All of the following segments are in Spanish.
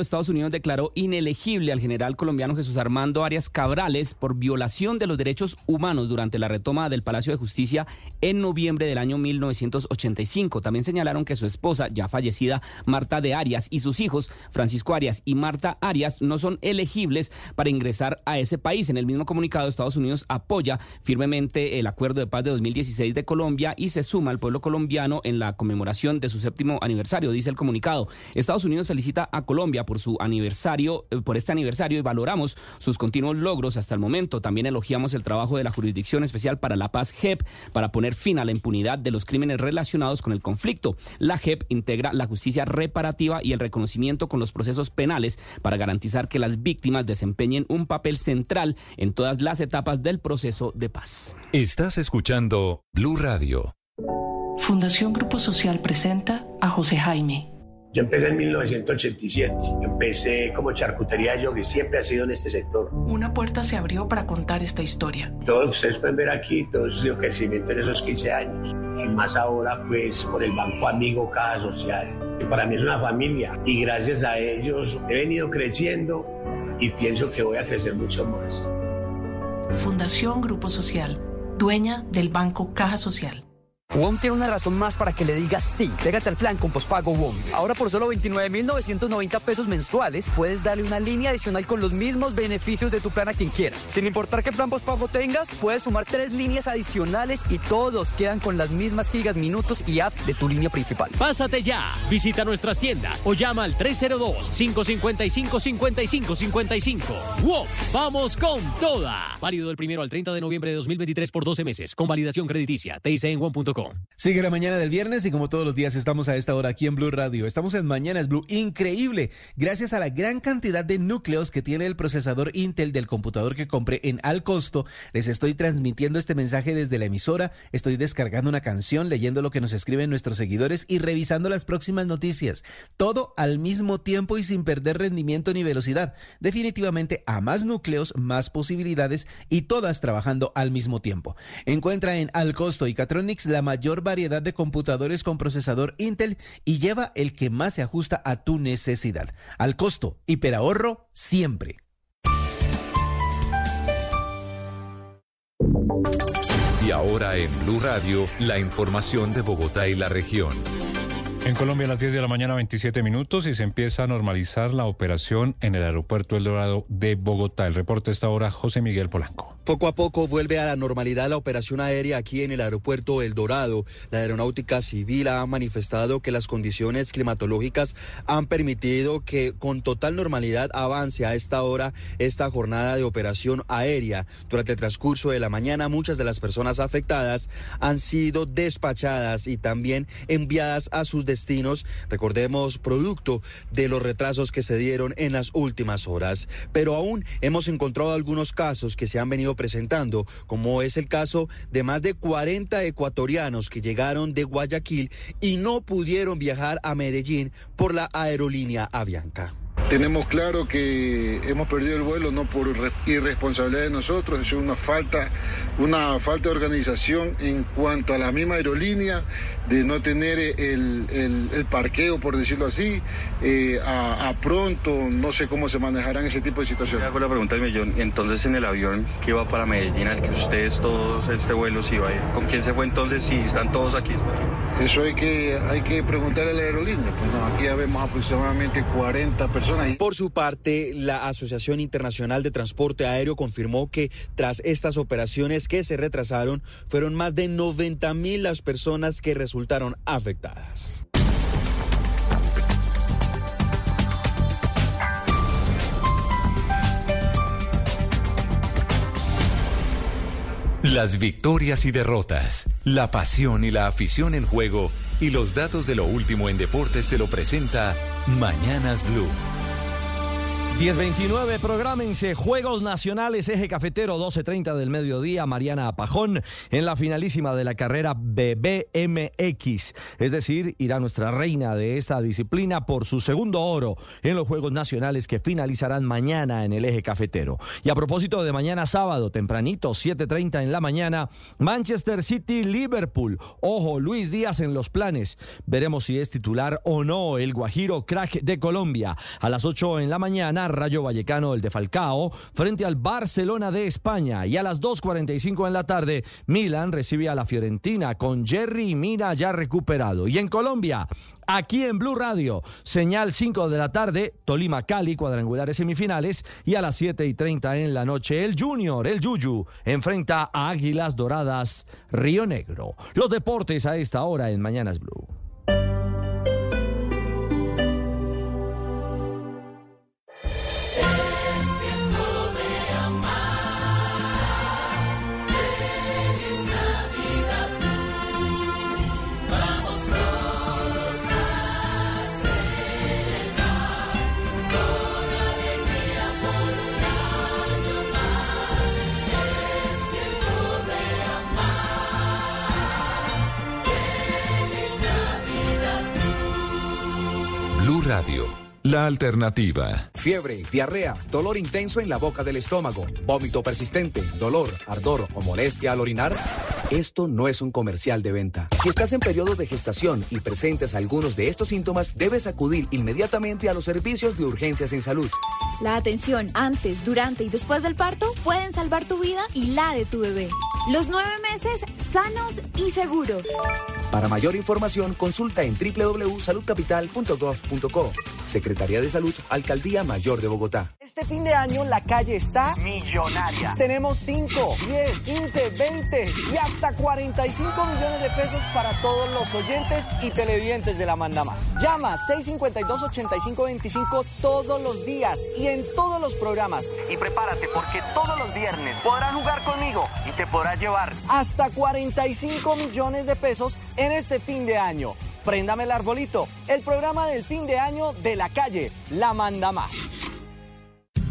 Estados Unidos declaró inelegible al general colombiano Jesús Armando Arias Cabrales por violación de los derechos humanos durante la retoma del Palacio de Justicia en noviembre del año 1985. También señalaron que su esposa, ya fallecida, Marta de Arias, y sus hijos, Francisco Arias y Marta Arias, no son elegibles para ingresar a ese país. En el mismo comunicado, Estados Unidos apoya firmemente el acuerdo de paz de 2016 de Colombia y se suma al pueblo colombiano en la conmemoración de su séptimo aniversario, dice el comunicado. Estados Unidos felicita a Colombia por su aniversario, eh, por este aniversario y valoramos sus continuos logros hasta el momento. También elogiamos el trabajo de la Jurisdicción Especial para la Paz JEP para poner fin a la impunidad de los crímenes relacionados con el conflicto. La JEP integra la justicia reparativa y el reconocimiento con los procesos penales para garantizar que las víctimas desempeñen un papel central en todas las etapas del proceso de paz. Estás escuchando Blue Radio. Fundación Grupo Social presenta a José Jaime yo empecé en 1987. Empecé como charcutería yo, que siempre ha sido en este sector. Una puerta se abrió para contar esta historia. Todo lo que ustedes pueden ver aquí, todo sido crecimiento en esos 15 años. Y más ahora, pues, por el Banco Amigo Caja Social, que para mí es una familia. Y gracias a ellos he venido creciendo y pienso que voy a crecer mucho más. Fundación Grupo Social, dueña del Banco Caja Social. WOM tiene una razón más para que le digas sí. Pégate al plan con pospago WOM. Ahora por solo 29,990 pesos mensuales puedes darle una línea adicional con los mismos beneficios de tu plan a quien quieras. Sin importar qué plan pospago tengas, puedes sumar tres líneas adicionales y todos quedan con las mismas gigas, minutos y apps de tu línea principal. Pásate ya, visita nuestras tiendas o llama al 302-555-5555. WOM, vamos con toda. Válido del primero al 30 de noviembre de 2023 por 12 meses, con validación crediticia. TIC en WOM.com. Sigue la mañana del viernes y como todos los días estamos a esta hora aquí en Blue Radio. Estamos en Mañanas Blue. Increíble. Gracias a la gran cantidad de núcleos que tiene el procesador Intel del computador que compré en Al Costo, les estoy transmitiendo este mensaje desde la emisora. Estoy descargando una canción, leyendo lo que nos escriben nuestros seguidores y revisando las próximas noticias. Todo al mismo tiempo y sin perder rendimiento ni velocidad. Definitivamente a más núcleos, más posibilidades y todas trabajando al mismo tiempo. Encuentra en Al Costo y Catronics la mayor variedad de computadores con procesador Intel y lleva el que más se ajusta a tu necesidad. Al costo, hiperahorro, siempre. Y ahora en Blue Radio, la información de Bogotá y la región. En Colombia a las 10 de la mañana 27 minutos y se empieza a normalizar la operación en el aeropuerto El Dorado de Bogotá. El reporte está ahora José Miguel Polanco. Poco a poco vuelve a la normalidad la operación aérea aquí en el aeropuerto El Dorado. La aeronáutica civil ha manifestado que las condiciones climatológicas han permitido que con total normalidad avance a esta hora esta jornada de operación aérea. Durante el transcurso de la mañana muchas de las personas afectadas han sido despachadas y también enviadas a sus destinos, recordemos, producto de los retrasos que se dieron en las últimas horas. Pero aún hemos encontrado algunos casos que se han venido presentando, como es el caso de más de 40 ecuatorianos que llegaron de Guayaquil y no pudieron viajar a Medellín por la aerolínea Avianca. Tenemos claro que hemos perdido el vuelo no por irresponsabilidad de nosotros, es una falta, una falta de organización en cuanto a la misma aerolínea, de no tener el, parqueo, por decirlo así, eh, a, pronto, no sé cómo se manejarán ese tipo de situaciones. hago la pregunta del millón, entonces en el avión que iba para Medellín, al que ustedes todos, este vuelo se iba a ir, ¿con quién se fue entonces si están todos aquí? Eso hay que, hay que preguntarle a la aerolínea, pues aquí ya vemos aproximadamente 40 personas por su parte, la Asociación Internacional de Transporte Aéreo confirmó que tras estas operaciones que se retrasaron, fueron más de 90 mil las personas que resultaron afectadas. Las victorias y derrotas, la pasión y la afición en juego y los datos de lo último en deportes se lo presenta Mañanas Blue. 1029, prográmense Juegos Nacionales Eje Cafetero 12.30 del mediodía, Mariana Apajón en la finalísima de la carrera BBMX. Es decir, irá nuestra reina de esta disciplina por su segundo oro en los Juegos Nacionales que finalizarán mañana en el Eje Cafetero. Y a propósito de mañana sábado, tempranito, 7.30 en la mañana, Manchester City, Liverpool. Ojo, Luis Díaz en los planes. Veremos si es titular o no el Guajiro crack de Colombia. A las 8 en la mañana, Rayo Vallecano, el de Falcao, frente al Barcelona de España. Y a las 2.45 en la tarde, Milan recibe a la Fiorentina con Jerry Mina ya recuperado. Y en Colombia, aquí en Blue Radio, señal 5 de la tarde, Tolima Cali, cuadrangulares semifinales. Y a las 7 y 30 en la noche, el Junior, el Yuyu, enfrenta a Águilas Doradas Río Negro. Los deportes a esta hora en Mañanas Blue. Radio, la alternativa. Fiebre, diarrea, dolor intenso en la boca del estómago, vómito persistente, dolor, ardor o molestia al orinar. Esto no es un comercial de venta. Si estás en periodo de gestación y presentes algunos de estos síntomas, debes acudir inmediatamente a los servicios de urgencias en salud. La atención antes, durante y después del parto pueden salvar tu vida y la de tu bebé. Los nueve meses sanos y seguros. Para mayor información, consulta en www.saludcapital.gov.co. Secretaría de Salud, Alcaldía Mayor de Bogotá. Este fin de año la calle está millonaria. Tenemos 5, 10, 15, 20 y hasta 45 millones de pesos para todos los oyentes y televidentes de la Manda Más. Llama 652-8525 todos los días y en todos los programas. Y prepárate porque todos los viernes podrás jugar conmigo y te podrás llevar hasta 45 millones de pesos en este fin de año. Préndame el arbolito, el programa del fin de año de la calle, La Manda Más.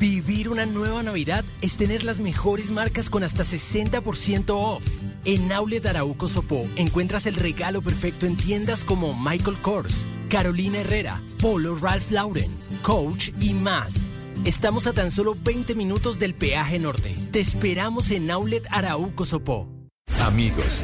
Vivir una nueva Navidad es tener las mejores marcas con hasta 60% off. En Outlet Arauco Sopó encuentras el regalo perfecto en tiendas como Michael Kors, Carolina Herrera, Polo Ralph Lauren, Coach y más. Estamos a tan solo 20 minutos del peaje norte. Te esperamos en Outlet Arauco Sopó. Amigos,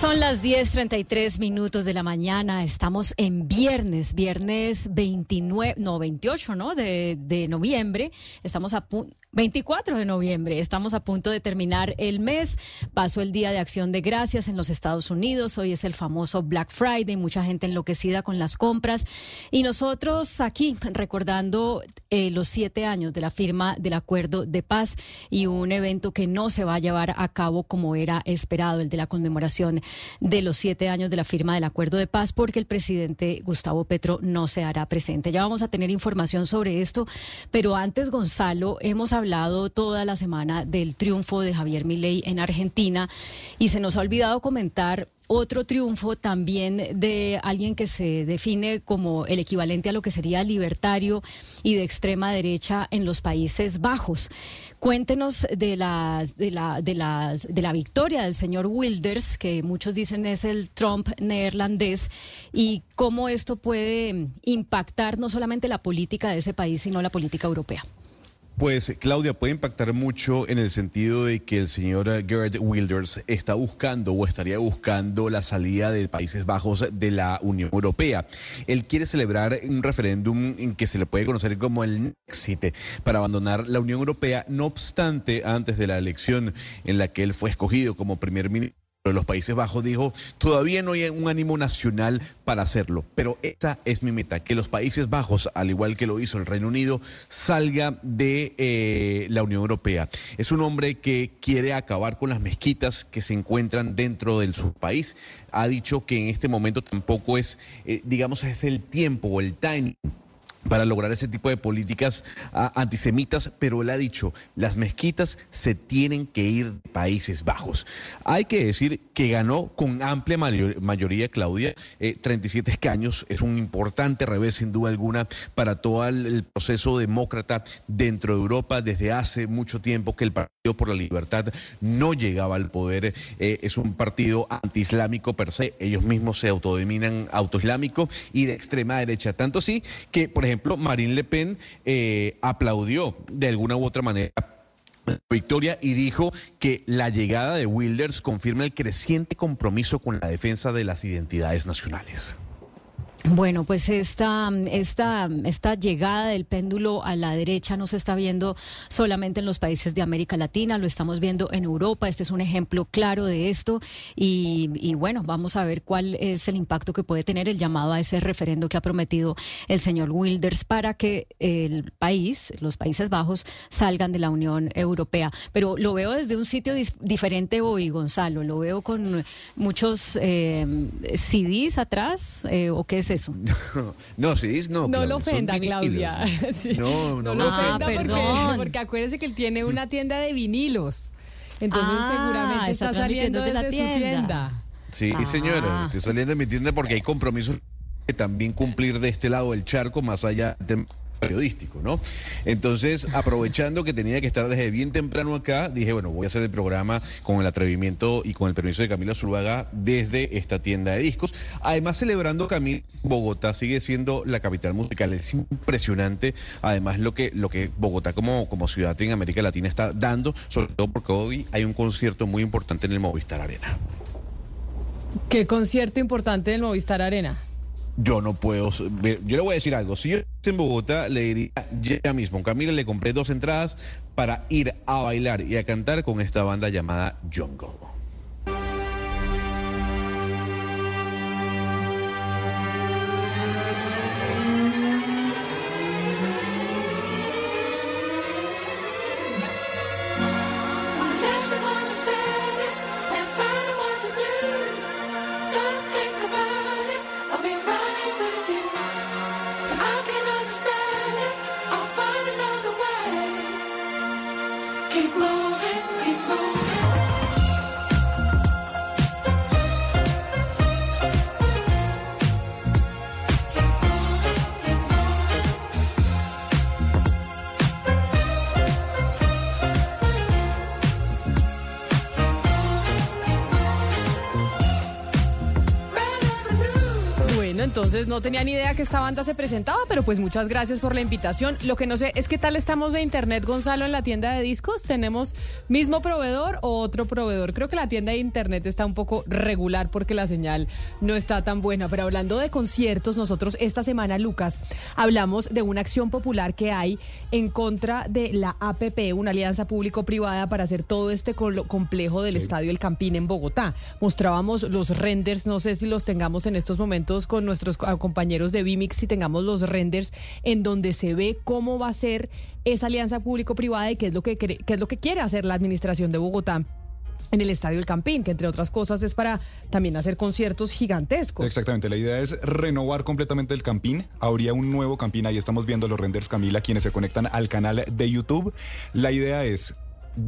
Son las 10:33 minutos de la mañana. Estamos en viernes, viernes 29, no, 28, ¿no? De, noviembre. Estamos a punto. 24 de noviembre. Estamos a punto de terminar el mes. Pasó el Día de Acción de Gracias en los Estados Unidos. Hoy es el famoso Black Friday. Mucha gente enloquecida con las compras. Y nosotros aquí recordando eh, los siete años de la firma del acuerdo de paz y un evento que no se va a llevar a cabo como era esperado, el de la conmemoración de los siete años de la firma del acuerdo de paz, porque el presidente Gustavo Petro no se hará presente. Ya vamos a tener información sobre esto, pero antes, Gonzalo, hemos hablado toda la semana del triunfo de Javier Milei en Argentina y se nos ha olvidado comentar otro triunfo también de alguien que se define como el equivalente a lo que sería libertario y de extrema derecha en los Países Bajos. Cuéntenos de las de la de las de la victoria del señor Wilders, que muchos dicen es el Trump neerlandés, y cómo esto puede impactar no solamente la política de ese país, sino la política europea. Pues Claudia puede impactar mucho en el sentido de que el señor Gerard Wilders está buscando o estaría buscando la salida de Países Bajos de la Unión Europea. Él quiere celebrar un referéndum en que se le puede conocer como el Nexit para abandonar la Unión Europea. No obstante, antes de la elección en la que él fue escogido como primer ministro, de los Países Bajos dijo, todavía no hay un ánimo nacional para hacerlo, pero esa es mi meta, que los Países Bajos, al igual que lo hizo el Reino Unido, salga de eh, la Unión Europea. Es un hombre que quiere acabar con las mezquitas que se encuentran dentro de su país. Ha dicho que en este momento tampoco es, eh, digamos, es el tiempo o el timing para lograr ese tipo de políticas ah, antisemitas, pero él ha dicho, las mezquitas se tienen que ir de Países Bajos. Hay que decir que ganó con amplia mayoría Claudia, 37 eh, escaños, es un importante revés sin duda alguna para todo el, proceso demócrata dentro de Europa desde hace mucho tiempo que el Partido por la Libertad no llegaba al poder, eh, es un partido antiislámico per se, ellos mismos se autodominan autoislámico y de extrema derecha, tanto así que, por ejemplo, ejemplo, Marine Le Pen eh, aplaudió de alguna u otra manera la victoria y dijo que la llegada de Wilders confirma el creciente compromiso con la defensa de las identidades nacionales. Bueno, pues esta, esta, llegada del péndulo a la derecha no se está viendo solamente en los países de América Latina, lo estamos viendo en Europa. Este es un ejemplo claro de esto. Y, bueno, vamos a ver cuál es el impacto que puede tener el llamado a ese referendo que ha prometido el señor Wilders para que el país, los Países Bajos, salgan de la Unión Europea. Pero lo veo desde un sitio diferente hoy, Gonzalo. Lo veo con muchos eh, CDs atrás, eh, o qué es eso? No, sí, no. No lo ofenda, Claudia. No, no, lo ofenda ah, porque, porque acuérdese que él tiene una tienda de vinilos. Entonces ah, seguramente está, saliendo de la tienda. Sí, señora, estoy saliendo de mi tienda porque hay compromisos que también cumplir de este lado del charco, más allá de periodístico, ¿no? Entonces, aprovechando que tenía que estar desde bien temprano acá, dije, bueno, voy a hacer el programa con el atrevimiento y con el permiso de Camila Zuluaga desde esta tienda de discos. Además, celebrando Camila, Bogotá sigue siendo la capital musical. Es impresionante, además, lo que, lo que Bogotá como, como ciudad en América Latina está dando, sobre todo porque hoy hay un concierto muy importante en el Movistar Arena. ¿Qué concierto importante en el Movistar Arena? Yo no puedo. Yo le voy a decir algo. Si yo en Bogotá, le diría ya mismo. Camila le compré dos entradas para ir a bailar y a cantar con esta banda llamada Jungle. No tenía ni idea que esta banda se presentaba, pero pues muchas gracias por la invitación. Lo que no sé es qué tal estamos de internet, Gonzalo, en la tienda de discos. ¿Tenemos mismo proveedor o otro proveedor? Creo que la tienda de internet está un poco regular porque la señal no está tan buena. Pero hablando de conciertos, nosotros esta semana, Lucas, hablamos de una acción popular que hay en contra de la APP, una alianza público-privada para hacer todo este complejo del Estadio El Campín en Bogotá. Mostrábamos los renders, no sé si los tengamos en estos momentos con nuestro nuestros compañeros de Vimix y tengamos los renders en donde se ve cómo va a ser esa alianza público-privada y qué es lo que qué es lo que quiere hacer la administración de Bogotá en el Estadio El Campín, que entre otras cosas es para también hacer conciertos gigantescos. Exactamente, la idea es renovar completamente el Campín. Habría un nuevo Campín, ahí estamos viendo los renders, Camila, quienes se conectan al canal de YouTube. La idea es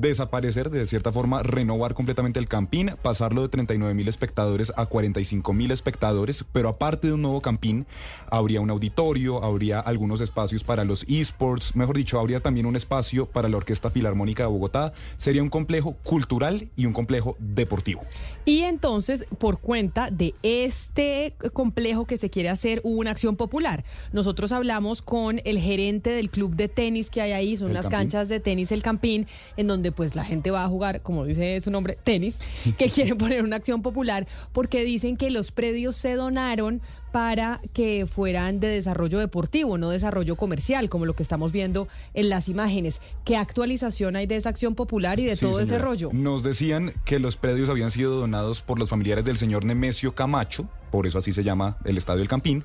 desaparecer, de cierta forma, renovar completamente el Campín, pasarlo de 39 mil espectadores a 45 mil espectadores, pero aparte de un nuevo Campín, habría un auditorio, habría algunos espacios para los esports, mejor dicho, habría también un espacio para la Orquesta Filarmónica de Bogotá. Sería un complejo cultural y un complejo deportivo. Y entonces, por cuenta de este complejo que se quiere hacer, hubo una acción popular. Nosotros hablamos con el gerente del club de tenis que hay ahí, son El Campín. canchas de tenis, el Campín, en donde pues la gente va a jugar, como dice su nombre, tenis, que quieren poner una acción popular porque dicen que los predios se donaron para que fueran de desarrollo deportivo, no desarrollo comercial, como lo que estamos viendo en las imágenes. ¿Qué actualización hay de esa acción popular y de Sí, todo ese rollo? Nos decían que los predios habían sido donados por los familiares del señor Nemesio Camacho, por eso así se llama el Estadio del Campín,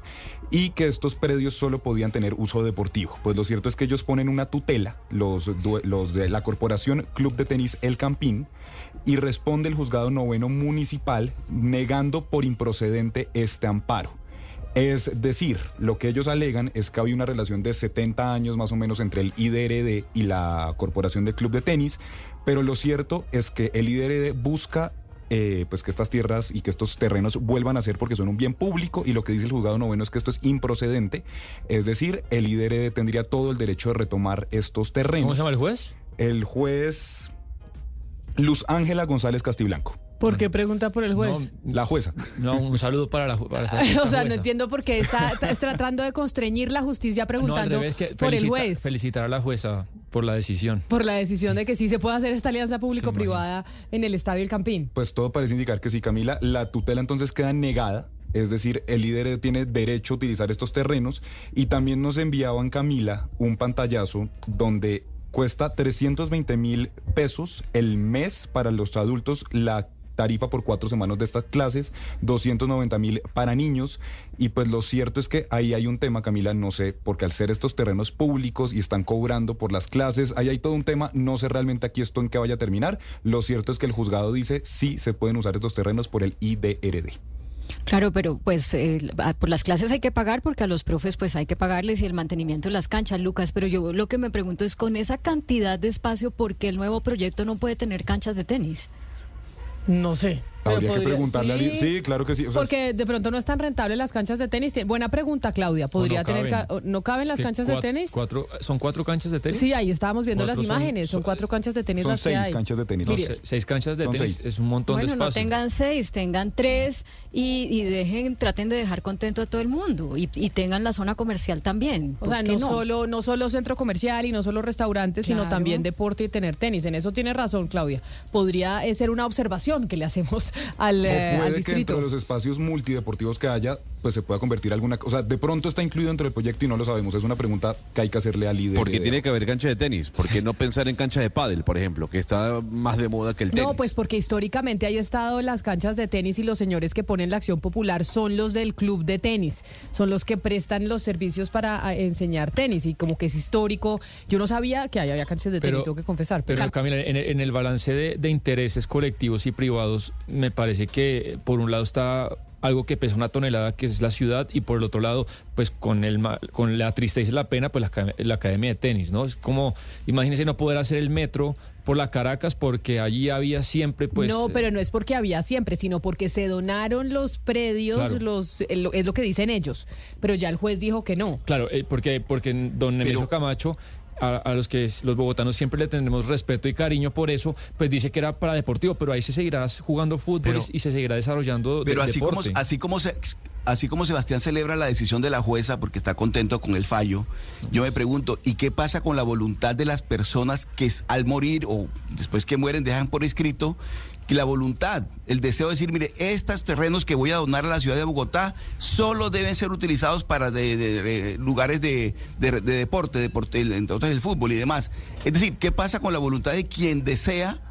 y que estos predios solo podían tener uso deportivo. Pues lo cierto es que ellos ponen una tutela, los de la Corporación Club de Tenis El Campín, y responde el juzgado noveno municipal negando por improcedente este amparo. Es decir, lo que ellos alegan es que había una relación de 70 años más o menos entre el IDRD y la Corporación del Club de Tenis, pero lo cierto es que el IDRD busca eh, pues que estas tierras y que estos terrenos vuelvan a ser porque son un bien público y lo que dice el juzgado noveno es que esto es improcedente, es decir, el IDRD tendría todo el derecho de retomar estos terrenos. ¿Cómo se llama el juez? El juez Luz Ángela González Castiblanco. ¿Por qué pregunta por el juez? La jueza. No, un saludo para la para esta- o esta sea, no entiendo por qué está, está tratando de constreñir la justicia No, al preguntando revés, que por el juez. Felicitar a la jueza por la decisión. Por la decisión de que sí se puede hacer esta alianza público-privada en el Estadio El Campín. Pues todo parece indicar que sí, Camila. La tutela entonces queda negada. Es decir, el líder tiene derecho a utilizar estos terrenos y también nos enviaban, Camila, un pantallazo donde cuesta 320 mil pesos el mes para los adultos la tarifa por cuatro semanas de estas clases, 290 mil para niños. Y pues lo cierto es que ahí hay un tema, Camila, no sé, porque al ser estos terrenos públicos y están cobrando por las clases, ahí hay todo un tema, no sé realmente aquí esto en qué vaya a terminar. Lo cierto es que el juzgado dice sí se pueden usar estos terrenos por el IDRD. Claro, pero pues por las clases hay que pagar porque a los profes pues hay que pagarles y el mantenimiento de las canchas, Lucas. Pero yo lo que me pregunto es con esa cantidad de espacio, ¿por qué el nuevo proyecto no puede tener canchas de tenis? No sé. Habría que preguntarle a sí, alguien. Sí, claro que sí. o sea, Porque de pronto no es tan rentable las canchas de tenis. Buena pregunta, Claudia. ¿Podría no tener caben. ca- o- no caben las Que canchas de tenis? Cuatro, ¿Son cuatro canchas de tenis? Sí, ahí estábamos viendo las Cuatro imágenes. Son, cuatro canchas de tenis son las que seis hay. canchas de tenis. No, se- seis canchas de Son tenis seis. es un montón bueno, de no espacio. tengan seis, tengan tres y, y dejen, traten de dejar contento a todo el mundo y, y tengan la zona comercial también. O ¿Por sea, no, Solo, no solo centro comercial y no solo restaurantes, sino también deporte y tener tenis. En eso tiene razón, Claudia. Podría eh, ser una observación que le hacemos al, O eh, al puede que distrito. entre los espacios multideportivos que haya, pues se pueda convertir alguna cosa. O sea, de pronto está incluido dentro del proyecto y no lo sabemos. Es una pregunta que hay que hacerle al líder. Porque tiene que haber cancha de tenis. ¿Por qué no pensar en cancha de pádel, por ejemplo, que está más de moda que el tenis? No, pues porque históricamente hay estado las canchas de tenis y los señores que ponen la acción popular son los del club de tenis, son los que prestan los servicios para ah, enseñar tenis y como que es histórico. Yo no sabía que ahí había canchas de tenis, Pero- tengo que confesar. Pero Camila, en el, en el balance de, de intereses colectivos y privados, me parece que por un lado está algo que pesa una tonelada, que es la ciudad, y por el otro lado, pues con el con la tristeza y la pena, pues la, la academia de tenis, ¿no? Es como, imagínense no poder hacer el metro por la Caracas porque allí había siempre, pues... no, eh, pero no es porque había siempre, sino porque se donaron los predios, Claro. los eh, lo- es lo que dicen ellos. Pero ya el juez dijo que no. Claro, eh, porque, porque don Nemesio Camacho, a, a los que los bogotanos siempre le tendremos respeto y cariño por eso, pues dice que era para deportivo, pero ahí se seguirá jugando fútbol Pero- y, se seguirá desarrollando Pero de- así como, así, como se, así como Sebastián celebra la decisión de la jueza porque está contento con el fallo, yo me pregunto, ¿y qué pasa con la voluntad de las personas que al morir o después que mueren dejan por escrito que la voluntad, el deseo de decir, mire, estos terrenos que voy a donar a la ciudad de Bogotá solo deben ser utilizados para de- de- de lugares de, de- de deporte, deporte, entre otros el fútbol y demás? Es decir, ¿qué pasa con la voluntad de quien desea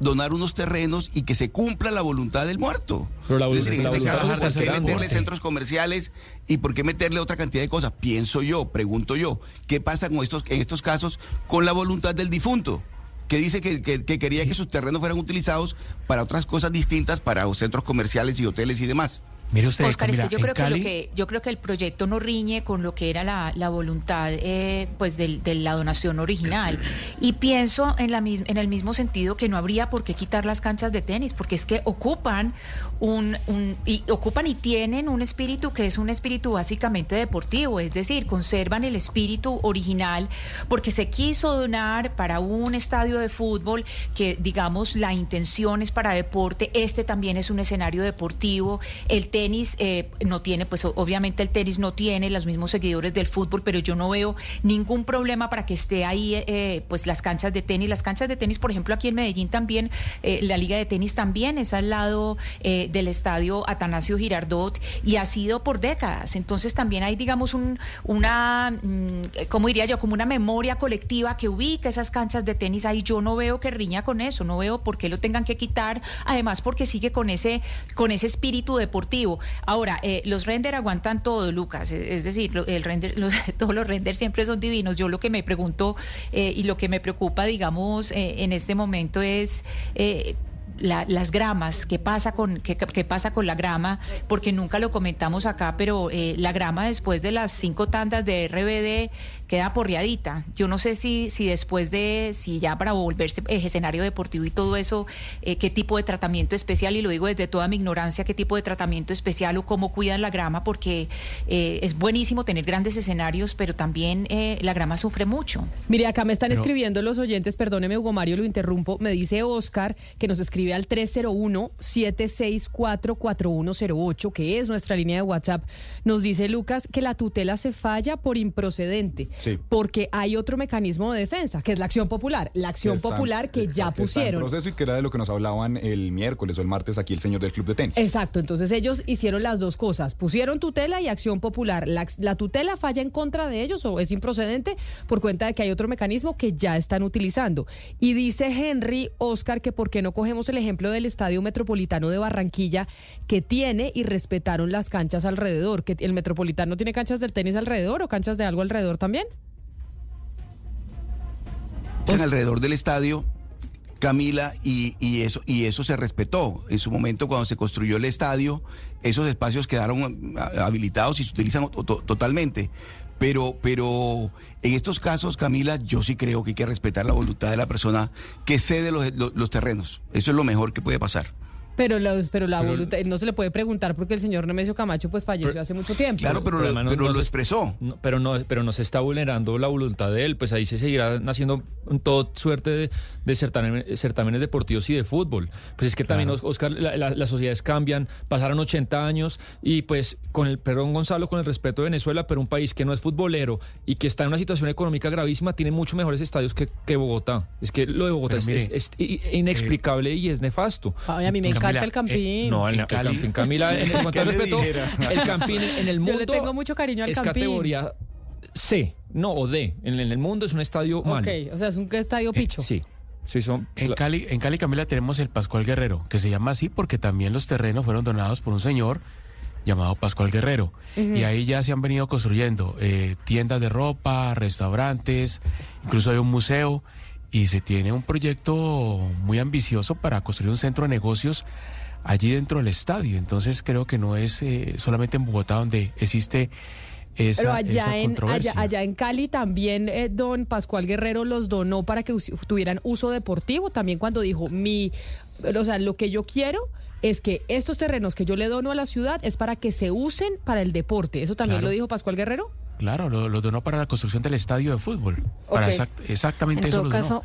donar unos terrenos y que se cumpla la voluntad del muerto. Pero la es decir, en este caso, ¿por qué meterle centros comerciales y por qué meterle otra cantidad de cosas? Pienso yo, pregunto yo, ¿qué pasa con estos, en estos casos con la voluntad del difunto? Que dice que, que- que quería que sus terrenos fueran utilizados para otras cosas distintas, para centros comerciales y hoteles y demás. Mire usted, Oscar, es que yo creo que, lo que yo creo que el proyecto no riñe con lo que era la, la voluntad eh, pues del- de, la donación original. Y pienso en, la, mis- en el mismo sentido que no habría por qué quitar las canchas de tenis, porque es que ocupan un, un- y ocupan y tienen un espíritu que es un espíritu básicamente deportivo, es decir, conservan el espíritu original, porque se quiso donar para un estadio de fútbol que digamos la intención es para deporte, este también es un escenario deportivo, el tenis eh, no tiene, pues obviamente el tenis no tiene los mismos seguidores del fútbol, pero yo no veo ningún problema para que esté ahí eh, pues las canchas de tenis, las canchas de tenis, por ejemplo, aquí en Medellín también, eh, la liga de tenis también es al lado eh, del estadio Atanasio Girardot y ha sido por décadas, entonces también hay digamos un, una, mm, ¿cómo diría yo? Como una memoria colectiva que ubica esas canchas de tenis ahí, yo no veo que riña con eso, no veo por qué lo tengan que quitar, además porque sigue con ese, con ese espíritu deportivo. Ahora, eh, los render aguantan todo, Lucas, es es decir, el render, todos los renders siempre son divinos. Yo lo que me pregunto eh, y lo que me preocupa, digamos, eh, en este momento es... la- las gramas, qué pasa con qué, pasa con la grama, porque nunca lo comentamos acá, pero la grama después de las cinco tandas de RBD queda porreadita. Yo no sé si si después de si ya para volverse eh, escenario deportivo y todo eso, eh, qué tipo de tratamiento especial y lo digo desde toda mi ignorancia, qué tipo de tratamiento especial o cómo cuidan la grama, porque eh, es buenísimo tener grandes escenarios, pero también eh, la grama sufre mucho. Mire, acá me están Pero- escribiendo los oyentes, perdóneme Hugo Mario, lo interrumpo, me dice Oscar que nos escribe al 301-764-4108, que es nuestra línea de WhatsApp. Nos dice Lucas que la tutela se falla por improcedente, Sí. porque hay otro mecanismo de defensa, que es la acción popular. La acción Está- popular que ya exacto, pusieron. proceso y que era de lo que nos hablaban el miércoles o el martes aquí el señor del club de tenis. Exacto, entonces ellos hicieron las dos cosas, pusieron tutela y acción popular. La, la tutela falla en contra de ellos o es improcedente por cuenta de que hay otro mecanismo que ya están utilizando. Y dice Henry Oscar que por qué no cogemos el ejemplo del Estadio Metropolitano de Barranquilla que tiene y respetaron las canchas alrededor, que el Metropolitano tiene canchas del tenis alrededor o canchas de algo alrededor también. En alrededor del estadio, Camila, y, y eso, y eso se respetó. En su momento, cuando se construyó el estadio, esos espacios quedaron habilitados y se utilizan to- to- totalmente. Pero, pero en estos casos, Camila, yo sí creo que hay que respetar la voluntad de la persona que cede los- los terrenos. Eso es lo mejor que puede pasar. Pero, los, pero la Pero- voluntad, no se le puede preguntar porque el señor Nemesio Camacho pues falleció hace mucho tiempo. además no- no se- expresó. no, pero no, pero no se está vulnerando la voluntad de él, pues ahí se seguirá haciendo un todo suerte de, de certamen- certámenes deportivos y de fútbol. Pues es que también, Os- Oscar, la- la- las sociedades cambian, pasaron 80 años y pues con el perdón Gonzalo, con el respeto de Venezuela, pero un país que no es futbolero y que está en una situación económica gravísima, tiene mucho mejores estadios que, que Bogotá. Es que lo de Bogotá Pero es, mire, es- es i- inexplicable y es nefasto. Ay, a mí me El Campín. no, el, el Campín, Camila, en el cuanto al ¿Qué le respeto, el Campín en el Yo mundo le tengo mucho cariño al es Campín. categoría C, no, o D. En, en el mundo es un estadio malo. Ok, o sea, es un estadio picho. Sí, sí son... En Cali, en Cali, Camila, tenemos el Pascual Guerrero, que se llama así porque también los terrenos fueron donados por un señor llamado Pascual Guerrero. Y ahí ya se han venido construyendo eh, tiendas de ropa, restaurantes, incluso hay un museo y se tiene un proyecto muy ambicioso para construir un centro de negocios allí dentro del estadio. Entonces creo que no es eh, solamente en Bogotá donde existe esa, Pero allá esa en, controversia. allá, allá en Cali también eh, don Pascual Guerrero los donó para que tuvieran uso deportivo, también cuando dijo, mi, o sea, lo que yo quiero es que estos terrenos que yo le dono a la ciudad es para que se usen para el deporte. ¿Eso también Claro. lo dijo Pascual Guerrero? Claro, lo, lo donó para la construcción del estadio de fútbol. Para exact- exactamente En eso todo lo donó. caso,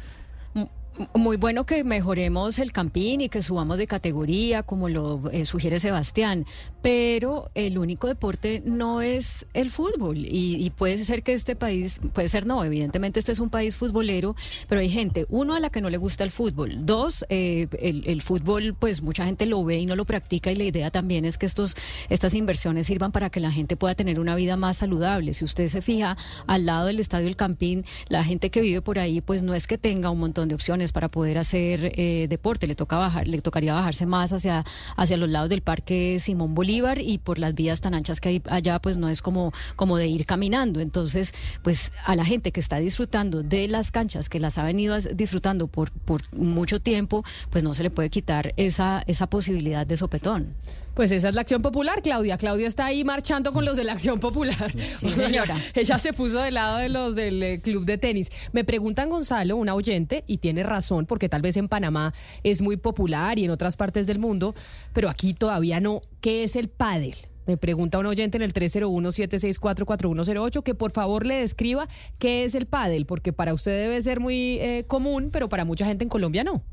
muy bueno que mejoremos el campín y que subamos de categoría, como lo eh, sugiere Sebastián, pero el único deporte no es el fútbol y, puede ser que este país, puede ser no, evidentemente este es un país futbolero, pero hay gente, uno a la que no le gusta el fútbol, dos, eh, el, el fútbol pues mucha gente lo ve y no lo practica y la idea también es que estos, estas inversiones sirvan para que la gente pueda tener una vida más saludable. Si usted se fija al lado del estadio El Campín, la gente que vive por ahí pues no es que tenga un montón de opciones, para poder hacer eh, deporte. Le toca bajar, le tocaría bajarse más hacia, hacia los lados del Parque Simón Bolívar y por las vías tan anchas que hay allá, pues no es como, como de ir caminando. Entonces, pues a la gente que está disfrutando de las canchas, que las ha venido disfrutando por, por mucho tiempo, pues no se le puede quitar esa, esa posibilidad de sopetón. Pues esa es la acción popular, Claudia. Claudia está ahí marchando con los de la acción popular. Sí, señora. Ella se puso del lado de los del eh, club de tenis. Me preguntan, Gonzalo, una oyente, y tiene razón, porque tal vez en Panamá es muy popular y en otras partes del mundo, pero aquí todavía no. ¿Qué es el pádel? Me pregunta un oyente en el 301-764-4108 que por favor le describa qué es el pádel, porque para usted debe ser muy eh, común, pero para mucha gente en Colombia no.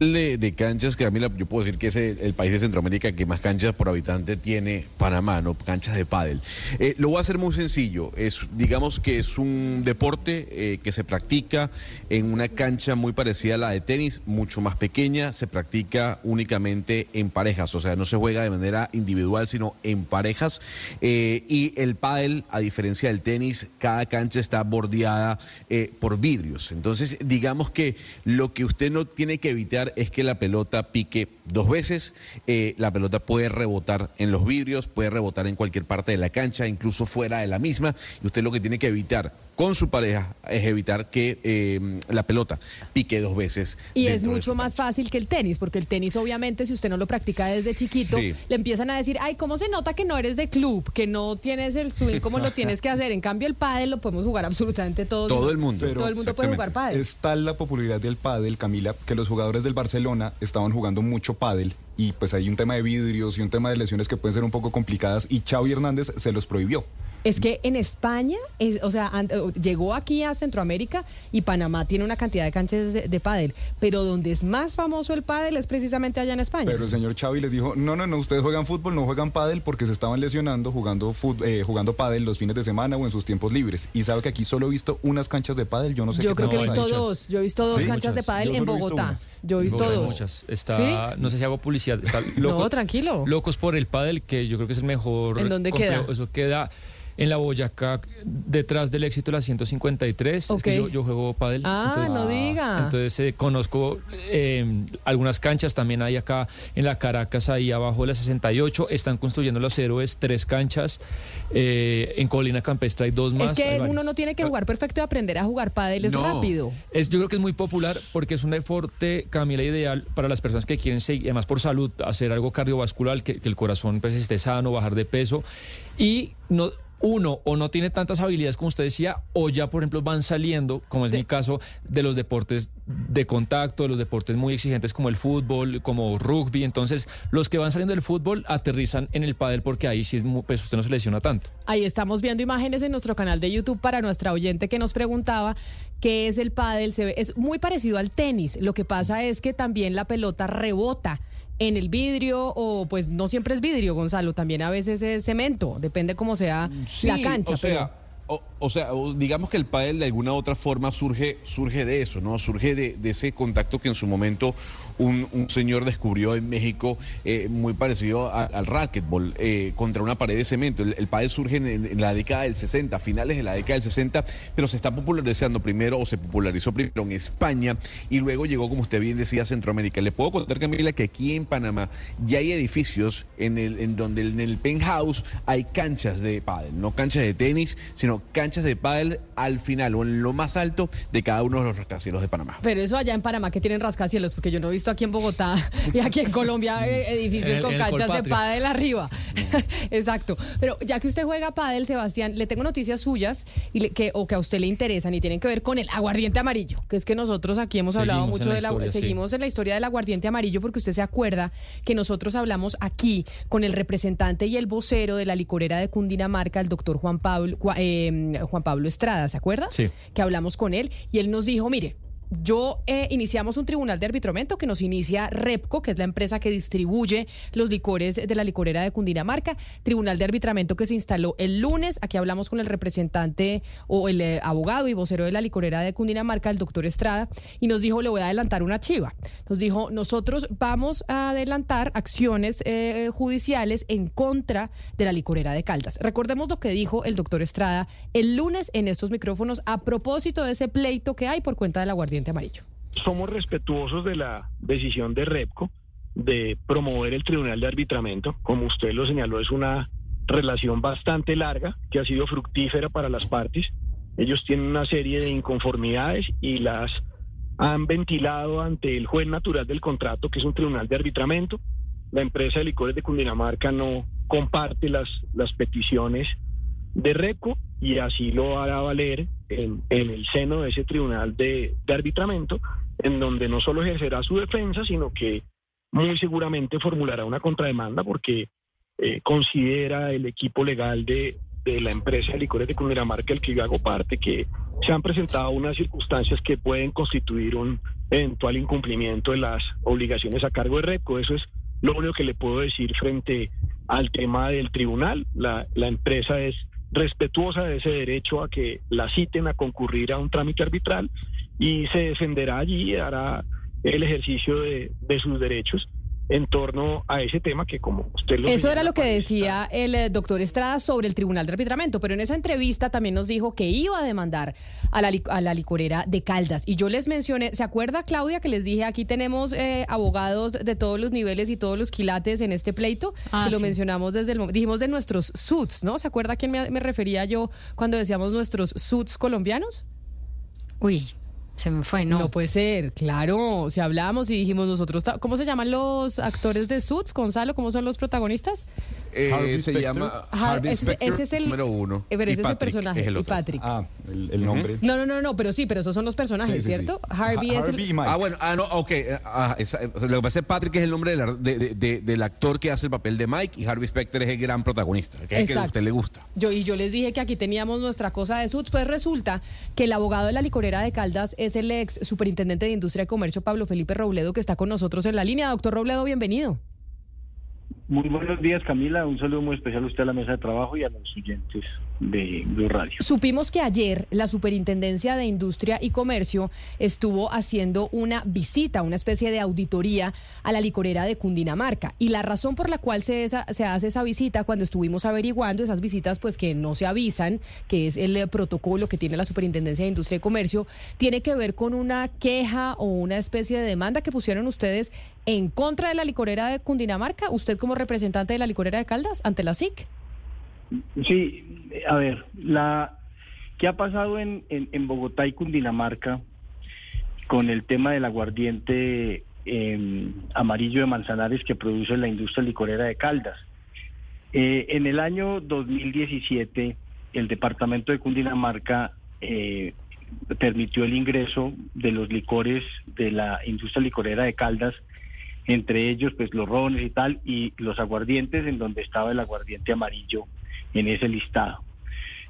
De, canchas, que a mí yo puedo decir que es el, país de Centroamérica que más canchas por habitante tiene Panamá, ¿no? Canchas de pádel. Eh, lo voy a hacer muy sencillo. Es, digamos que es un deporte eh, que se practica en una cancha muy parecida a la de tenis, mucho más pequeña. Se practica únicamente en parejas, o sea, no se juega de manera individual, sino en parejas. Eh, y el pádel, a diferencia del tenis, cada cancha está bordeada por vidrios. Entonces, digamos que lo que usted no tiene que evitar es que la pelota pique dos veces. Eh, la pelota puede rebotar en los vidrios, puede rebotar en cualquier parte de la cancha, incluso fuera de la misma. Y usted lo que tiene que evitar con su pareja es evitar que eh, la pelota pique dos veces. Y es mucho más fácil que el tenis, porque el tenis obviamente si usted no lo practica desde chiquito, Sí. le empiezan a decir, ay, ¿cómo se nota que no eres de club, que no tienes el swing como lo tienes que hacer? En cambio el pádel lo podemos jugar absolutamente todos. Pero todo el mundo puede jugar pádel. Es tal la popularidad del pádel, Camila, que los jugadores del Barcelona estaban jugando mucho pádel y pues hay un tema de vidrios y un tema de lesiones que pueden ser un poco complicadas y Xavi Hernández se los prohibió. Es que en España, es- o sea, llegó aquí a Centroamérica y Panamá tiene una cantidad de canchas de, de pádel, pero donde es más famoso el pádel es precisamente allá en España. Pero el señor Xavi les dijo, no, no, no, ustedes juegan fútbol, no juegan pádel porque se estaban lesionando jugando fut- eh, jugando pádel los fines de semana o en sus tiempos libres. Y sabe que aquí solo he visto unas canchas de pádel, yo no sé Yo qué creo que he visto dos. Yo he visto dos Sí, canchas de pádel en Bogotá. Yo he visto dos. muchas. Está, ¿Sí? no sé si hago publicidad. Está loco- No, tranquilo. Locos por el pádel, que yo creo que es el mejor. ¿En dónde complejo. queda? Eso queda en la Boyacá, detrás del éxito de la 153. Es que yo, yo juego pádel. Ah, no diga. Entonces eh, conozco eh, algunas canchas, también hay acá en la Caracas, ahí abajo de la 68. Están construyendo los héroes tres canchas. Eh, en Colina Campestre hay dos más. Es que uno no tiene que jugar perfecto y aprender a jugar pádel es No. rápido. Es, yo creo que es muy popular porque es un deporte, Camila, ideal para las personas que quieren seguir, además por salud, hacer algo cardiovascular, que, que el corazón pues, esté sano, bajar de peso. Y no uno o no tiene tantas habilidades como usted decía, o ya, por ejemplo, van saliendo, como es mi caso, de los deportes de contacto, de los deportes muy exigentes como el fútbol, como rugby. Entonces, los que van saliendo del fútbol aterrizan en el pádel porque ahí sí es mu- pues usted no se lesiona tanto. Ahí estamos viendo imágenes en nuestro canal de YouTube para nuestra oyente que nos preguntaba qué es el pádel. Se ve, es muy parecido al tenis. Lo que pasa es que también la pelota rebota en el vidrio o pues no siempre es vidrio, Gonzalo, también a veces es cemento, depende cómo sea la cancha. O sea, o, o sea, digamos que el pádel de alguna u otra forma surge, surge de eso, ¿no? Surge de, de ese contacto que en su momento un, señor descubrió en México, eh, muy parecido al racquetball, eh, contra una pared de cemento. El, el surge en, la década del 60, finales de la década del 60, pero se está popularizando primero, o se popularizó primero en España, y luego llegó, como usted bien decía, a Centroamérica. Le puedo contar, Camila, que aquí en Panamá ya hay edificios en, en donde en el penthouse hay canchas de pádel, no canchas de tenis, sino canchas de pádel al final o en lo más alto de cada uno de los rascacielos de Panamá. Pero eso allá en Panamá que tienen rascacielos, porque yo no he visto aquí en Bogotá y aquí en Colombia eh, edificios En- con el canchas de pádel arriba. Exacto. Pero ya que usted juega pádel, Sebastián, le tengo noticias suyas y le- que, o que a usted le interesan y tienen que ver con el aguardiente amarillo, que es que nosotros aquí hemos hablado mucho en la sí. seguimos en la historia del aguardiente amarillo porque usted se acuerda que nosotros hablamos aquí con el representante y el vocero de la licorera de Cundinamarca, el doctor Juan Pablo, eh, Juan Pablo Estrada, ¿se acuerda? Sí. que hablamos con él y él nos dijo, mire, yo eh, iniciamos un tribunal de arbitramiento que nos inicia Repco, que es la empresa que distribuye los licores de la licorera de Cundinamarca. Tribunal de arbitramiento que se instaló el lunes. Aquí hablamos con el representante o el eh, abogado y vocero de la licorera de Cundinamarca, el doctor Estrada, y nos dijo, le voy a adelantar una chiva. Nos dijo, nosotros vamos a adelantar acciones eh, judiciales en contra de la licorera de Caldas. Recordemos lo que dijo el doctor Estrada el lunes en estos micrófonos a propósito de ese pleito que hay por cuenta del aguardiente amarillo. Somos respetuosos de la decisión de REPCO de promover el Tribunal de Arbitramiento. Como usted lo señaló, es una relación bastante larga que ha sido fructífera para las partes. Ellos tienen una serie de inconformidades y las han ventilado ante el juez natural del contrato, que es un tribunal de arbitramiento. La empresa de licores de Cundinamarca no comparte las, las peticiones de RECO y así lo hará valer en, en el seno de ese tribunal de, de arbitramiento, en donde no solo ejercerá su defensa, sino que muy seguramente formulará una contrademanda porque eh, considera el equipo legal de, de la empresa de licores de Cundinamarca, el que yo hago parte, que se han presentado unas circunstancias que pueden constituir un eventual incumplimiento de las obligaciones a cargo de REPCO. Eso es lo único que le puedo decir frente al tema del tribunal. La, la empresa es respetuosa de ese derecho a que la citen a concurrir a un trámite arbitral y se defenderá allí y hará el ejercicio de, de sus derechos en torno a ese tema que como usted lo Eso era lo que decía el eh, doctor Estrada sobre el Tribunal de Arbitramiento, pero en esa entrevista también nos dijo que iba a demandar a la, li- a la licorera de Caldas. Y yo les mencioné, ¿se acuerda Claudia que les dije aquí tenemos eh, abogados de todos los niveles y todos los quilates en este pleito? Ah, que lo mencionamos desde el mo- dijimos de nuestros suits, ¿no? ¿Se acuerda a quién me, me refería yo cuando decíamos nuestros suits colombianos? Uy, se me fue, no. No puede ser, claro. Si hablamos y dijimos nosotros, ¿cómo se llaman los actores de Suits, Gonzalo? ¿Cómo son los protagonistas? Eh, Harvey se llama Har- Harvey ese- Specter, ese es el- número uno. Eh, pero y ese es el Patrick personaje, es el y. Patrick. Ah, el, el nombre. No, no, no, no, pero sí, pero esos son los personajes, Sí, sí, sí. ¿cierto? Harvey es el... y Mike. Ah, bueno, ah, no, ok. eh, ah, esa- eh, lo que pasa es que Patrick es el nombre de la- de- de- de- del actor que hace el papel de Mike y Harvey Specter es el gran protagonista, que es el que a Exacto. usted le gusta. Yo, y yo les dije que aquí teníamos nuestra cosa de Suits, pues resulta que el abogado de la licorera de Caldas es el ex superintendente de Industria y Comercio, Pablo Felipe Robledo, que está con nosotros en la línea. Doctor Robledo, bienvenido. Muy buenos días, Camila. Un saludo muy especial a usted a la mesa de trabajo y a los oyentes de Blue Radio. Supimos que ayer la Superintendencia de Industria y Comercio estuvo haciendo una visita, una especie de auditoría a la licorera de Cundinamarca. Y la razón por la cual se, esa- se hace esa visita, cuando estuvimos averiguando esas visitas, pues que no se avisan, que es el protocolo que tiene la Superintendencia de Industria y Comercio, tiene que ver con una queja o una especie de demanda que pusieron ustedes en contra de la licorera de Cundinamarca, usted como representante de la licorera de Caldas, ante la SIC. Sí, a ver, la ¿qué ha pasado en, en, Bogotá y Cundinamarca con el tema del aguardiente eh, amarillo de Manzanares que produce la industria licorera de Caldas? Eh, en el año 2017, el departamento de Cundinamarca eh, permitió el ingreso de los licores de la industria licorera de Caldas, entre ellos pues los rones y tal, y los aguardientes, en donde estaba el aguardiente amarillo en ese listado.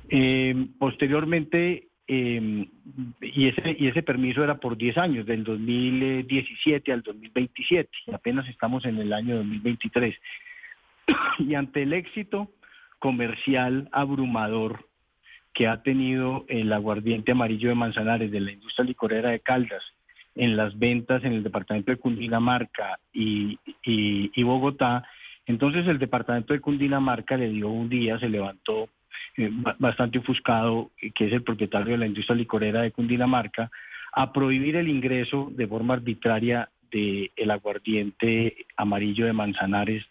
Eh, posteriormente, eh, y, ese, y ese permiso era por 10 años, del 2017 al 2027, y apenas estamos en el año 2023. y ante el éxito comercial abrumador que ha tenido el aguardiente amarillo de Manzanares de la industria licorera de Caldas en las ventas en el departamento de Cundinamarca y, Bogotá, entonces el departamento de Cundinamarca le dio un día, se levantó eh, ba- bastante ofuscado, que es el propietario de la industria licorera de Cundinamarca, a prohibir el ingreso de forma arbitraria del el aguardiente amarillo de Manzanares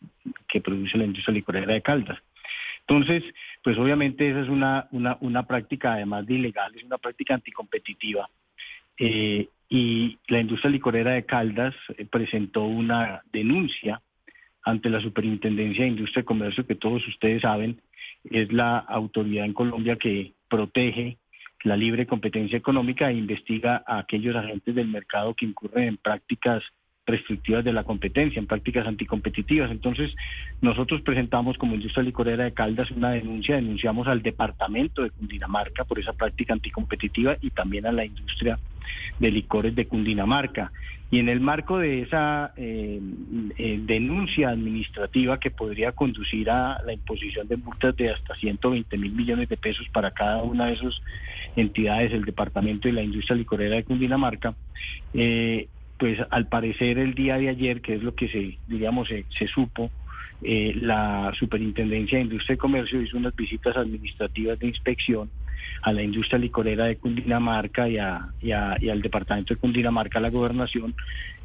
que produce la industria licorera de Caldas. Entonces, pues obviamente esa es una, una, una práctica además de ilegal, es una práctica anticompetitiva. Eh, y la industria licorera de Caldas eh, presentó una denuncia ante la Superintendencia de Industria y Comercio, que todos ustedes saben, es la autoridad en Colombia que protege la libre competencia económica e investiga a aquellos agentes del mercado que incurren en prácticas restrictivas de la competencia, en prácticas anticompetitivas. Entonces, nosotros presentamos como industria licorera de Caldas una denuncia, denunciamos al departamento de Cundinamarca por esa práctica anticompetitiva y también a la industria de licores de Cundinamarca. Y en el marco de esa eh, eh, denuncia administrativa que podría conducir a la imposición de multas de hasta 120 mil millones de pesos para cada una de esas entidades, el departamento y la industria licorera de Cundinamarca, eh, pues al parecer el día de ayer, que es lo que se, digamos, se, se supo, eh, la Superintendencia de Industria y Comercio hizo unas visitas administrativas de inspección a la industria licorera de Cundinamarca y, a, y, al departamento de Cundinamarca, la gobernación,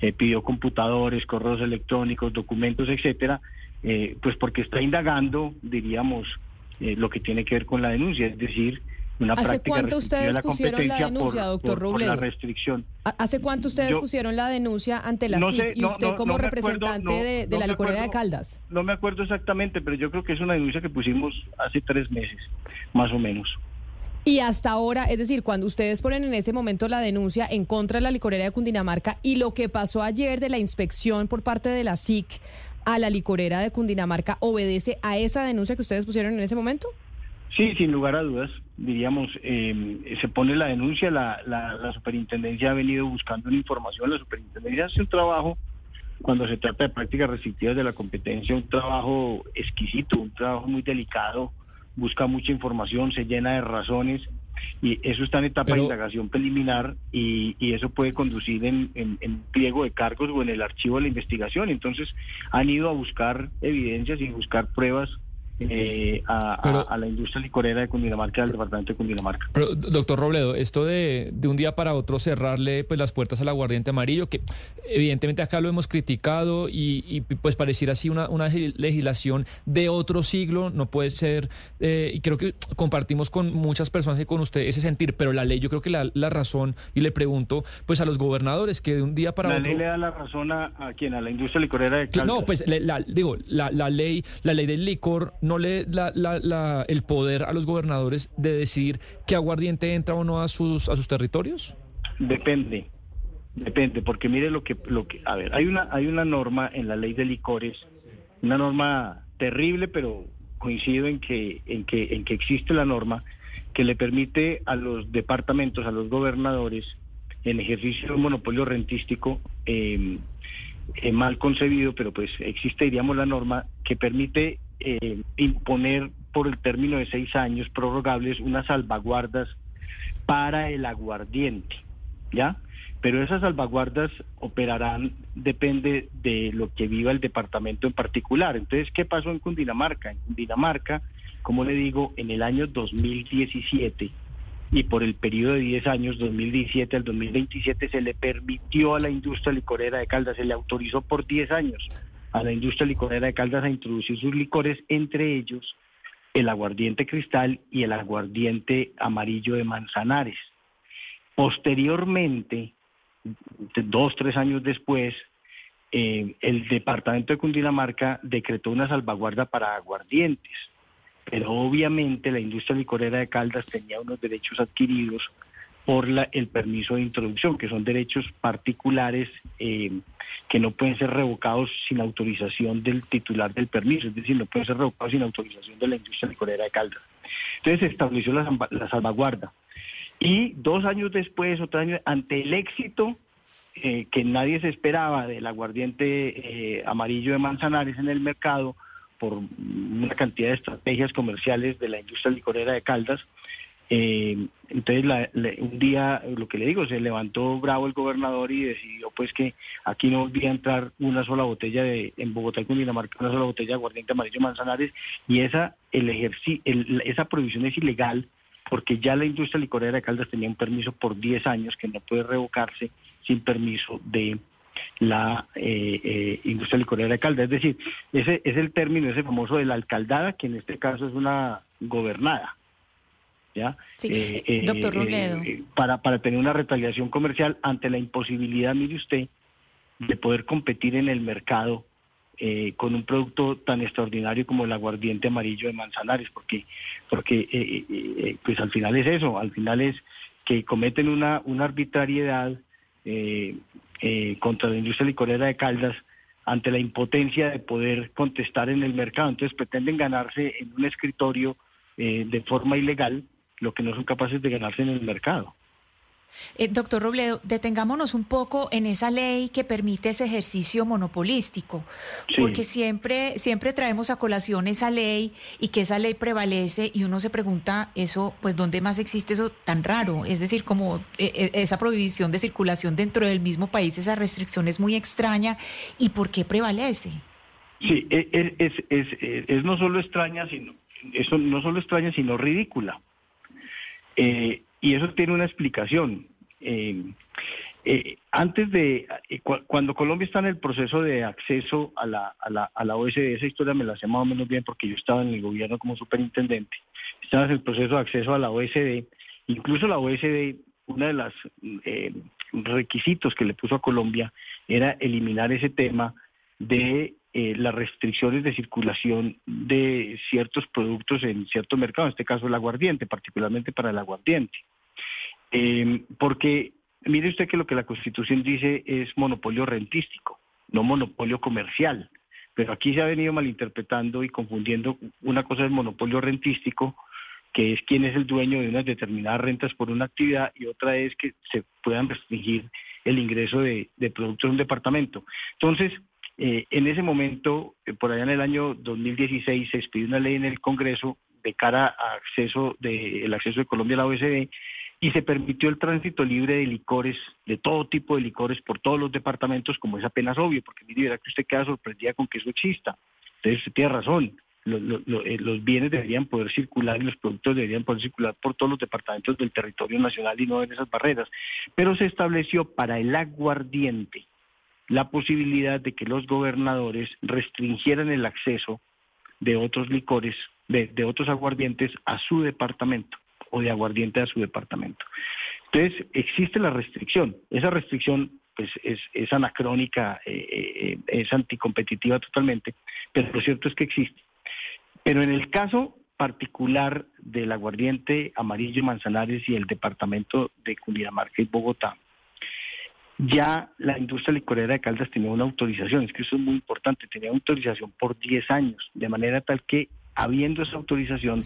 eh, pidió computadores, correos electrónicos, documentos, etcétera, eh, pues porque está indagando, diríamos, eh, lo que tiene que ver con la denuncia, es decir, una ¿Hace práctica cuánto ustedes la pusieron la denuncia, por- doctor por- por la restricción. ¿Ha- ¿Hace cuánto ustedes Yo- pusieron la denuncia ante la No CIC sé, y no, usted no, como no me acuerdo, representante de, la licorera de. Caldas? No me acuerdo exactamente, pero yo creo que es una denuncia que pusimos hace tres meses, más o menos. Y hasta ahora, es decir, cuando ustedes ponen en ese momento la denuncia en contra de la licorera de Cundinamarca y lo que pasó ayer de la inspección por parte de la SIC a la licorera de Cundinamarca, ¿obedece a esa denuncia que ustedes pusieron en ese momento? Sí, sin lugar a dudas, diríamos, eh, se pone la denuncia, la, la, la superintendencia ha venido buscando una información, la superintendencia hace un trabajo, cuando se trata de prácticas restrictivas de la competencia, un trabajo exquisito, un trabajo muy delicado, busca mucha información, se llena de razones y eso está en etapa de indagación preliminar y, y eso puede conducir en, en, pliego de cargos o en el archivo de la investigación. Entonces han ido a buscar evidencias y buscar pruebas eh, a, a- Pero- a la industria licorera de Cundinamarca, al departamento de Cundinamarca. Pero, doctor Robledo, esto de, de un día para otro cerrarle pues las puertas al aguardiente amarillo, que evidentemente acá lo hemos criticado y, y, pues pareciera así una, una legislación de otro siglo, no puede ser, eh, y creo que compartimos con muchas personas y con usted ese sentir, pero la ley, yo creo que la, la razón, y le pregunto pues a los gobernadores que de un día para la otro... ley le da la razón a, a quien, a la industria licorera de Caldas. No, pues le- la, digo, la, la ley, la ley del licor no le da la, la- el poder a los gobernadores de decidir qué aguardiente entra o no a sus a sus territorios. Depende, depende, porque mire lo que, lo que, a ver, hay una, hay una norma en la ley de licores, una norma terrible, pero coincido en que, en que, en que existe la norma que le permite a los departamentos, a los gobernadores, en ejercicio de un monopolio rentístico, eh, eh, mal concebido, pero pues existe, diríamos, la norma que permite eh, imponer por el término de seis años prorrogables unas salvaguardas para el aguardiente, ¿ya? Pero esas salvaguardas operarán, depende de lo que viva el departamento en particular. Entonces, ¿qué pasó en Cundinamarca? En Cundinamarca, como le digo, en el año 2017 y por el periodo de 10 años, 2017 al 2027, se le permitió a la industria licorera de Caldas, se le autorizó por 10 años a la industria licorera de Caldas a introducir sus licores, entre ellos el aguardiente cristal y el aguardiente amarillo de Manzanares. Posteriormente, dos, tres años después, eh, el departamento de Cundinamarca decretó una salvaguarda para aguardientes, pero obviamente la industria licorera de Caldas tenía unos derechos adquiridos por la- el permiso de introducción, que son derechos particulares eh, que no pueden ser revocados sin autorización del titular del permiso, es decir, no pueden ser revocados sin autorización de la industria licorera de Caldas. Entonces se estableció la, salva- la salvaguarda. Y dos años después, otro año, ante el éxito eh, que nadie se esperaba del aguardiente eh, amarillo de Manzanares en el mercado, por una cantidad de estrategias comerciales de la industria licorera de Caldas, eh, entonces la- un día, lo que le digo, se levantó bravo el gobernador y decidió pues que aquí no volvía a entrar una sola botella de, en Bogotá y Cundinamarca, una sola botella de aguardiente amarillo Manzanares, y esa, el ejerci- el- esa prohibición es ilegal porque ya la industria licorera de Caldas tenía un permiso por 10 años que no puede revocarse sin permiso de la eh, eh, industria licorera de Caldas. Es decir, ese es el término, ese famoso de la alcaldada, que en este caso es una gobernada. ¿Ya? Sí, Eh, eh, doctor Robledo. eh, para, para tener una retaliación comercial ante la imposibilidad, mire usted, de poder competir en el mercado eh, con un producto tan extraordinario como el aguardiente amarillo de Manzanares, porque, porque pues al final es eso, al final es que cometen una, una arbitrariedad eh, eh, contra la industria licorera de Caldas ante la impotencia de poder contestar en el mercado. Entonces pretenden ganarse en un escritorio eh, de forma ilegal lo que no son capaces de ganarse en el mercado. Eh, doctor Robledo, detengámonos un poco en esa ley que permite ese ejercicio monopolístico, Sí. porque siempre, siempre traemos a colación esa ley y que esa ley prevalece y uno se pregunta eso, pues ¿dónde más existe eso tan raro? Es decir, como eh, eh, esa prohibición de circulación dentro del mismo país, esa restricción es muy extraña y ¿por qué prevalece? Sí, es, es, es, es- es no solo extraña, sino eso no solo extraña, sino ridícula. Eh, y eso tiene una explicación. Eh, eh, antes de, eh, cu- cuando Colombia está en el proceso de acceso a la, a, la, a la OSD, esa historia me la sé más o menos bien porque yo estaba en el gobierno como superintendente, estaba en el proceso de acceso a la OSD, incluso la OSD, uno de los requisitos que le puso a Colombia era eliminar ese tema de eh, las restricciones de circulación de ciertos productos en cierto mercado, en este caso el aguardiente, particularmente para el aguardiente. Eh, porque mire usted que lo que la Constitución dice es monopolio rentístico, no monopolio comercial. Pero aquí se ha venido malinterpretando y confundiendo. Una cosa es monopolio rentístico, que es quién es el dueño de unas determinadas rentas por una actividad, y otra es que se puedan restringir el ingreso de, de productos a un departamento. Entonces, eh, en ese momento, eh, por allá en el año 2016, se expidió una ley en el Congreso de cara a acceso de, el acceso de Colombia a la OSD y se permitió el tránsito libre de licores, de todo tipo de licores por todos los departamentos, como es apenas obvio, porque mire, verá que usted queda sorprendida con que eso exista. Entonces usted tiene razón, eh, los bienes deberían poder circular y los productos deberían poder circular por todos los departamentos del territorio nacional y no en esas barreras. Pero se estableció para el aguardiente la posibilidad de que los gobernadores restringieran el acceso de otros licores, de, de otros aguardientes a su departamento o de aguardiente a su departamento. Entonces, existe la restricción. Esa restricción pues es, es anacrónica, eh, eh, es anticompetitiva totalmente, pero lo cierto es que existe. Pero en el caso particular del aguardiente amarillo Manzanares y el departamento de Cundinamarca y Bogotá, ya la industria licorera de Caldas tenía una autorización, es que eso es muy importante, tenía autorización por 10 años, de manera tal que habiendo esa autorización,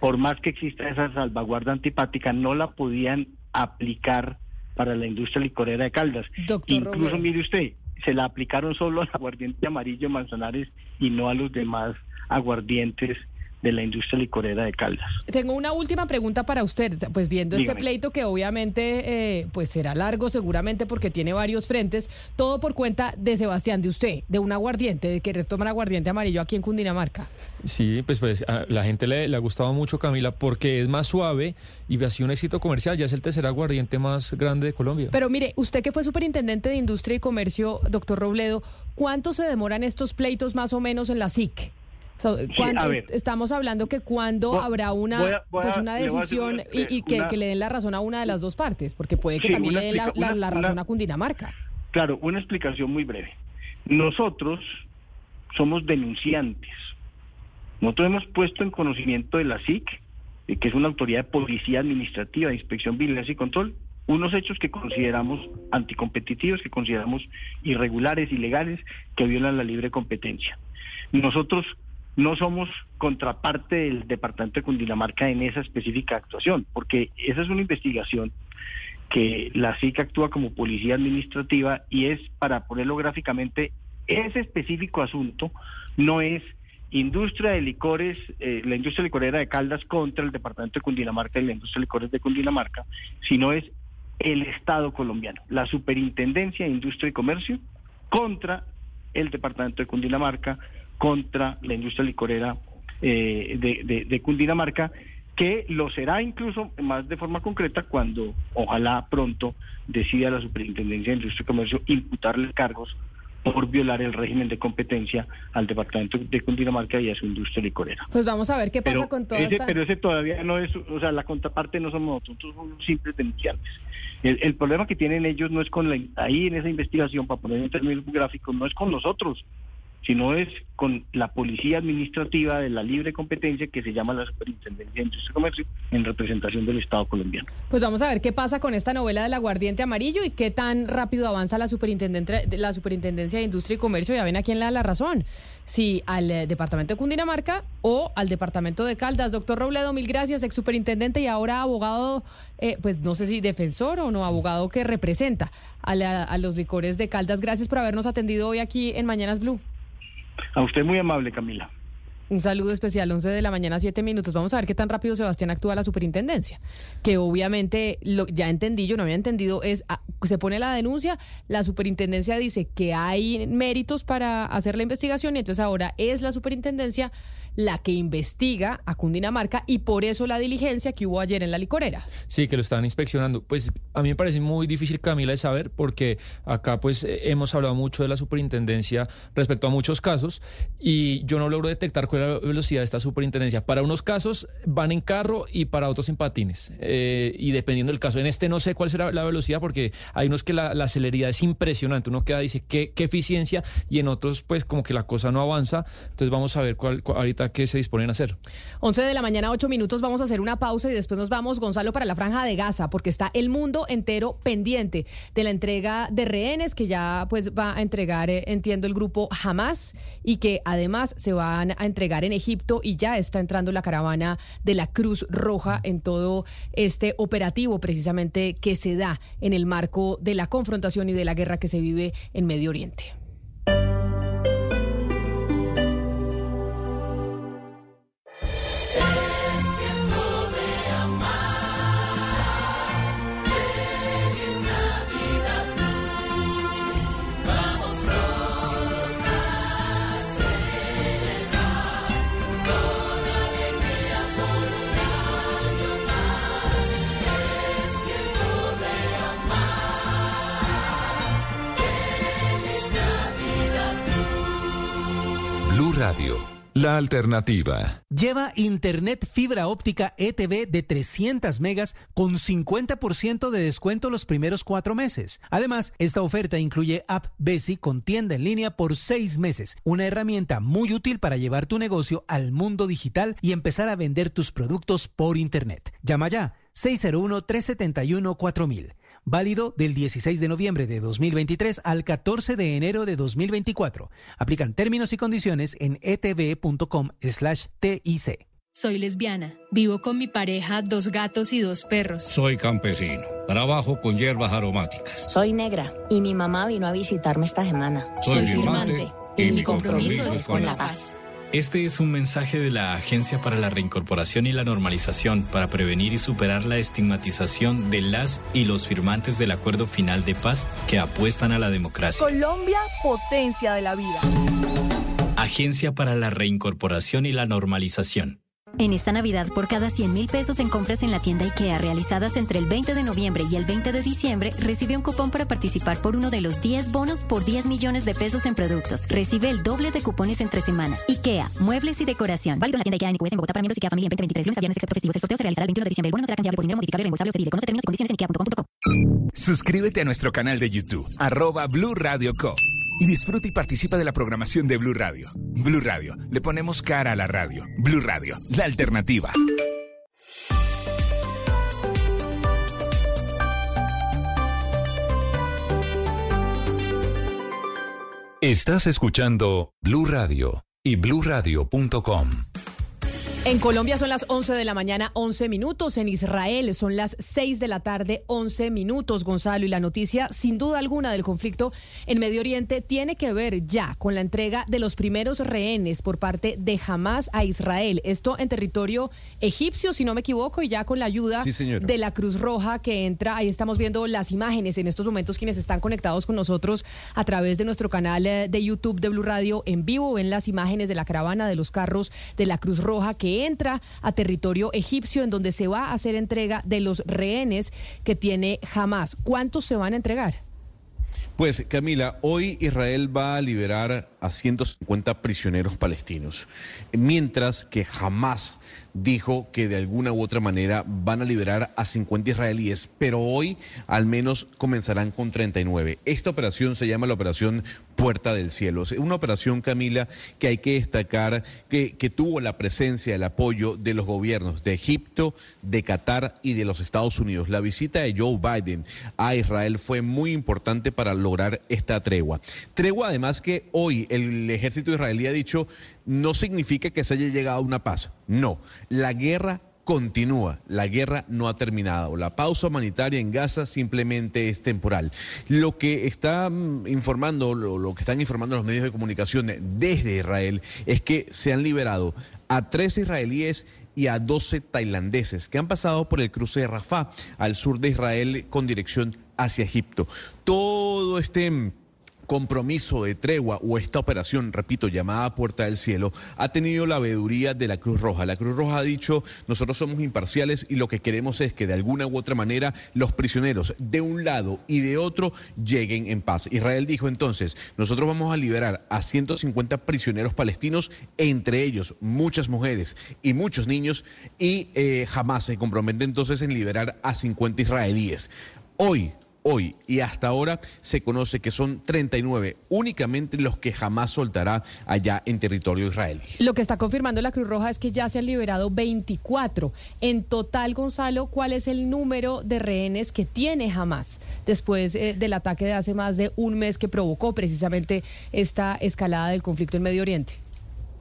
por más que exista esa salvaguarda antipática, no la podían aplicar para la industria licorera de Caldas. Doctor Incluso, mire usted, se la aplicaron solo al aguardiente amarillo Manzanares y no a los demás aguardientes de la industria licorera de Caldas. Tengo una última pregunta para usted. Pues viendo este pleito que obviamente eh, pues será largo seguramente porque tiene varios frentes, todo por cuenta de Sebastián, de usted, de un aguardiente, de querer tomar aguardiente amarillo aquí en Cundinamarca. Sí, pues, pues a la gente le, le ha gustado mucho Camila porque es más suave y ha sido un éxito comercial. Ya es el tercer aguardiente más grande de Colombia. Pero mire, usted que fue superintendente de Industria y Comercio, doctor Robledo, ¿cuánto se demoran estos pleitos más o menos en la SIC? O sea, ¿cuánto- a ver. estamos hablando que cuándo Voy- habrá una, voy a- voy pues una a decisión y, y que, una- que le den la razón a una de las dos partes, porque puede que Sí, también le den la, una- razón a Cundinamarca. Claro, una explicación muy breve. Nosotros somos denunciantes. Nosotros hemos puesto en conocimiento de la SIC, de que es una autoridad de policía administrativa, de inspección, vigilancia y control, unos hechos que consideramos anticompetitivos, que consideramos irregulares, ilegales, que violan la libre competencia. Nosotros no somos contraparte del Departamento de Cundinamarca en esa específica actuación, porque esa es una investigación que la SIC actúa como policía administrativa y es, para ponerlo gráficamente, ese específico asunto no es industria de licores, eh, la industria licorera de Caldas contra el departamento de Cundinamarca y la industria de licores de Cundinamarca, sino es el Estado colombiano, la Superintendencia de Industria y Comercio contra el departamento de Cundinamarca, contra la industria licorera eh, de, de- de Cundinamarca, que lo será incluso más de forma concreta cuando ojalá pronto decida la Superintendencia de Industria y Comercio imputarle cargos por violar el régimen de competencia al departamento de Cundinamarca y a su industria licorera. Pues vamos a ver qué pasa Pero con toda ese, esta... pero ese todavía no es, o sea, la contraparte no somos nosotros, nosotros somos simples denunciantes. El, el problema que tienen ellos no es con la, ahí en esa investigación, para poner en términos gráficos, no es con nosotros, sino es con la policía administrativa de la libre competencia que se llama la Superintendencia de Industria y Comercio en representación del Estado colombiano. Pues vamos a ver qué pasa con esta novela del aguardiente amarillo y qué tan rápido avanza la, superintendente, la Superintendencia de Industria y Comercio. Ya ven a quién le da la razón. Si al eh, Departamento de Cundinamarca o al Departamento de Caldas. Doctor Robledo, mil gracias, ex superintendente y ahora abogado, eh, pues no sé si defensor o no, abogado que representa a, la- a los licores de Caldas. Gracias por habernos atendido hoy aquí en Mañanas Blue. A usted muy amable, Camila. Un saludo especial, 11 de la mañana, 7 minutos. Vamos a ver qué tan rápido Sebastián actúa la superintendencia. Que obviamente, lo, ya entendí, yo no había entendido, es, ah, se pone la denuncia, la superintendencia dice que hay méritos para hacer la investigación y entonces ahora es la superintendencia la que investiga a Cundinamarca y por eso la diligencia que hubo ayer en la licorera. Sí, que lo estaban inspeccionando. Pues a mí me parece muy difícil, Camila, de saber, porque acá pues eh, hemos hablado mucho de la superintendencia respecto a muchos casos y yo no logro detectar cuál es la velocidad de esta superintendencia. Para unos casos van en carro y para otros en patines. Eh, y dependiendo del caso, en este no sé cuál será la velocidad porque hay unos que la, la celeridad es impresionante. Uno queda dice qué, qué eficiencia y en otros pues como que la cosa no avanza. Entonces vamos a ver cuál, cuál ahorita qué se disponen a hacer. 11 de la mañana, 8 minutos, vamos a hacer una pausa y después nos vamos, Gonzalo, para la franja de Gaza, porque está el mundo entero pendiente de la entrega de rehenes que ya pues va a entregar, eh, entiendo, el grupo Hamas y que además se van a entregar en Egipto y ya está entrando la caravana de la Cruz Roja en todo este operativo precisamente que se da en el marco de la confrontación y de la guerra que se vive en Medio Oriente. La alternativa. Lleva Internet fibra óptica ETV de 300 megas con 50% de descuento los primeros cuatro meses. Además, esta oferta incluye App Besi con tienda en línea por seis meses, una herramienta muy útil para llevar tu negocio al mundo digital y empezar a vender tus productos por Internet. Llama ya 601-371-4000. Válido del 16 de noviembre de 2023 al 14 de enero de 2024. Aplican términos y condiciones en etv.com slash TIC. Soy lesbiana. Vivo con mi pareja, dos gatos y dos perros. Soy campesino. Trabajo con hierbas aromáticas. Soy negra y mi mamá vino a visitarme esta semana. Soy firmante y mi compromiso es con la paz. Este es un mensaje de la Agencia para la Reincorporación y la Normalización para prevenir y superar la estigmatización de las y los firmantes del Acuerdo Final de Paz que apuestan a la democracia. Colombia, potencia de la vida. Agencia para la Reincorporación y la Normalización. En esta Navidad, por cada 100 mil pesos en compras en la tienda IKEA realizadas entre el 20 de noviembre y el 20 de diciembre, recibe un cupón para participar por uno de los 10 bonos por 10 millones de pesos en productos. Recibe el doble de cupones entre semana. IKEA, muebles y decoración. Válido en la tienda IKEA en en Bogotá para miembros IKEA Family en 2023, lunes a viernes excepto festivos. El se realizará el 21 de diciembre. El bono no será cambiable por dinero modificable, reembolsable o cedible. Conoce términos y condiciones en ikea.com.co. Suscríbete a nuestro canal de YouTube, arroba Blue Radio Co. Y disfruta y participa de la programación de Blue Radio. Blue Radio, le ponemos cara a la radio. Blue Radio, la alternativa. Estás escuchando Blue Radio y bluradio.com. En Colombia son las 11 de la mañana, 11 minutos. En Israel son las 6 de la tarde, 11 minutos, Gonzalo. Y la noticia, sin duda alguna, del conflicto en Medio Oriente tiene que ver ya con la entrega de los primeros rehenes por parte de Hamas a Israel. Esto en territorio egipcio, si no me equivoco, y ya con la ayuda Sí, de la Cruz Roja que entra. Ahí estamos viendo las imágenes en estos momentos quienes están conectados con nosotros a través de nuestro canal eh, de YouTube de Blue Radio en vivo. Ven las imágenes de la caravana de los carros de la Cruz Roja que entra a territorio egipcio en donde se va a hacer entrega de los rehenes que tiene Hamas. ¿Cuántos se van a entregar? Pues Camila, hoy Israel va a liberar a 150 prisioneros palestinos, mientras que jamás dijo que de alguna u otra manera van a liberar a 50 israelíes, pero hoy al menos comenzarán con 39. Esta operación se llama la operación Puerta del Cielo. Es una operación, Camila, que hay que destacar que, que tuvo la presencia, el apoyo de los gobiernos de Egipto, de Qatar y de los Estados Unidos. La visita de Joe Biden a Israel fue muy importante para lograr esta tregua. Tregua además que hoy el ejército israelí ha dicho no significa que se haya llegado a una paz. No, la guerra continúa. La guerra no ha terminado. La pausa humanitaria en Gaza simplemente es temporal. Lo que está informando, lo, lo que están informando los medios de comunicación desde Israel es que se han liberado a tres israelíes y a 12 tailandeses que han pasado por el cruce de Rafah al sur de Israel con dirección hacia Egipto. Todo este compromiso de tregua o esta operación, repito, llamada Puerta del Cielo, ha tenido la veeduría de la Cruz Roja. La Cruz Roja ha dicho, nosotros somos imparciales y lo que queremos es que de alguna u otra manera los prisioneros de un lado y de otro lleguen en paz. Israel dijo entonces, nosotros vamos a liberar a 150 prisioneros palestinos, entre ellos muchas mujeres y muchos niños, y eh, jamás se compromete entonces en liberar a 50 israelíes. Hoy, hoy y hasta ahora se conoce que son 39 únicamente los que jamás soltará allá en territorio israelí. Lo que está confirmando la Cruz Roja es que ya se han liberado 24. En total, Gonzalo, ¿cuál es el número de rehenes que tiene Hamas después eh, del ataque de hace más de un mes que provocó precisamente esta escalada del conflicto en Medio Oriente?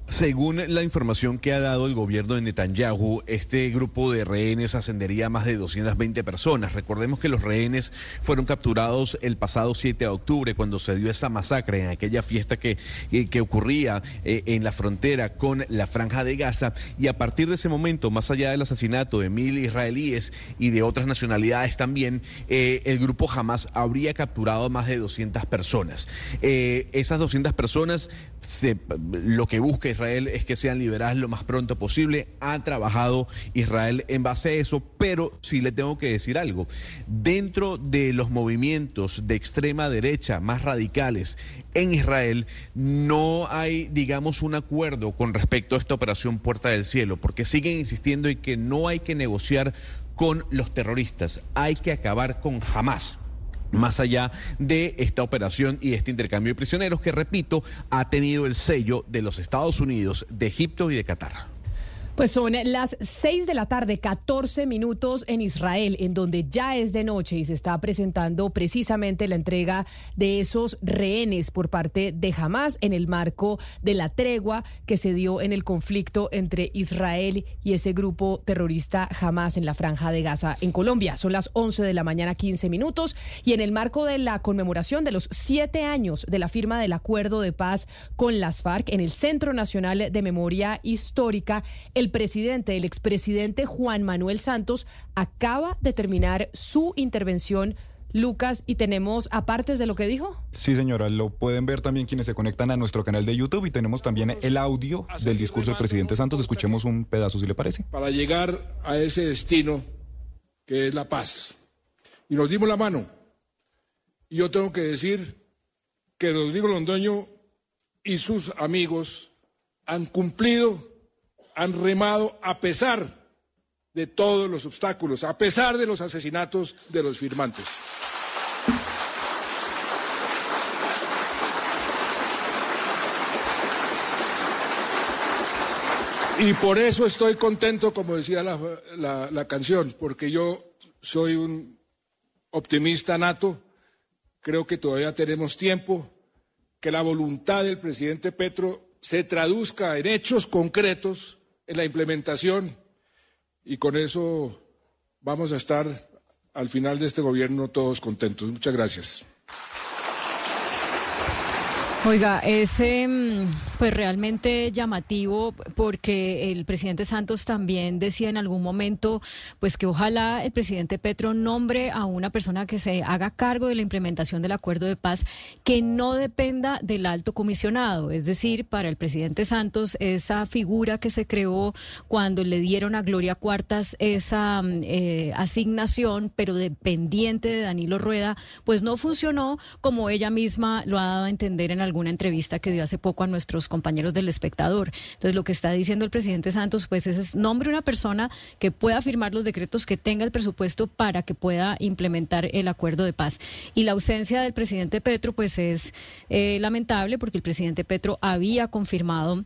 Según la información que ha dado el gobierno de Netanyahu, este grupo de rehenes ascendería a más de 220 personas. Recordemos que los rehenes fueron capturados el pasado 7 de octubre cuando se dio esa masacre en aquella fiesta que, eh, que ocurría eh, en la frontera con la franja de Gaza. Y a partir de ese momento, más allá del asesinato de mil israelíes y de otras nacionalidades también, eh, el grupo jamás habría capturado a más de 200 personas. Esas 200 personas, se- lo que busca Israel es que sean liberadas lo más pronto posible. Ha trabajado Israel en base a eso, pero sí le tengo que decir algo. Dentro de los movimientos de extrema derecha más radicales en Israel, no hay, digamos, un acuerdo con respecto a esta operación Puerta del Cielo, porque siguen insistiendo en que no hay que negociar con los terroristas, hay que acabar con Hamas más allá de esta operación y este intercambio de prisioneros que, repito, ha tenido el sello de los Estados Unidos, de Egipto y de Qatar. Pues son las 6 de la tarde, 14 minutos en Israel, en donde ya es de noche y se está presentando precisamente la entrega de esos rehenes por parte de Hamas en el marco de la tregua que se dio en el conflicto entre Israel y ese grupo terrorista Hamas en la franja de Gaza en Colombia. Son las 11 de la mañana, 15 minutos, y en el marco de la conmemoración de los siete años de la firma del acuerdo de paz con las FARC en el Centro Nacional de Memoria Histórica, el presidente, el expresidente Juan Manuel Santos, acaba de terminar su intervención. Lucas, y tenemos apartes de lo que dijo. Sí, señora, lo pueden ver también quienes se conectan a nuestro canal de YouTube y tenemos también el audio del discurso del presidente Santos. Escuchemos un pedazo, si le parece. para llegar a ese destino que es la paz. Y nos dimos la mano. Y yo tengo que decir que Rodrigo Londoño y sus amigos han cumplido, han remado a pesar de todos los obstáculos, a pesar de los asesinatos de los firmantes. Y por eso estoy contento, como decía la, la- canción, porque yo soy un optimista nato, creo que todavía tenemos tiempo, que la voluntad del presidente Petro se traduzca en hechos concretos, en la implementación, y con eso vamos a estar al final de este gobierno todos contentos. Muchas gracias. Oiga, es em, pues realmente llamativo porque el presidente Santos también decía en algún momento pues que ojalá el presidente Petro nombre a una persona que se haga cargo de la implementación del acuerdo de paz que no dependa del alto comisionado, es decir, para el presidente Santos esa figura que se creó cuando le dieron a Gloria Cuartas esa mm, eh, asignación, pero dependiente de Danilo Rueda, pues no funcionó como ella misma lo ha dado a entender en alguna entrevista que dio hace poco a nuestros compañeros del espectador. Entonces, lo que está diciendo el presidente Santos, pues es, nombre una persona que pueda firmar los decretos, que tenga el presupuesto para que pueda implementar el acuerdo de paz. Y la ausencia del presidente Petro, pues es eh, lamentable porque el presidente Petro había confirmado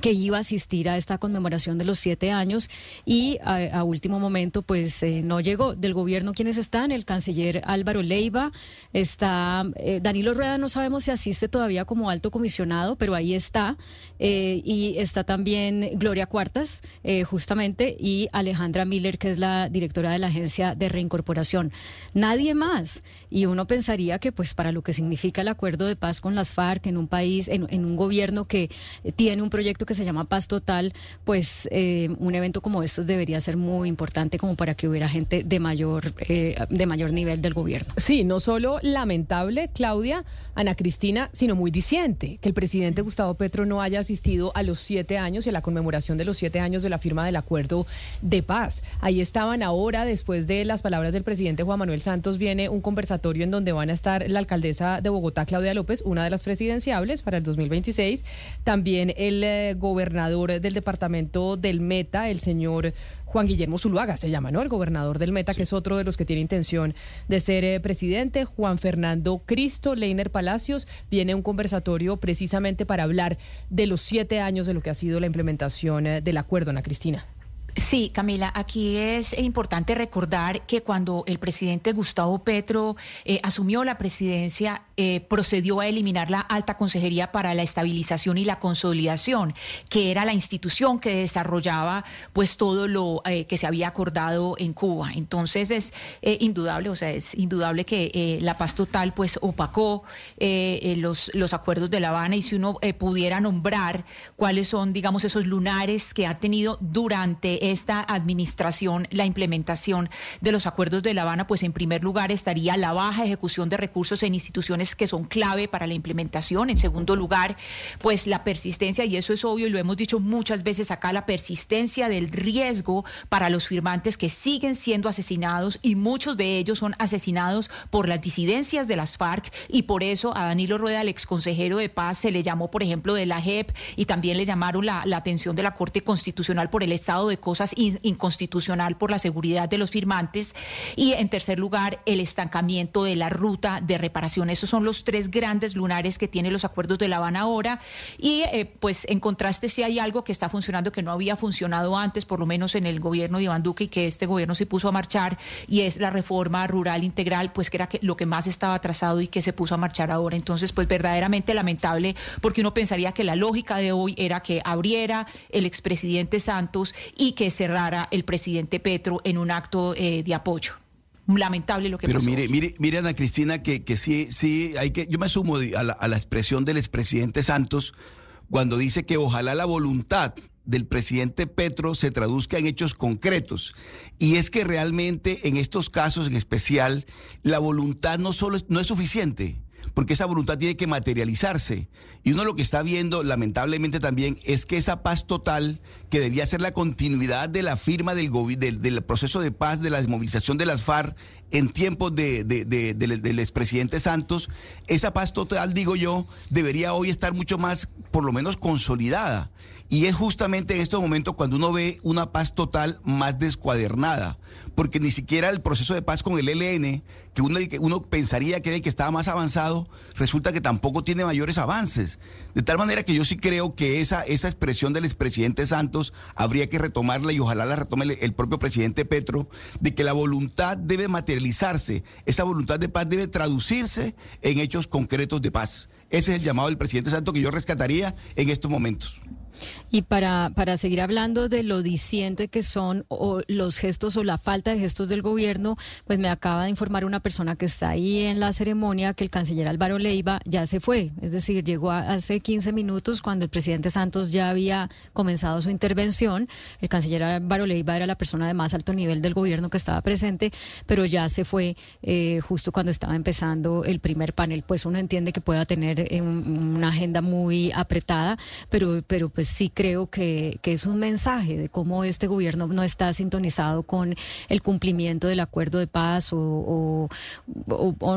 que iba a asistir a esta conmemoración de los siete años y a, último momento pues eh, no llegó. Del gobierno quienes están, el canciller Álvaro Leiva, está eh, Danilo Rueda, no sabemos si asiste todavía como alto comisionado, pero ahí está, eh, y está también Gloria Cuartas, eh, justamente, y Alejandra Miller, que es la directora de la Agencia de Reincorporación. Nadie más. Y uno pensaría que pues para lo que significa el acuerdo de paz con las FARC en un país, en un gobierno que tiene un proyecto que se llama Paz Total, pues eh, un evento como estos debería ser muy importante como para que hubiera gente de mayor, eh, de mayor nivel del gobierno. Sí, no solo lamentable, Claudia, Ana Cristina, sino muy diciente que el presidente Gustavo Petro no haya asistido a los siete años y a la conmemoración de los siete años de la firma del acuerdo de paz. Ahí estaban ahora, después de las palabras del presidente Juan Manuel Santos, viene un conversatorio en donde van a estar la alcaldesa de Bogotá, Claudia López, una de las presidenciables para el 2026, también el eh, gobernador del departamento del Meta, el señor Juan Guillermo Zuluaga se llama, ¿no? El gobernador del Meta, que es otro de los que tiene intención de ser eh, presidente. Juan Fernando Cristo, Leiner Palacios, viene un conversatorio precisamente para hablar de los siete años de lo que ha sido la implementación eh, del acuerdo, Ana Cristina. Sí, Camila, aquí es importante recordar que cuando el presidente Gustavo Petro eh, asumió la presidencia, eh, procedió a eliminar la Alta Consejería para la Estabilización y la Consolidación, que era la institución que desarrollaba pues todo lo eh, que se había acordado en Cuba. Entonces es eh, indudable, o sea, es indudable que la paz total pues opacó los, los acuerdos de La Habana y si uno pudiera nombrar cuáles son, digamos, esos lunares que ha tenido durante esta administración la implementación de los acuerdos de La Habana, pues en primer lugar estaría la baja ejecución de recursos en instituciones que son clave para la implementación. En segundo lugar, pues la persistencia, y eso es obvio y lo hemos dicho muchas veces acá, la persistencia del riesgo para los firmantes que siguen siendo asesinados y muchos de ellos son asesinados por las disidencias de las FARC y por eso a Danilo Rueda, el exconsejero de paz, se le llamó, por ejemplo, de la JEP y también le llamaron la, atención de la Corte Constitucional por el estado de cosas in- inconstitucional por la seguridad de los firmantes y en tercer lugar el estancamiento de la ruta de reparación. Esos son los tres grandes lunares que tienen los acuerdos de La Habana ahora y eh, pues en contraste si hay algo que está funcionando que no había funcionado antes, por lo menos en el gobierno de Iván Duque y que este gobierno se puso a marchar y es la reforma rural integral, pues que era que- lo que más estaba atrasado y que se puso a marchar ahora. Entonces, pues verdaderamente lamentable porque uno pensaría que la lógica de hoy era que abriera el expresidente Santos y que cerrara el presidente Petro en un acto eh, de apoyo. Lamentable lo que Pero pasó. mire, mire, mire, Ana Cristina, que, que sí, sí, hay que, yo me sumo a la, a la expresión del expresidente Santos cuando dice que ojalá la voluntad del presidente Petro se traduzca en hechos concretos. Y es que realmente en estos casos en especial, la voluntad no solo es, no es suficiente porque esa voluntad tiene que materializarse. Y uno lo que está viendo, lamentablemente también, es que esa paz total, que debía ser la continuidad de la firma del, proceso de paz, de la desmovilización de las FARC en tiempos de, de- de- del expresidente Santos, esa paz total, digo yo, debería hoy estar mucho más, por lo menos, consolidada. Y es justamente en estos momentos cuando uno ve una paz total más descuadernada, porque ni siquiera el proceso de paz con el uno, el que uno pensaría que era el que estaba más avanzado, resulta que tampoco tiene mayores avances. De tal manera que yo sí creo que esa, esa expresión del expresidente Santos habría que retomarla y ojalá la retome el, el propio presidente Petro, de que la voluntad debe materializarse, esa voluntad de paz debe traducirse en hechos concretos de paz. Ese es el llamado del presidente Santos que yo rescataría en estos momentos. Y para, para seguir hablando de lo diciente que son o los gestos o la falta de gestos del gobierno, pues me acaba de informar una persona que está ahí en la ceremonia que el canciller Álvaro Leiva ya se fue. Es decir, llegó hace 15 minutos cuando el presidente Santos ya había comenzado su intervención. El canciller Álvaro Leiva era la persona de más alto nivel del gobierno que estaba presente, pero ya se fue eh, justo cuando estaba empezando el primer panel. Pues uno entiende que pueda tener eh, un- una agenda muy apretada, pero, pero pues sí creo que, que es un mensaje de cómo este gobierno no está sintonizado con el cumplimiento del acuerdo de paz o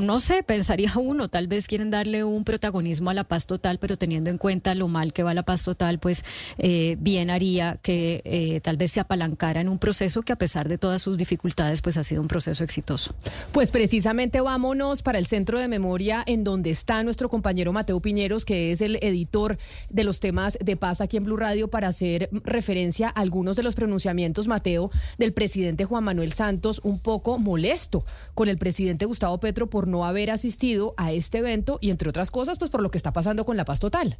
no sé, pensaría uno, tal vez quieren darle un protagonismo a la paz total, pero teniendo en cuenta lo mal que va la paz total, pues eh, bien haría que eh, tal vez se apalancara en un proceso que a pesar de todas sus dificultades, pues ha sido un proceso exitoso. Pues precisamente vámonos para el centro de memoria en donde está nuestro compañero Mateo Piñeros, que es el editor de los temas de paz aquí en Blue Radio para hacer referencia a algunos de los pronunciamientos, Mateo, del presidente Juan Manuel Santos, un poco molesto con el presidente Gustavo Petro por no haber asistido a este evento y, entre otras cosas, pues por lo que está pasando con la paz total.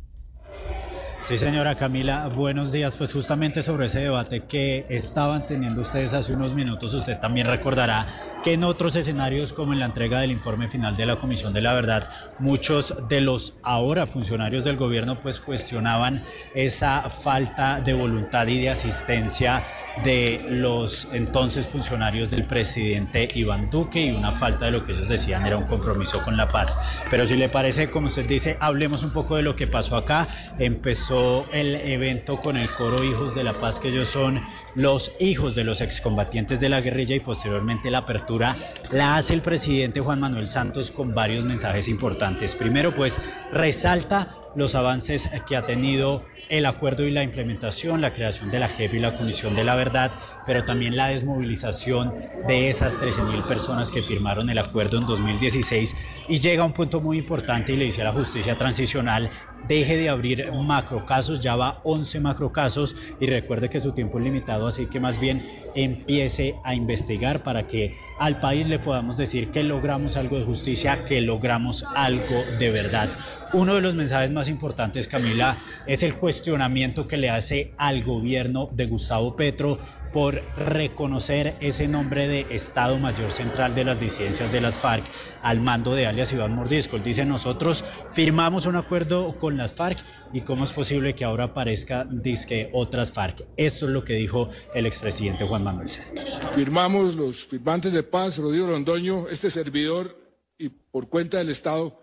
Sí, señora Camila, buenos días. Pues justamente sobre ese debate que estaban teniendo ustedes hace unos minutos, usted también recordará que en otros escenarios, como en la entrega del informe final de la Comisión de la Verdad, muchos de los ahora funcionarios del gobierno pues cuestionaban esa falta de voluntad y de asistencia de los entonces funcionarios del presidente Iván Duque y una falta de lo que ellos decían era un compromiso con la paz. Pero si le parece, como usted dice, hablemos un poco de lo que pasó acá. Empezó el evento con el coro Hijos de la Paz, que ellos son los hijos de los excombatientes de la guerrilla y posteriormente la apertura la hace el presidente Juan Manuel Santos con varios mensajes importantes. Primero, pues resalta los avances que ha tenido el acuerdo y la implementación, la creación de la JEP y la Comisión de la Verdad, pero también la desmovilización de esas 13.000 personas que firmaron el acuerdo en 2016 y llega a un punto muy importante y le dice a la justicia transicional, deje de abrir macrocasos, ya va 11 macrocasos y recuerde que su tiempo es limitado, así que más bien empiece a investigar para que al país le podamos decir que logramos algo de justicia, que logramos algo de verdad. Uno de los mensajes más importantes, Camila, es el cuestionamiento que le hace al gobierno de Gustavo Petro por reconocer ese nombre de Estado Mayor Central de las disidencias de las FARC al mando de alias Iván Mordisco. Dice, nosotros firmamos un acuerdo con las FARC y cómo es posible que ahora aparezca disque otras FARC. Esto es lo que dijo el expresidente Juan Manuel Santos. Firmamos los firmantes de paz, Rodrigo Londoño, este servidor y por cuenta del Estado,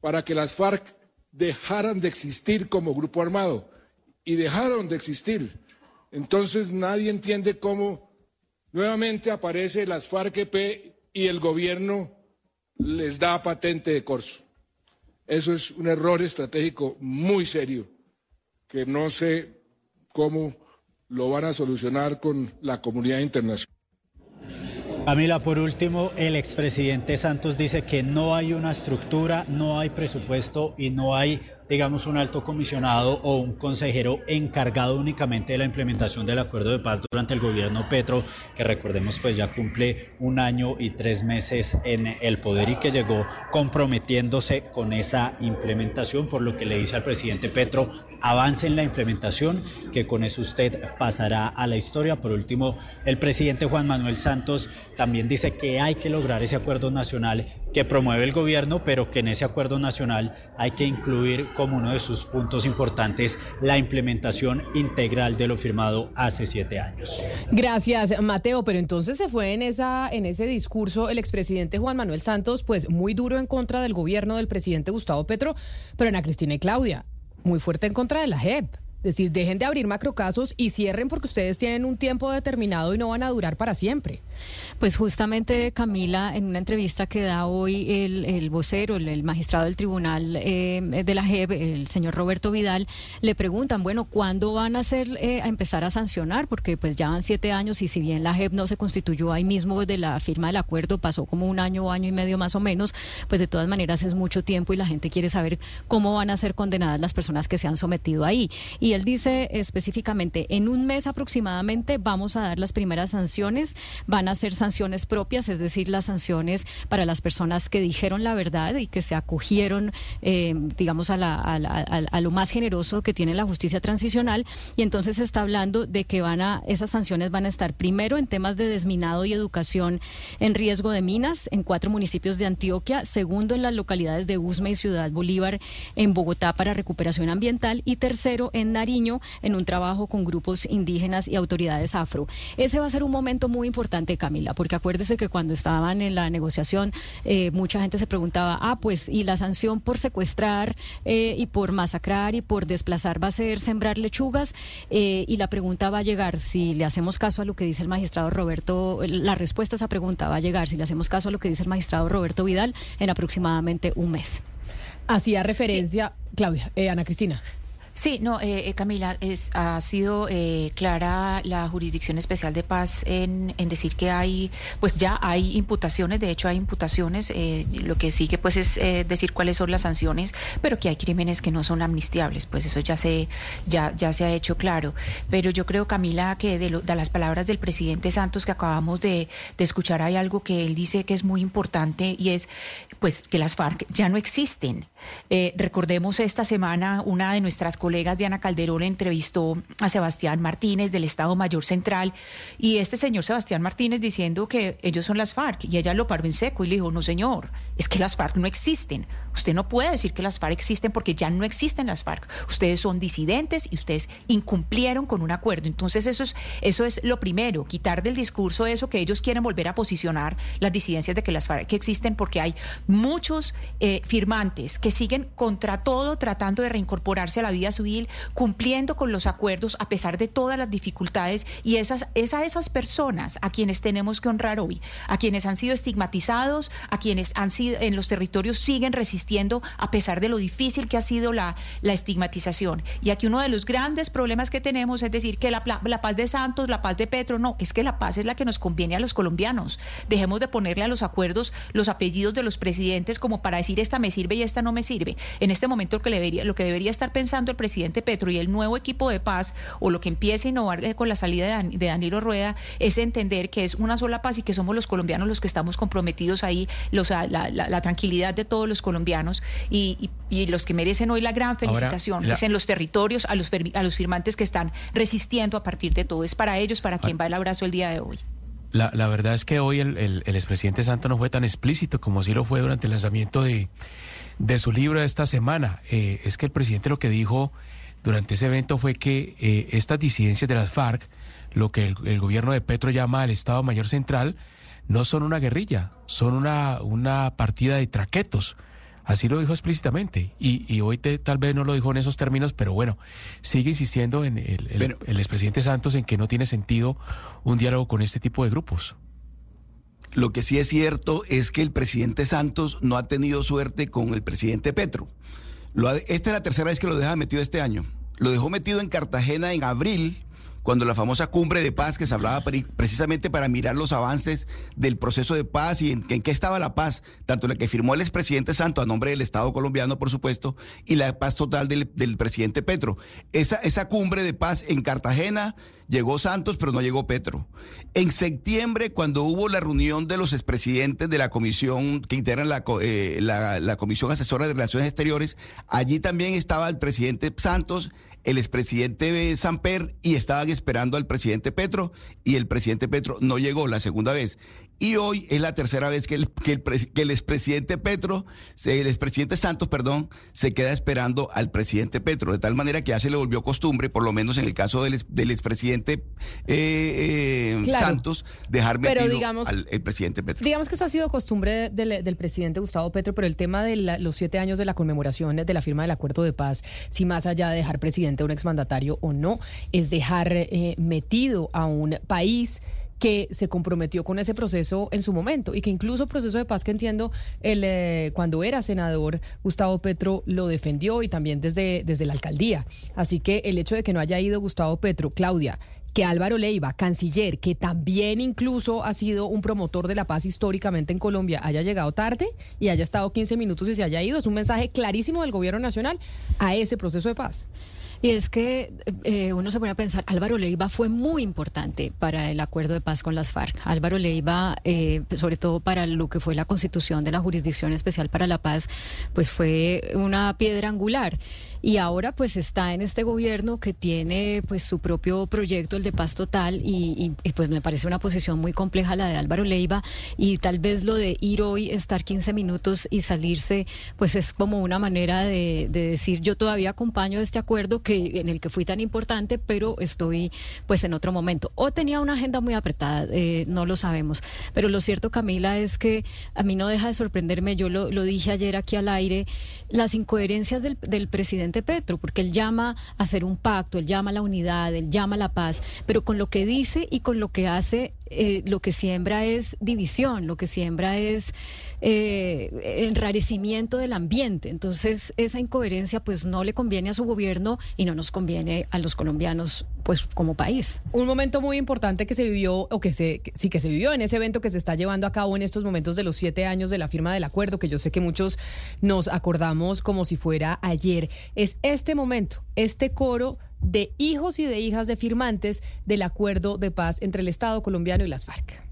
para que las FARC dejaran de existir como grupo armado y dejaron de existir. Entonces nadie entiende cómo nuevamente aparece las FARC-EP y el gobierno les da patente de corso. Eso es un error estratégico muy serio que no sé cómo lo van a solucionar con la comunidad internacional. Camila, por último, el expresidente Santos dice que no hay una estructura, no hay presupuesto y no hay digamos, un alto comisionado o un consejero encargado únicamente de la implementación del acuerdo de paz durante el gobierno Petro, que recordemos pues ya cumple un año y tres meses en el poder y que llegó comprometiéndose con esa implementación, por lo que le dice al presidente Petro, avance en la implementación, que con eso usted pasará a la historia. Por último, el presidente Juan Manuel Santos también dice que hay que lograr ese acuerdo nacional que promueve el gobierno, pero que en ese acuerdo nacional hay que incluir como uno de sus puntos importantes la implementación integral de lo firmado hace siete años. Gracias, Mateo. Pero entonces se fue en esa, en ese discurso el expresidente Juan Manuel Santos, pues muy duro en contra del gobierno del presidente Gustavo Petro, pero Ana Cristina y Claudia, muy fuerte en contra de la JEP. Decir, dejen de abrir macrocasos y cierren porque ustedes tienen un tiempo determinado y no van a durar para siempre. Pues justamente Camila, en una entrevista que da hoy el, el vocero, el, magistrado del tribunal eh, de la JEP, el señor Roberto Vidal, le preguntan, bueno, ¿cuándo van a hacer eh, a empezar a sancionar? Porque pues ya van siete años y si bien la JEP no se constituyó ahí mismo desde la firma del acuerdo, pasó como un año año y medio más o menos, pues de todas maneras es mucho tiempo y la gente quiere saber cómo van a ser condenadas las personas que se han sometido ahí. Y él dice específicamente, en un mes aproximadamente vamos a dar las primeras sanciones, van a ser sanciones propias, es decir, las sanciones para las personas que dijeron la verdad y que se acogieron, eh, digamos, a, la, a, la, a, lo más generoso que tiene la justicia transicional. Y entonces se está hablando de que van a, esas sanciones van a estar primero en temas de desminado y educación en riesgo de minas en cuatro municipios de Antioquia, segundo en las localidades de Usme y Ciudad Bolívar en Bogotá para recuperación ambiental y tercero en En un trabajo con grupos indígenas y autoridades afro. Ese va a ser un momento muy importante, Camila, porque acuérdese que cuando estaban en la negociación eh, mucha gente se preguntaba, ah, pues, ¿y la sanción por secuestrar eh, y por masacrar y por desplazar va a ser sembrar lechugas? Eh, y la pregunta va a llegar, si le hacemos caso a lo que dice el magistrado Roberto, la respuesta a esa pregunta va a llegar, si le hacemos caso a lo que dice el magistrado Roberto Vidal, en aproximadamente un mes. Hacía referencia. Claudia, Ana Cristina. Sí, no, eh, eh, Camila, es, ha sido eh, clara la Jurisdicción Especial de Paz en, en decir que hay, pues ya hay imputaciones, de hecho hay imputaciones, eh, lo que sigue pues es eh, decir cuáles son las sanciones, pero que hay crímenes que no son amnistiables, pues eso ya se, ya, ya se ha hecho claro. Pero yo creo, Camila, que de, lo- las palabras del presidente Santos que acabamos de, de escuchar hay algo que él dice que es muy importante y es pues que las FARC ya no existen. Eh, recordemos esta semana una de nuestras colegas, Diana Calderón, entrevistó a Sebastián Martínez del Estado Mayor Central y este señor Sebastián Martínez diciendo que ellos son las FARC y ella lo paró en seco y le dijo, no señor, es que las FARC no existen. Usted no puede decir que las FARC existen porque ya no existen las FARC. Ustedes son disidentes y ustedes incumplieron con un acuerdo. Entonces eso es, eso es lo primero, quitar del discurso eso que ellos quieren volver a posicionar las disidencias de que las FARC existen porque hay muchos eh, firmantes que siguen contra todo tratando de reincorporarse a la vida civil, cumpliendo con los acuerdos a pesar de todas las dificultades y esas, es a esas personas a quienes tenemos que honrar hoy, a quienes han sido estigmatizados, a quienes han sido en los territorios siguen resistiendo a pesar de lo difícil que ha sido la, la estigmatización. Y aquí uno de los grandes problemas que tenemos es decir que la, la paz de Santos, la paz de Petro, no, es que la paz es la que nos conviene a los colombianos. Dejemos de ponerle a los acuerdos los apellidos de los presidentes como para decir esta me sirve y esta no me sirve. En este momento lo que debería, lo que debería estar pensando el presidente Petro y el nuevo equipo de paz o lo que empiece a innovar eh, con la salida de, Dan- de Danilo Rueda es entender que es una sola paz y que somos los colombianos los que estamos comprometidos ahí, los, la, la- la tranquilidad de todos los colombianos y, y- y los que merecen hoy la gran felicitación la- es en los territorios, a los, a los firmantes que están resistiendo a partir de todo. Es para ellos, para quien va el abrazo el día de hoy. La, la verdad es que hoy el, el, el expresidente Santos no fue tan explícito como sí lo fue durante el lanzamiento de, de su libro de esta semana. Eh, es que el presidente lo que dijo durante ese evento fue que eh, estas disidencias de las FARC, lo que el, el gobierno de Petro llama el Estado Mayor Central, no son una guerrilla, son una, una partida de traquetos. Así lo dijo explícitamente. Y, y hoy te- tal vez no lo dijo en esos términos, pero bueno, sigue insistiendo en el, el, el expresidente Santos en que no tiene sentido un diálogo con este tipo de grupos. Lo que sí es cierto es que el presidente Santos no ha tenido suerte con el presidente Petro. Lo ha- esta es la tercera vez que lo deja metido este año. Lo dejó metido en Cartagena en abril, cuando la famosa cumbre de paz que se hablaba pre- precisamente para mirar los avances del proceso de paz y en, qué estaba la paz, tanto la que firmó el expresidente Santos a nombre del Estado colombiano, por supuesto, y la paz total del, presidente Petro. Esa, esa cumbre de paz en Cartagena llegó Santos, pero no llegó Petro. En septiembre, cuando hubo la reunión de los expresidentes de la comisión que integran la, eh, la, la Comisión Asesora de Relaciones Exteriores, allí también estaba el presidente Santos, el expresidente Samper y estaban esperando al presidente Petro y el presidente Petro no llegó la segunda vez. Y hoy es la tercera vez que el, que el, pres- que el expresidente Petro, el expresidente Santos, perdón, se queda esperando al presidente Petro, de tal manera que ya se le volvió costumbre, por lo menos en el caso del, ex- del expresidente eh, eh, Claro. Santos, dejar Pero metido digamos- al el presidente Petro. Digamos que eso ha sido costumbre del, del presidente Gustavo Petro, pero el tema de la- los siete años de la conmemoración de la firma del acuerdo de paz, si más allá de dejar presidente a un exmandatario o no, es dejar eh, metido a un país que se comprometió con ese proceso en su momento y que incluso proceso de paz que entiendo el, eh, cuando era senador Gustavo Petro lo defendió y también desde, desde la alcaldía. Así que el hecho de que no haya ido Gustavo Petro, Claudia, que Álvaro Leiva, canciller, que también incluso ha sido un promotor de la paz históricamente en Colombia, haya llegado tarde y haya estado 15 minutos y se haya ido, es un mensaje clarísimo del gobierno nacional a ese proceso de paz. Y es que eh, uno se pone a pensar, Álvaro Leiva fue muy importante para el acuerdo de paz con las FARC. Álvaro Leiva, eh, sobre todo para lo que fue la constitución de la Jurisdicción Especial para la Paz, pues fue una piedra angular. Y ahora pues está en este gobierno que tiene pues su propio proyecto, el de paz total, y, y- pues me parece una posición muy compleja la de Álvaro Leiva. Y tal vez lo de ir hoy, estar 15 minutos y salirse, pues es como una manera de, de decir yo todavía acompaño este acuerdo que en el que fui tan importante, pero estoy pues en otro momento. O tenía una agenda muy apretada, eh, no lo sabemos. Pero lo cierto, Camila, es que a mí no deja de sorprenderme, yo lo, lo dije ayer aquí al aire, las incoherencias del, del presidente Petro, porque él llama a hacer un pacto, él llama a la unidad, él llama a la paz, pero con lo que dice y con lo que hace eh, lo que siembra es división, lo que siembra es eh, enrarecimiento del ambiente. Entonces, esa incoherencia pues no le conviene a su gobierno y no nos conviene a los colombianos pues como país. Un momento muy importante que se vivió, o que se, sí que se vivió en ese evento que se está llevando a cabo en estos momentos de los siete años de la firma del acuerdo, que yo sé que muchos nos acordamos como si fuera ayer, es este momento, este coro de hijos y de hijas de firmantes del acuerdo de paz entre el Estado colombiano y las FARC.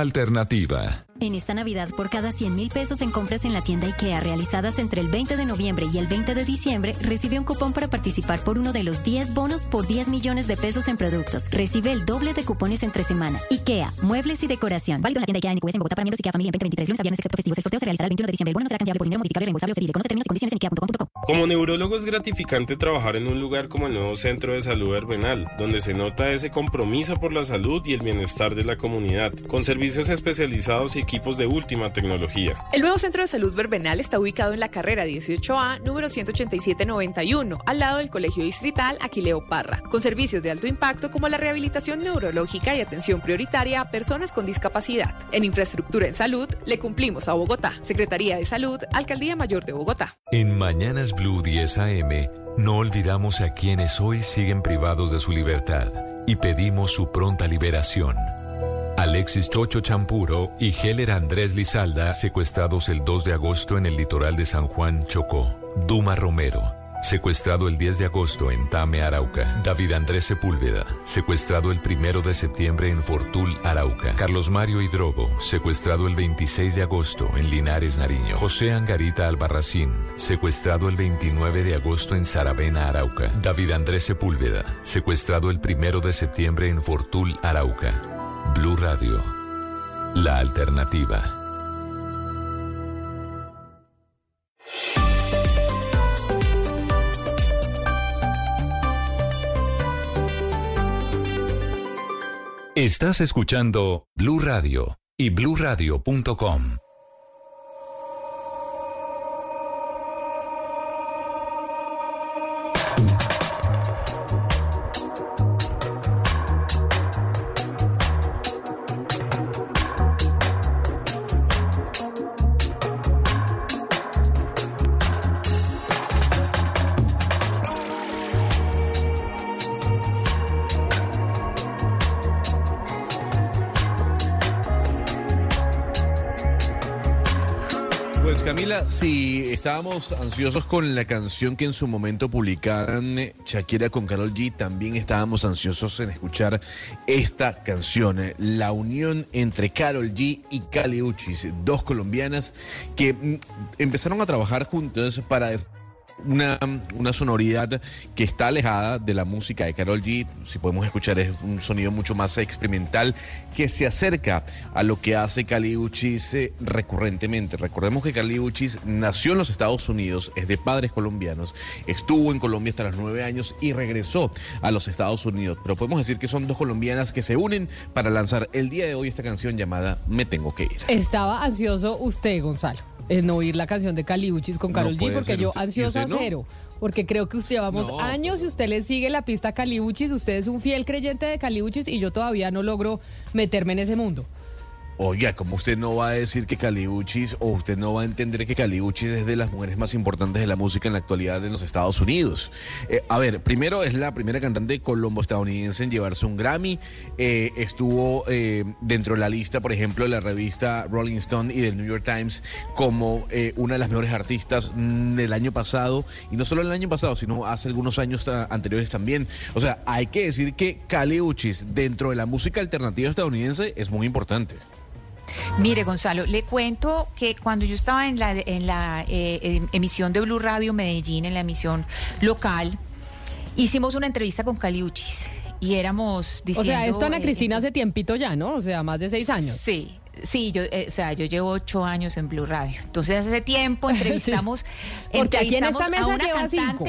Alternativa. En esta Navidad, por cada 100 mil pesos en compras en la tienda IKEA realizadas entre el 20 de noviembre y el 20 de diciembre, recibe un cupón para participar por uno de los 10 bonos por 10 millones de pesos en productos. Recibe el doble de cupones entre semana. IKEA, muebles y decoración. Válido en la tienda IKEA en en para miembros IKEA Familia en 2023, lunes a excepto festivos. El sorteo el 21 de diciembre. El bono no será cambiable por dinero modificable, reembolsable o. Conoce términos y condiciones en. Como neurólogo es gratificante trabajar en un lugar como el nuevo Centro de Salud Herbenal, donde se nota ese compromiso por la salud y el bienestar de la comunidad, con servicios especializados y equipos de última tecnología. El nuevo centro de salud verbenal está ubicado en la carrera 18A, número 18791, al lado del Colegio Distrital Aquileo Parra, con servicios de alto impacto como la rehabilitación neurológica y atención prioritaria a personas con discapacidad. En infraestructura en salud, le cumplimos a Bogotá. Secretaría de Salud, Alcaldía Mayor de Bogotá. En Mañanas Blue 10 AM, no olvidamos a quienes hoy siguen privados de su libertad y pedimos su pronta liberación. Alexis Chocho Champuro y Heller Andrés Lizalda, secuestrados el 2 de agosto en el litoral de San Juan, Chocó. Duma Romero, secuestrado el 10 de agosto en Tame, Arauca. David Andrés Sepúlveda, secuestrado el 1 de septiembre en Fortul, Arauca. Carlos Mario Hidrobo, secuestrado el 26 de agosto en Linares, Nariño. José Angarita Albarracín, secuestrado el 29 de agosto en Saravena, Arauca. David Andrés Sepúlveda, secuestrado el 1 de septiembre en Fortul, Arauca. Blue Radio, la alternativa. Estás escuchando Blue Radio y bluradio.com. estábamos ansiosos con la canción que en su momento publicaron eh, Shakira con Carol G, también estábamos ansiosos en escuchar esta canción, eh, la unión entre Carol G y Cali Uchis, dos colombianas que mm, empezaron a trabajar juntas para una, una sonoridad que está alejada de la música de Carol G. Si podemos escuchar, es un sonido mucho más experimental que se acerca a lo que hace Kali Uchis eh, recurrentemente. Recordemos que Kali Uchis nació en los Estados Unidos, es de padres colombianos, estuvo en Colombia hasta los nueve años y regresó a los Estados Unidos. Pero podemos decir que son dos colombianas que se unen para lanzar el día de hoy esta canción llamada Me Tengo que Ir. Estaba ansioso usted, Gonzalo. En oír la canción de Caliuchis con No Carol G, puede porque yo usted- ¿y ansiosa no? cero. Porque creo que usted llevamos No, años y usted le sigue la pista a Caliuchis, usted es un fiel creyente de Caliuchis y yo todavía no logro meterme en ese mundo. Oiga, como usted no va a decir que Caliuchis o usted no va a entender que Caliuchis es de las mujeres más importantes de la música en la actualidad en los Estados Unidos. Eh, a ver, primero es la primera cantante colombo-estadounidense en llevarse un Grammy. Eh, estuvo eh, dentro de la lista, por ejemplo, de la revista Rolling Stone y del New York Times como una de las mejores artistas del año pasado. Y no solo el año pasado, sino hace algunos años ta- anteriores también. O sea, hay que decir que Caliuchis dentro de la música alternativa estadounidense es muy importante. Mire, Gonzalo, le cuento que cuando yo estaba en la, en la eh, em- emisión de Blue Radio Medellín, en la emisión local, hicimos una entrevista con Caliuchis y éramos diciendo... o sea, esto Ana eh, Cristina hace tiempito ya, ¿no? O sea, más de seis años. Sí. Sí, yo, eh, o sea, yo llevo ocho años en Blue Radio. Entonces, hace tiempo entrevistamos, Porque aquí en entrevistamos esta a mesa una lleva cinco.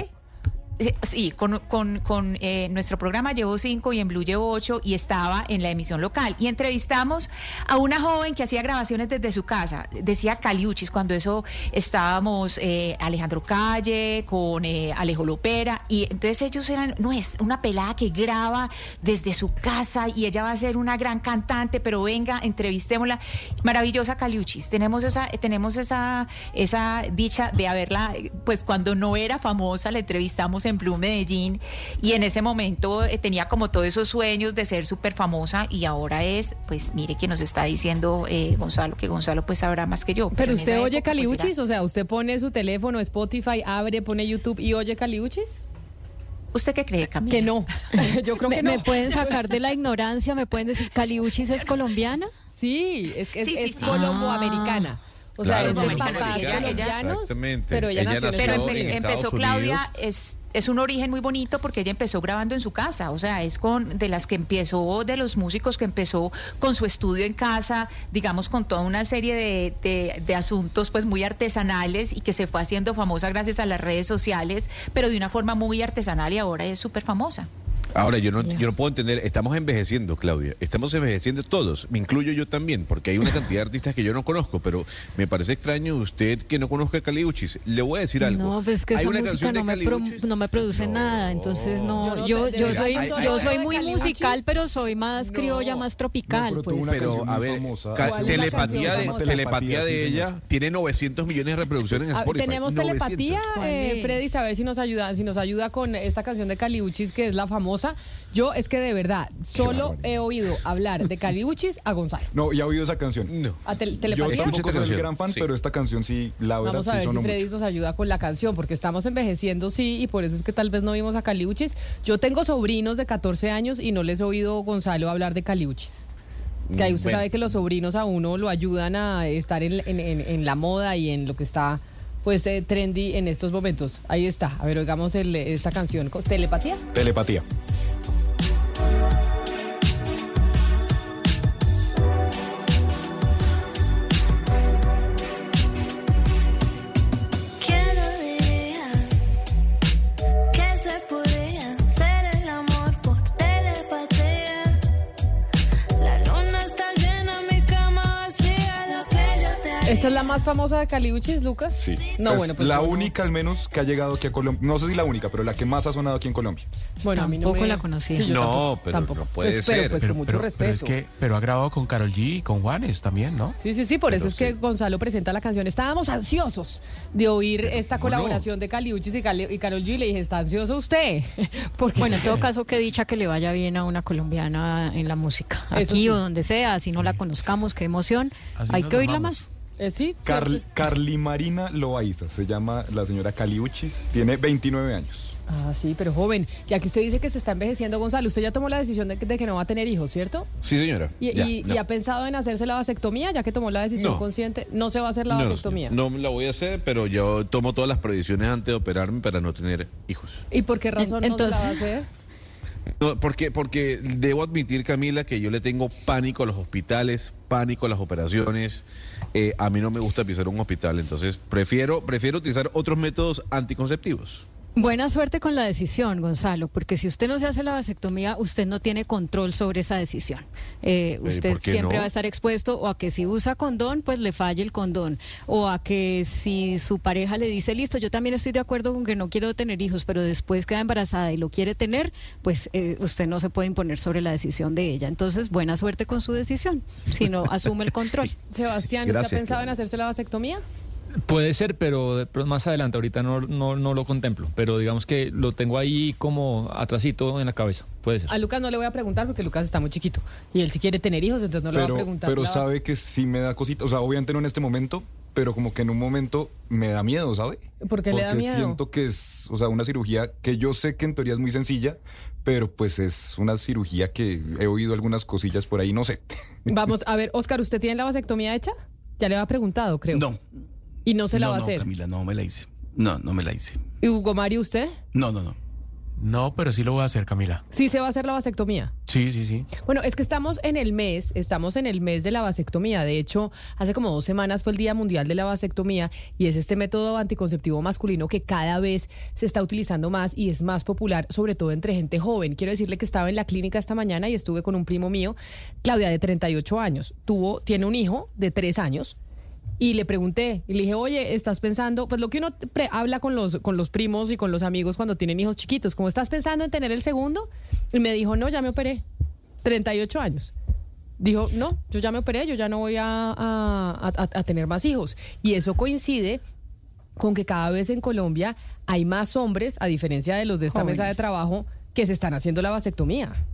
Eh, Sí, con, con- con, eh, nuestro programa llevo cinco y en Blue llevo ocho y estaba en la emisión local. Y entrevistamos a una joven que hacía grabaciones desde su casa. Decía Caliuchis, cuando eso estábamos eh, Alejandro Calle con eh, Alejo Lopera. Y entonces ellos eran, no es una pelada que graba desde su casa y ella va a ser una gran cantante, pero venga, entrevistémosla. Maravillosa Caliuchis. Tenemos esa, tenemos esa, esa dicha de haberla, pues cuando no era famosa, la entrevistamos en Blue Medellín y en ese momento eh, tenía como todos esos sueños de ser súper famosa y ahora es, pues mire que nos está diciendo eh, Gonzalo, que Gonzalo pues sabrá más que yo. Pero en usted oye época, pues, era- Caliuchis, o sea, usted pone su teléfono, Spotify, abre, pone YouTube y oye Caliuchis. ¿Usted qué cree, Camila? Que no. Yo creo ¿Me, que no. me pueden sacar de la ignorancia? ¿Me pueden decir Caliuchis es colombiana? Sí, es que es, Sí, sí, es sí. colomboamericana. O sea, es de papás ella- colombianos, Exactamente. pero ella, Ella nació Pero en empezó Claudia, es, es un origen muy bonito porque ella empezó grabando en su casa, o sea, es con de las que empezó, de los músicos que empezó con su estudio en casa, digamos, con toda una serie de, de- de asuntos pues muy artesanales y que se fue haciendo famosa gracias a las redes sociales, pero de una forma muy artesanal y ahora es súper famosa. Ahora, yo no, yo no puedo entender, estamos envejeciendo, Claudia, estamos envejeciendo todos, me incluyo yo también, porque hay una cantidad de artistas que yo no conozco, pero me parece extraño usted que no conozca a Caliuchis. Le voy a decir algo. No, pues que hay esa una música canción de no me, pro- no me produce nada, entonces Yo no, yo, yo soy, yo soy muy musical, pero soy más criolla, más tropical, No, pero pues. una Pero, a ver, famosa. ca- ¿Cuál es la telepatía, de, telepatía de ella tiene 900 millones de reproducciones en Ah, Spotify. Tenemos 900. telepatía, ¿Cuál eh? Freddy, a ver si nos ayuda, si nos ayuda con esta canción de Caliuchis, que es la famosa. Yo es que de verdad, solo he oído hablar de Caliuchis a Gonzalo. No, y ha oído esa canción. No. A tel- Yo telepatía. Escucha tampoco soy el gran fan, sí. pero esta canción sí, la verdad, Vamos a sí ver si sonó Freddy mucho. nos ayuda con la canción, porque estamos envejeciendo, sí, y por eso es que tal vez no vimos a Caliuchis. Yo tengo sobrinos de 14 años y no les he oído Gonzalo hablar de Caliuchis. Que ahí usted Bueno. sabe que los sobrinos a uno lo ayudan a estar en, en- en- en la moda y en lo que está pues eh, trendy en estos momentos. Ahí está. A ver, oigamos esta canción. ¿Telepatía? Telepatía. ¿Esta es la más famosa de Caliuchis, Lucas? Sí. No, Es bueno, pues la no. única al menos que ha llegado aquí a Colombia. No sé si la única, pero la que más ha sonado aquí en Colombia. Bueno, a mí no Tampoco me- la conocía. Sí, No, tampoco- pero tampoco. no puede Pues, pero, ser. pues, pero, con mucho pero- pero es que, pero ha grabado con Carol G y con Juanes también, ¿no? Sí, sí, sí, por eso Pero es que. Gonzalo presenta la canción. Estábamos ansiosos de oír esta colaboración de Caliuchis y, Cali- y Karol G. Le dije, ¿está ansioso usted? Porque Bueno, en todo caso, que dicha que le vaya bien a una colombiana en la música. Aquí sí. o donde sea, así no la conozcamos, qué emoción. Así Hay que oírla amamos. más. Eh, sí. Carly Marina Loaiza, se llama la señora Caliuchis, tiene 29 años. Ah, sí, pero joven, ya que usted dice que se está envejeciendo, Gonzalo, usted ya tomó la decisión de, que- de que no va a tener hijos, ¿cierto? Sí, señora. Y, Ya, y- no. y ha pensado en hacerse la vasectomía, ya que tomó la decisión No. consciente. No se va a hacer la No, vasectomía. No, la voy a hacer, pero yo tomo todas las previsiones antes de operarme para no tener hijos. ¿Y por qué razón En- no se la va a entonces- hacer? No, porque, porque debo admitir, Camila, que yo le tengo pánico a los hospitales, pánico a las operaciones. Eh, a mí no me gusta pisar un hospital, entonces prefiero, prefiero utilizar otros métodos anticonceptivos. Buena suerte con la decisión, Gonzalo, porque si usted no se hace la vasectomía, usted no tiene control sobre esa decisión. Eh, usted ¿por qué siempre no? va a estar expuesto o a que si usa condón, pues le falle el condón, o a que si su pareja le dice, listo, yo también estoy de acuerdo con que no quiero tener hijos, pero después queda embarazada y lo quiere tener, pues eh, usted no se puede imponer sobre la decisión de ella. Entonces, buena suerte con su decisión, si no asume el control. Sebastián, ¿usted ha pensado en hacerse la vasectomía? Puede ser, pero más adelante, ahorita no, no, no lo contemplo, pero digamos que lo tengo ahí como atrasito en la cabeza, puede ser. A Lucas no le voy a preguntar porque Lucas está muy chiquito y él si quiere tener hijos, entonces no le va a Pero, preguntar. pero sabe que sí me da cosita, o sea, obviamente no en este momento, pero como que en un momento me da miedo, ¿sabe? ¿Por qué le da Porque miedo? siento que es, o sea, una cirugía que yo sé que en teoría es muy sencilla, pero pues es una cirugía que he oído algunas cosillas por ahí, no sé. Vamos, a ver, Oscar, ¿usted tiene la vasectomía hecha? Ya le había preguntado, creo. No. Y no se la no, va a no, hacer. Camila, no me la hice. No, no me la hice. ¿Y Hugo Mario, usted? No, no, no. No, pero sí lo voy a hacer, Camila. Sí se va a hacer la vasectomía. Sí, sí, sí. Bueno, es que estamos en el mes, estamos en el mes de la vasectomía. De hecho, hace como dos semanas fue el Día Mundial de la Vasectomía y es este método anticonceptivo masculino que cada vez se está utilizando más y es más popular, sobre todo entre gente joven. Quiero decirle que estaba en la clínica esta mañana y estuve con un primo mío, Claudia, de 38 años. Tuvo, tiene un hijo de 3 años. Y le pregunté, y le dije, oye, ¿estás pensando? Pues lo que uno pre- habla con los, con los primos y con los amigos cuando tienen hijos chiquitos, como estás pensando en tener el segundo? Y me dijo, no, ya me operé. 38 años. Dijo, no, yo ya me operé, yo ya no voy a, a- a- a tener más hijos. Y eso coincide con que cada vez en Colombia hay más hombres, a diferencia de los de esta mesa de trabajo, que se están haciendo la vasectomía.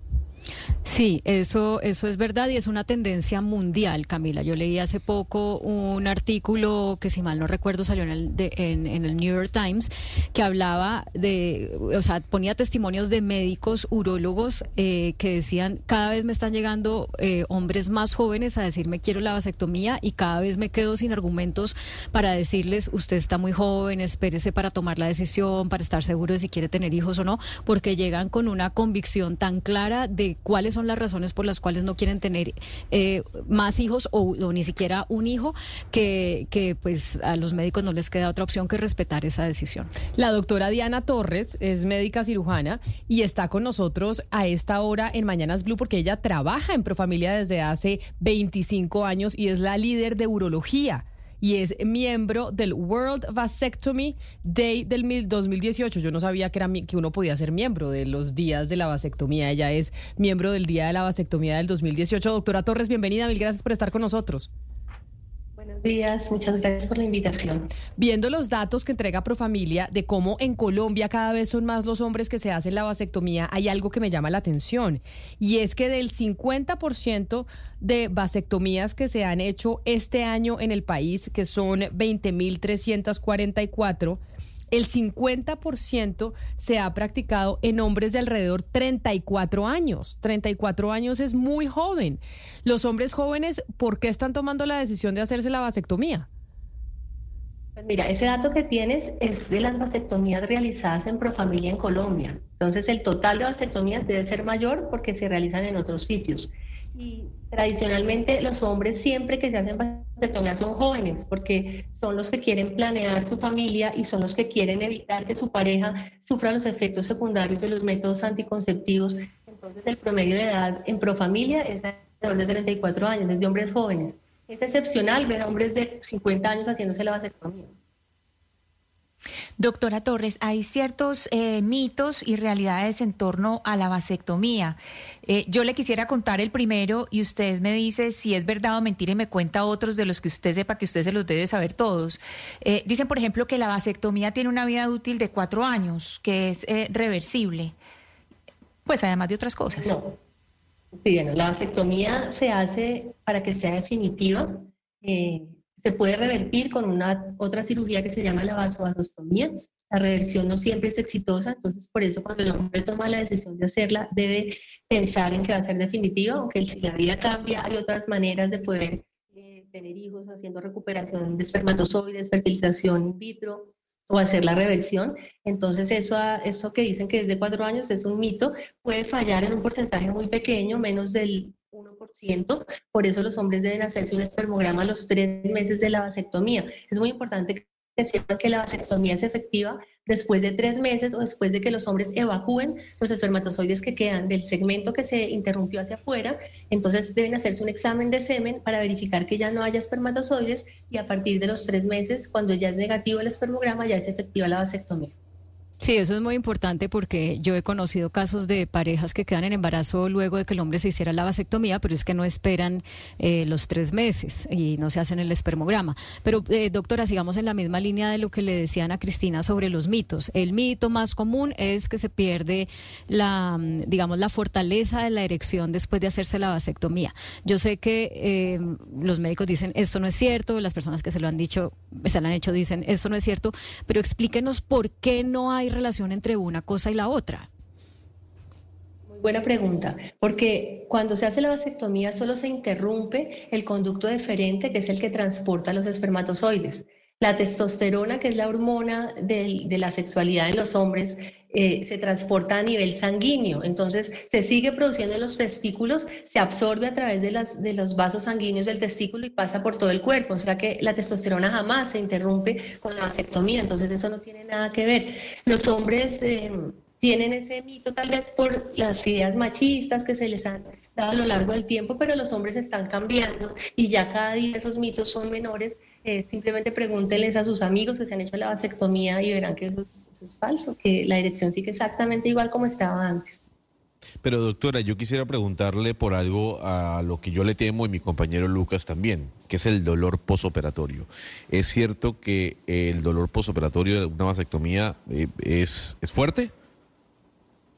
Sí, eso, eso es verdad y es una tendencia mundial, Camila. Yo leí hace poco un artículo que, si mal no recuerdo, salió en el, de- en, el New York Times, que hablaba de, o sea, ponía testimonios de médicos, urólogos, eh, que decían, cada vez me están llegando eh, hombres más jóvenes a decirme quiero la vasectomía y cada vez me quedo sin argumentos para decirles, usted está muy joven, espérese para tomar la decisión, para estar seguro de si quiere tener hijos o no, porque llegan con una convicción tan clara de cuáles son las razones por las cuales no quieren tener eh, más hijos o, ni siquiera un hijo, que, que pues a los médicos no les queda otra opción que respetar esa decisión. La doctora Diana Torres es médica cirujana y está con nosotros a esta hora en Mañanas Blue porque ella trabaja en Profamilia desde hace 25 años y es la líder de urología y es miembro del World Vasectomy Day del mil- 2018. Yo no sabía que, era, que uno podía ser miembro de los días de la vasectomía. Ella es miembro del Día de la Vasectomía del 2018. Doctora Torres, bienvenida. Mil gracias por estar con nosotros. Buenos días, muchas gracias por la invitación. Viendo los datos que entrega Profamilia de cómo en Colombia cada vez son más los hombres que se hacen la vasectomía, hay algo que me llama la atención y es que del 50% de vasectomías que se han hecho este año en el país, que son 20.344, el 50% se ha practicado en hombres de alrededor 34 años. 34 años es muy joven. Los hombres jóvenes, ¿por qué están tomando la decisión de hacerse la vasectomía? Pues mira, ese dato que tienes es de las vasectomías realizadas en Profamilia en Colombia. Entonces, el total de vasectomías debe ser mayor porque se realizan en otros sitios. Y tradicionalmente los hombres siempre que se hacen vasectomías son jóvenes porque son los que quieren planear su familia y son los que quieren evitar que su pareja sufra los efectos secundarios de los métodos anticonceptivos. Entonces, el promedio de edad en Profamilia es de 34 años, es de hombres jóvenes. Es excepcional ver a hombres de 50 años haciéndose la vasectomía. Doctora Torres, hay ciertos eh, mitos y realidades en torno a la vasectomía. Eh, yo le quisiera contar el primero y usted me dice si es verdad o mentira y me cuenta otros de los que usted sepa que usted se los debe saber todos. Eh, dicen, por ejemplo, que la vasectomía tiene una vida útil de cuatro años, que es reversible. Pues además de otras cosas. No. Sí, bueno, la vasectomía se hace para que sea definitiva. Se puede revertir con una otra cirugía que se llama la vasovasostomía. La reversión no siempre es exitosa, entonces por eso cuando el hombre toma la decisión de hacerla debe pensar en que va a ser definitiva, aunque si la vida cambia hay otras maneras de poder eh, tener hijos haciendo recuperación de espermatozoides, fertilización in vitro o hacer la reversión. Entonces eso, eso que dicen que es de cuatro años es un mito, puede fallar en un porcentaje muy pequeño, menos del 1%, por eso los hombres deben hacerse un espermograma a los tres meses de la vasectomía. Es muy importante que sepan que la vasectomía es efectiva después de tres meses o después de que los hombres evacúen los espermatozoides que quedan del segmento que se interrumpió hacia afuera. Entonces deben hacerse un examen de semen para verificar que ya no haya espermatozoides y a partir de los tres meses, cuando ya es negativo el espermograma, ya es efectiva la vasectomía. Sí, eso es muy importante porque yo he conocido casos de parejas que quedan en embarazo luego de que el hombre se hiciera la vasectomía, pero es que no esperan eh, los tres meses y no se hacen el espermograma. Pero, eh, doctora, sigamos en la misma línea de lo que le decían a Cristina sobre los mitos. El mito más común es que se pierde la, mm, digamos, la fortaleza de la erección después de hacerse la vasectomía. Yo sé que eh, los médicos dicen esto no es cierto, las personas que se lo han dicho, se lo han hecho dicen esto no es cierto, pero explíquenos por qué no hay relación entre una cosa y la otra. Buena pregunta, porque cuando se hace la vasectomía solo se interrumpe el conducto deferente, que es el que transporta los espermatozoides. La testosterona, que es la hormona del- de la sexualidad en los hombres, eh, se transporta a nivel sanguíneo. Entonces, se sigue produciendo en los testículos, se absorbe a través de, las, de los vasos sanguíneos del testículo y pasa por todo el cuerpo. O sea que la testosterona jamás se interrumpe con la vasectomía. Entonces, eso no tiene nada que ver. Los hombres... eh, tienen ese mito tal vez por las ideas machistas que se les han dado a lo largo del tiempo, pero los hombres están cambiando y ya cada día esos mitos son menores. Eh, simplemente pregúntenles a sus amigos que se han hecho la vasectomía y verán que eso es, es falso, que la erección sigue exactamente igual como estaba antes. Pero doctora, yo quisiera preguntarle por algo a lo que yo le temo y mi compañero Lucas también, que es el dolor posoperatorio. ¿Es cierto que el dolor posoperatorio de una vasectomía eh, es, es fuerte?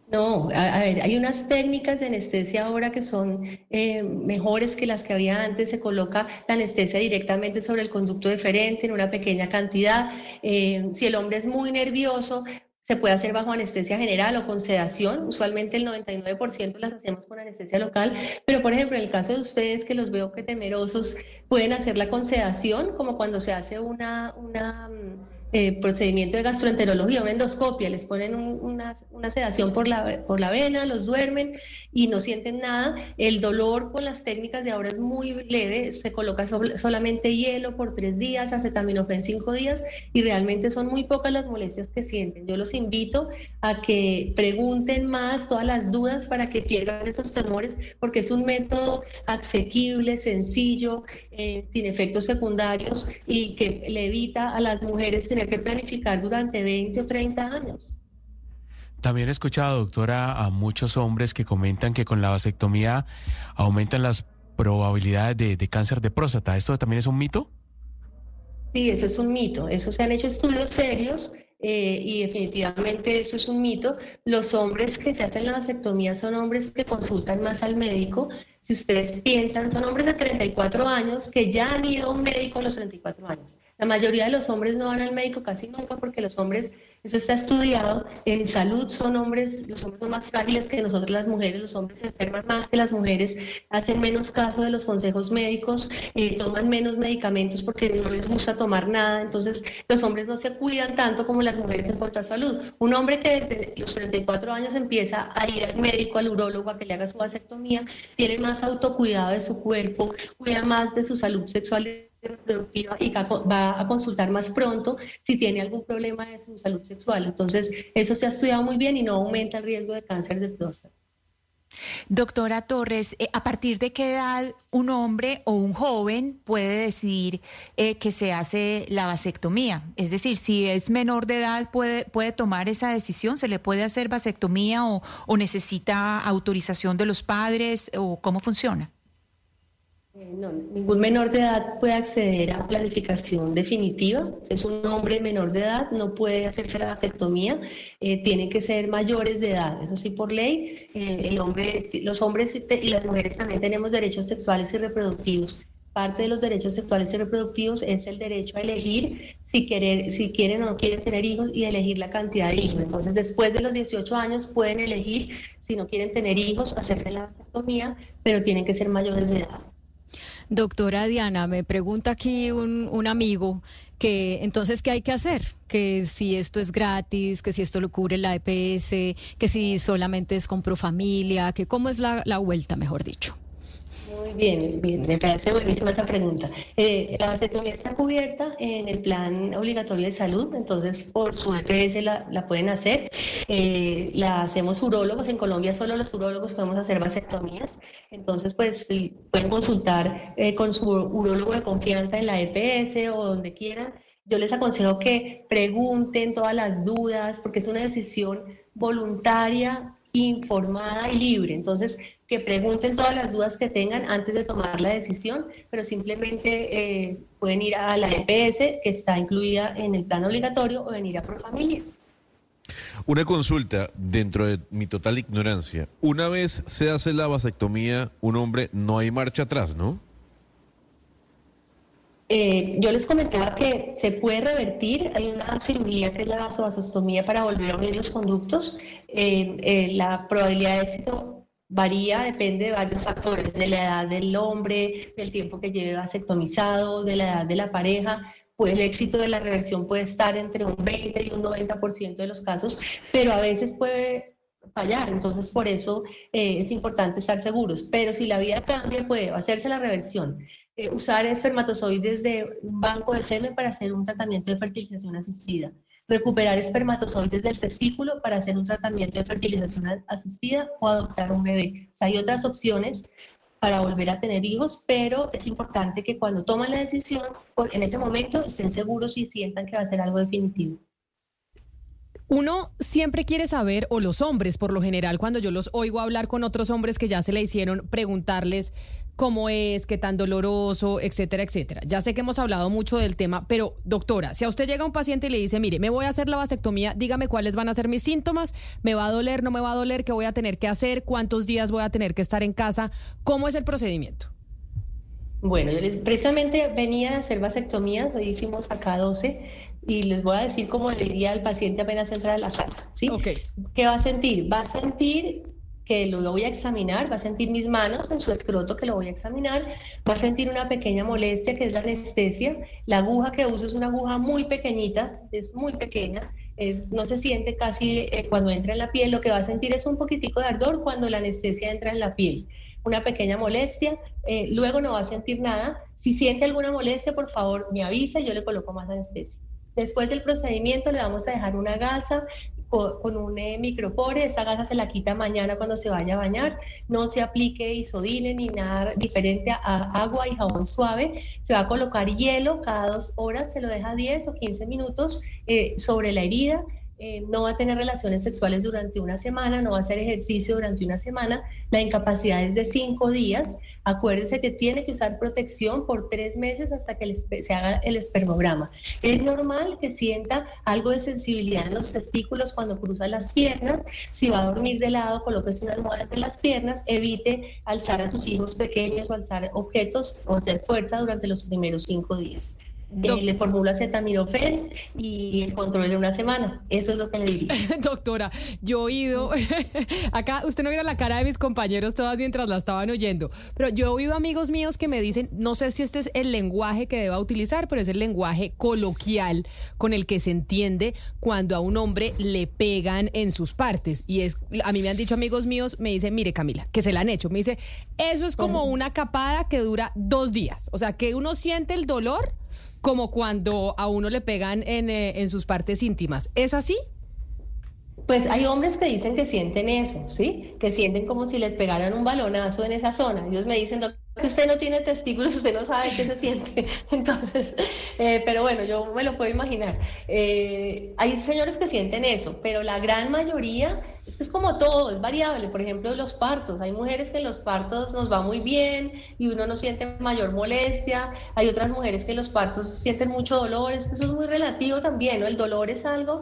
No, a, a ver, hay unas técnicas de anestesia ahora que son eh, mejores que las que había antes. Se coloca la anestesia directamente sobre el conducto deferente en una pequeña cantidad. Eh, si el hombre es muy nervioso, se puede hacer bajo anestesia general o con sedación. Usualmente el 99% las hacemos con anestesia local. Pero, por ejemplo, en el caso de ustedes que los veo que temerosos, pueden hacerla con sedación, como cuando se hace una... una mm, eh, procedimiento de gastroenterología, una endoscopia, les ponen un- una, sedación por la, por la vena, los duermen y no sienten nada. El dolor con las técnicas de ahora es muy leve, se coloca sol- solamente hielo por tres días, acetaminofén cinco días y realmente son muy pocas las molestias que sienten. Yo los invito a que pregunten más todas las dudas para que pierdan esos temores porque es un método asequible, sencillo, eh, sin efectos secundarios y que le evita a las mujeres tener que planificar durante 20 o 30 años. También he escuchado, doctora, a muchos hombres que comentan que con la vasectomía aumentan las probabilidades de, de cáncer de próstata. ¿Esto también es un mito? Sí, eso es un mito. Eso se han hecho estudios serios eh, y definitivamente eso es un mito. Los hombres que se hacen la vasectomía son hombres que consultan más al médico. Si ustedes piensan, son hombres de 34 años que ya han ido a un médico a los 34 años. La mayoría de los hombres no van al médico casi nunca porque los hombres, eso está estudiado, en salud son hombres, los hombres son más frágiles que nosotros las mujeres, los hombres se enferman más que las mujeres, hacen menos caso de los consejos médicos, eh, toman menos medicamentos porque no les gusta tomar nada, entonces los hombres no se cuidan tanto como las mujeres en cuanto a salud. Un hombre que desde los 34 años empieza a ir al médico, al urólogo, a que le haga su vasectomía, tiene más autocuidado de su cuerpo, cuida más de su salud sexual reproductiva y va a consultar más pronto si tiene algún problema de su salud sexual. Entonces, eso se ha estudiado muy bien y no aumenta el riesgo de cáncer de próstata. Doctora Torres, eh, ¿a partir de qué edad un hombre o un joven puede decidir eh, que se hace la vasectomía? Es decir, si es menor de edad, ¿puede, puede tomar esa decisión? ¿Se le puede hacer vasectomía o, o necesita autorización de los padres o cómo funciona? Eh, No, ningún menor de edad puede acceder a planificación definitiva. Es un hombre menor de edad, no puede hacerse la vasectomía. Eh, tienen que ser mayores de edad. Eso sí, por ley, eh, el hombre, los hombres y las mujeres también tenemos derechos sexuales y reproductivos. Parte de los derechos sexuales y reproductivos es el derecho a elegir si, querer, si quieren o no quieren tener hijos y elegir la cantidad de hijos. Entonces, después de los 18 años pueden elegir si no quieren tener hijos, hacerse la vasectomía, pero tienen que ser mayores de edad. Doctora Diana, me pregunta aquí un, un amigo que entonces, ¿qué hay que hacer? Que si esto es gratis, que si esto lo cubre la EPS, que si solamente es con Profamilia, que cómo es la, la vuelta, mejor dicho. Muy bien, bien, me parece buenísima esa pregunta. Eh, la vasectomía está cubierta en el plan obligatorio de salud, entonces por su EPS la, la pueden hacer. Eh, la hacemos urólogos, en Colombia solo los urólogos podemos hacer vasectomías, entonces pues pueden consultar eh, con su urólogo de confianza en la EPS o donde quieran. Yo les aconsejo que pregunten todas las dudas, porque es una decisión voluntaria, informada y libre. Entonces, que pregunten todas las dudas que tengan antes de tomar la decisión, pero simplemente eh, pueden ir a la EPS, que está incluida en el plan obligatorio, o venir a Profamilia. Una consulta dentro de mi total ignorancia. Una vez se hace la vasectomía, un hombre, no hay marcha atrás, ¿no? Eh, yo les comentaba que se puede revertir, hay una cirugía que es la vasovasostomía para volver a unir los conductos. Eh, eh, la probabilidad de éxito varía, depende de varios factores, de la edad del hombre, del tiempo que lleve vasectomizado, de la edad de la pareja. Pues el éxito de la reversión puede estar entre un 20 y un 90% de los casos, pero a veces puede fallar, entonces por eso eh, es importante estar seguros. Pero si la vida cambia, puede hacerse la reversión, eh, usar espermatozoides de un banco de semen para hacer un tratamiento de fertilización asistida, recuperar espermatozoides del testículo para hacer un tratamiento de fertilización asistida o adoptar un bebé. Hay otras opciones para volver a tener hijos, pero es importante que cuando toman la decisión, en ese momento estén seguros y sientan que va a ser algo definitivo. Uno siempre quiere saber, o los hombres por lo general, cuando yo los oigo hablar con otros hombres que ya se le hicieron, preguntarles cómo es, qué tan doloroso, etcétera, etcétera. Ya sé que hemos hablado mucho del tema, pero doctora, si a usted llega un paciente y le dice, mire, me voy a hacer la vasectomía, dígame cuáles van a ser mis síntomas, me va a doler, no me va a doler, qué voy a tener que hacer, cuántos días voy a tener que estar en casa, cómo es el procedimiento. Bueno, yo les, precisamente venía a hacer vasectomías, hoy hicimos acá 12 y les voy a decir cómo le diría al paciente apenas entra a la sala, ¿sí? ¿Qué va a sentir? Va a sentir que lo voy a examinar, va a sentir mis manos en su escroto que lo voy a examinar, va a sentir una pequeña molestia que es la anestesia, la aguja que uso es una aguja muy pequeñita, es muy pequeña, es- no se siente casi eh, cuando entra en la piel, lo que va a sentir es un poquitico de ardor cuando la anestesia entra en la piel, una pequeña molestia, eh, luego no va a sentir nada, si siente alguna molestia por favor me avisa y yo le coloco más anestesia. Después del procedimiento le vamos a dejar una gasa co- con, un eh, micropore, esa gasa se la quita mañana cuando se vaya a bañar, no se aplique isodine ni nada diferente a agua y jabón suave, se va a colocar hielo cada dos horas, se lo deja 10 o 15 minutos eh, sobre la herida, eh, no va a tener relaciones sexuales durante una semana, no va a hacer ejercicio durante una semana, la incapacidad es de cinco días, acuérdese que tiene que usar protección por tres meses hasta que se haga el espermograma. Es normal que sienta algo de sensibilidad en los testículos cuando cruza las piernas, si va a dormir de lado, colóquese una almohada entre las piernas, evite alzar a sus hijos pequeños o alzar objetos o hacer fuerza durante los primeros cinco días. Eh, le formulo acetaminofén y el control de una semana. Eso es lo que le diría. Doctora, yo he oído, acá usted no viera la cara de mis compañeros todas mientras la estaban oyendo, pero yo he oído amigos míos que me dicen, no sé si este es el lenguaje que deba utilizar, pero es el lenguaje coloquial con el que se entiende cuando a un hombre le pegan en sus partes. Y es, a mí me han dicho amigos míos, me dicen, mire Camila, que se la han hecho, me dice, eso es como una capada que dura dos días, o sea, que uno siente el dolor como cuando a uno le pegan en, eh, en sus partes íntimas. ¿Es así? Pues hay hombres que dicen que sienten eso, ¿sí? Que sienten como si les pegaran un balonazo en esa zona. Ellos me dicen, "Doctor, que usted no tiene testículos, usted no sabe qué se siente. Entonces, eh, pero bueno, yo me lo puedo imaginar. Eh, hay señores que sienten eso, pero la gran mayoría es es como todo, es variable. Por ejemplo, los partos. Hay mujeres que en los partos nos va muy bien y uno no siente mayor molestia. Hay otras mujeres que en los partos sienten mucho dolor. Eso es muy relativo también, ¿no? El dolor es algo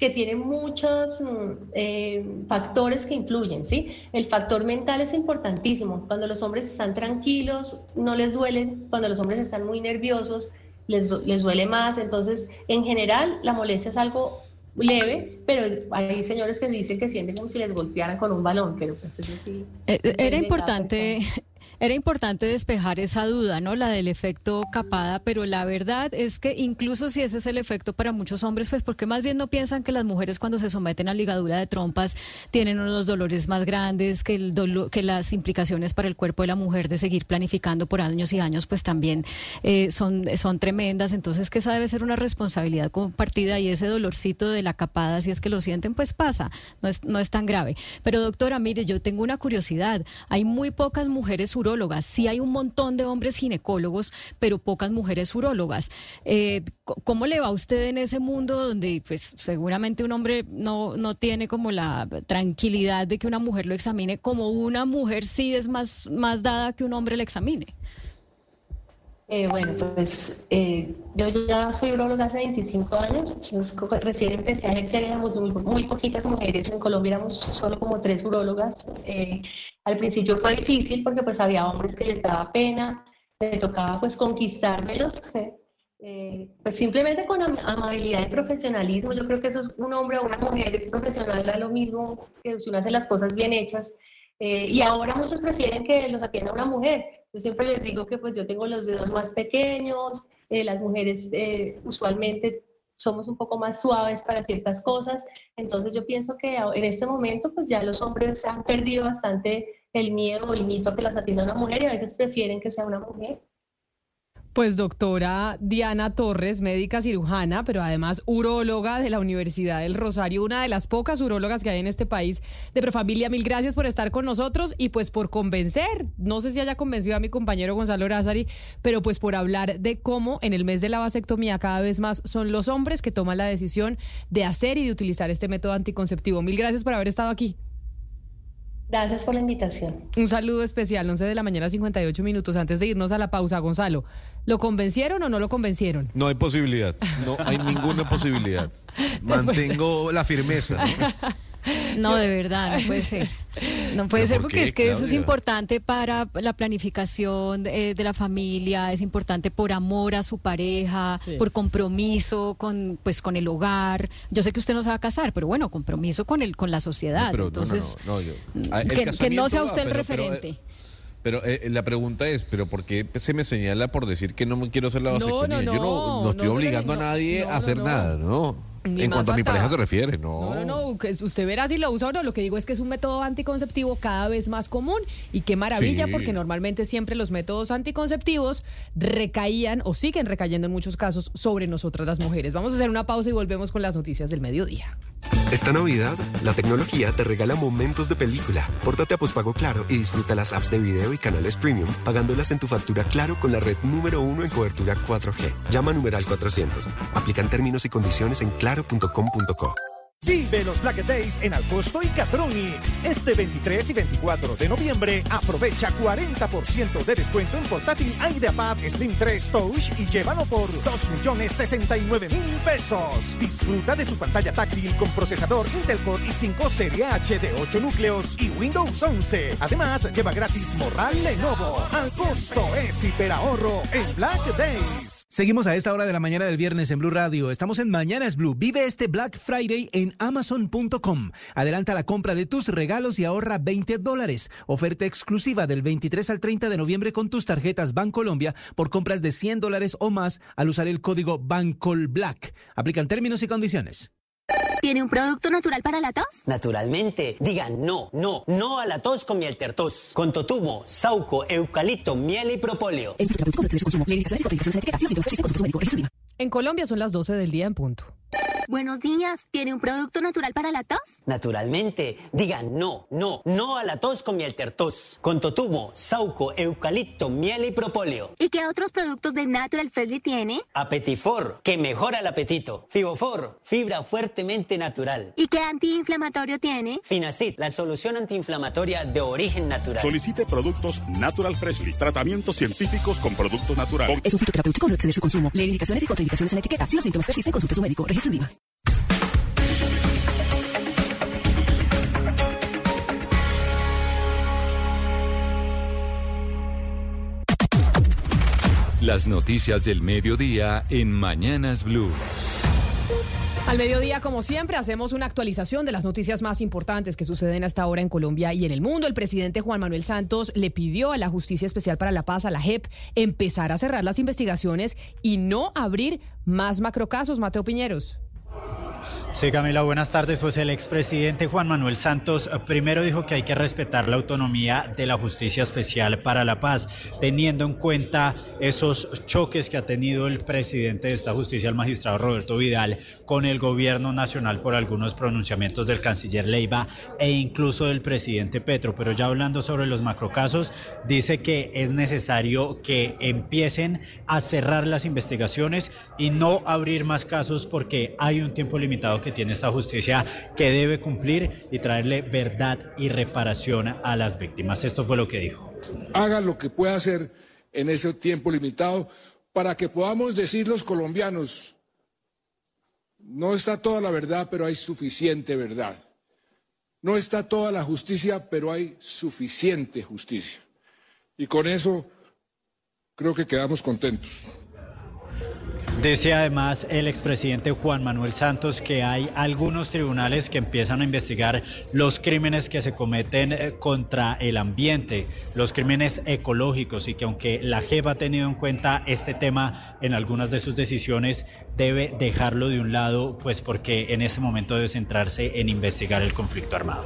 que tiene muchos mm, eh, factores que influyen, ¿sí? El factor mental es importantísimo. Cuando los hombres están tranquilos, no les duelen. Cuando los hombres están muy nerviosos, les, les duele más. Entonces, en general, la molestia es algo leve, pero es- hay señores que dicen que sienten como si les golpearan con un balón, pero pues eso sí. Eh, depende Era importante, Era importante despejar esa duda, ¿no? La del efecto capada, pero la verdad es que incluso si ese es el efecto para muchos hombres, pues porque más bien no piensan que las mujeres cuando se someten a ligadura de trompas tienen unos dolores más grandes, que el dolor, que las implicaciones para el cuerpo de la mujer de seguir planificando por años y años, pues también eh, son, son tremendas. Entonces que esa debe ser una responsabilidad compartida y ese dolorcito de la capada, si es que lo sienten, pues pasa, no es, no es tan grave. Pero doctora, mire, yo tengo una curiosidad. Hay muy pocas mujeres urólogas, sí hay un montón de hombres ginecólogos, pero pocas mujeres urólogas. Eh, ¿Cómo le va a usted en ese mundo donde pues seguramente un hombre no, no tiene como la tranquilidad de que una mujer lo examine, como una mujer sí es más, más dada que un hombre le examine? Eh, bueno, pues eh, yo ya soy urologa hace 25 años, recién empecé a ejercer, éramos muy, muy poquitas mujeres, en Colombia éramos solo como tres urólogas. Eh, al principio fue difícil porque pues había hombres que les daba pena, me tocaba pues conquistármelos, eh, pues simplemente con am- amabilidad y profesionalismo, yo creo que eso es un hombre o una mujer profesional da lo mismo que si uno hace las cosas bien hechas. Eh, y ahora muchos prefieren que los atienda una mujer. Yo siempre les digo que pues yo tengo los dedos más pequeños, eh, las mujeres eh, usualmente somos un poco más suaves para ciertas cosas, entonces yo pienso que en este momento pues ya los hombres han perdido bastante el miedo o el mito que los atienda una mujer y a veces prefieren que sea una mujer. Pues doctora Diana Torres, médica cirujana, pero además uróloga de la Universidad del Rosario, una de las pocas urólogas que hay en este país de Profamilia. Mil gracias por estar con nosotros y pues por convencer, no sé si haya convencido a mi compañero Gonzalo Razari, pero pues por hablar de cómo en el mes de la vasectomía cada vez más son los hombres que toman la decisión de hacer y de utilizar este método anticonceptivo. Mil gracias por haber estado aquí. Gracias por la invitación. Un saludo especial, 11 de la mañana, 58 minutos antes de irnos a la pausa. Gonzalo, ¿lo convencieron o no lo convencieron? No hay posibilidad, no hay ninguna posibilidad. Mantengo la firmeza. ¿no? No, de verdad, no puede ser. No puede ¿Pero ser por porque qué, es que eso es importante para la planificación eh, de la familia, es importante por amor a su pareja, Sí. por compromiso con pues con el hogar. Yo sé que usted no se va a casar, pero bueno, compromiso con el con la sociedad. No, pero no, Entonces, no, no, yo- Ah, el que, que no sea va, usted el pero- pero, referente. eh, Pero eh, la pregunta es, ¿pero por qué se me señala por decir que no me quiero hacer la No, vasectomía? no, Yo no, no, no estoy no, obligando no, a nadie no, a hacer no, nada, ¿no? Ni En cuanto a mi pareja se refiere, no. No, no, usted verá si lo usa o no. Lo que digo es que es un método anticonceptivo cada vez más común y qué maravilla Sí. porque normalmente siempre los métodos anticonceptivos recaían o siguen recayendo en muchos casos sobre nosotras las mujeres. Vamos a hacer una pausa y volvemos con las noticias del mediodía. Esta Navidad, la tecnología te regala momentos de película. Pórtate a pospago Claro y disfruta las apps de video y canales premium, pagándolas en tu factura Claro con la red número uno en cobertura 4G. Llama numeral 400. Aplican términos y condiciones en claro.com.co. Vive los Black Days en Alcosto y Catronics. Este 23 y 24 de noviembre, aprovecha 40% de descuento en portátil IdeaPad Slim 3 Touch y llévalo por 2 millones 69 mil pesos. Disfruta de su pantalla táctil con procesador Intel Core i5 Serie H de 8 núcleos y Windows 11. Además, lleva gratis Morral Lenovo. Al costo es hiperahorro en Black Days. Seguimos a esta hora de la mañana del viernes en Blue Radio. Estamos en Mañanas Blue. Vive este Black Friday en Amazon.com. Adelanta la compra de tus regalos y ahorra 20 dólares. Oferta exclusiva del 23 al 30 de noviembre con tus tarjetas Bancolombia por compras de 100 dólares o más al usar el código BANCOLBLACK. Aplican términos y condiciones. ¿Tiene un producto natural para la tos? Naturalmente, digan no, no, no a la tos con miel tertos. Con totumo, sauco, eucalipto, miel y propóleo. En Colombia son las 12 del día en punto. Buenos días. ¿Tiene un producto natural para la tos? Naturalmente, digan no, no, no a la tos con miel tertos. Con totumo, sauco, eucalipto, miel y propóleo. ¿Y qué otros productos de Natural Freshly tiene? Apetifor, que mejora el apetito. Fibofor, fibra fuertemente natural. ¿Y qué antiinflamatorio tiene? Finacid, la solución antiinflamatoria de origen natural. Solicite productos Natural Freshly. Tratamientos científicos con productos naturales. Es un fitoterapéutico, no exceder su consumo. Lee indicaciones y contraindicaciones en la etiqueta. Si los síntomas persisten, consulte a su médico. Registro IVA. Las noticias del mediodía en Mañanas Blue. Al mediodía, como siempre, hacemos una actualización de las noticias más importantes que suceden hasta ahora en Colombia y en el mundo. El presidente Juan Manuel Santos le pidió a la Justicia Especial para la Paz, a la JEP, empezar a cerrar las investigaciones y no abrir más macrocasos. Mateo Piñeros. Sí, Camila, buenas tardes. Pues el expresidente Juan Manuel Santos eh, primero dijo que hay que respetar la autonomía de la Justicia Especial para la Paz, teniendo en cuenta esos choques que ha tenido el presidente de esta justicia, el magistrado Roberto Vidal, con el gobierno nacional por algunos pronunciamientos del canciller Leiva e incluso del presidente Petro. Pero ya hablando sobre los macrocasos, dice que es necesario que empiecen a cerrar las investigaciones y no abrir más casos porque hay un tiempo limitado que tiene esta justicia que debe cumplir y traerle verdad y reparación a las víctimas. Esto fue lo que dijo. Haga lo que pueda hacer en ese tiempo limitado para que podamos decir los colombianos, no está toda la verdad, pero hay suficiente verdad. No está toda la justicia, pero hay suficiente justicia. Y con eso creo que quedamos contentos. Dice además el expresidente Juan Manuel Santos que hay algunos tribunales que empiezan a investigar los crímenes que se cometen eh, contra el ambiente, los crímenes ecológicos y que aunque la JEP ha tenido en cuenta este tema en algunas de sus decisiones, debe dejarlo de un lado, pues porque en ese momento debe centrarse en investigar el conflicto armado.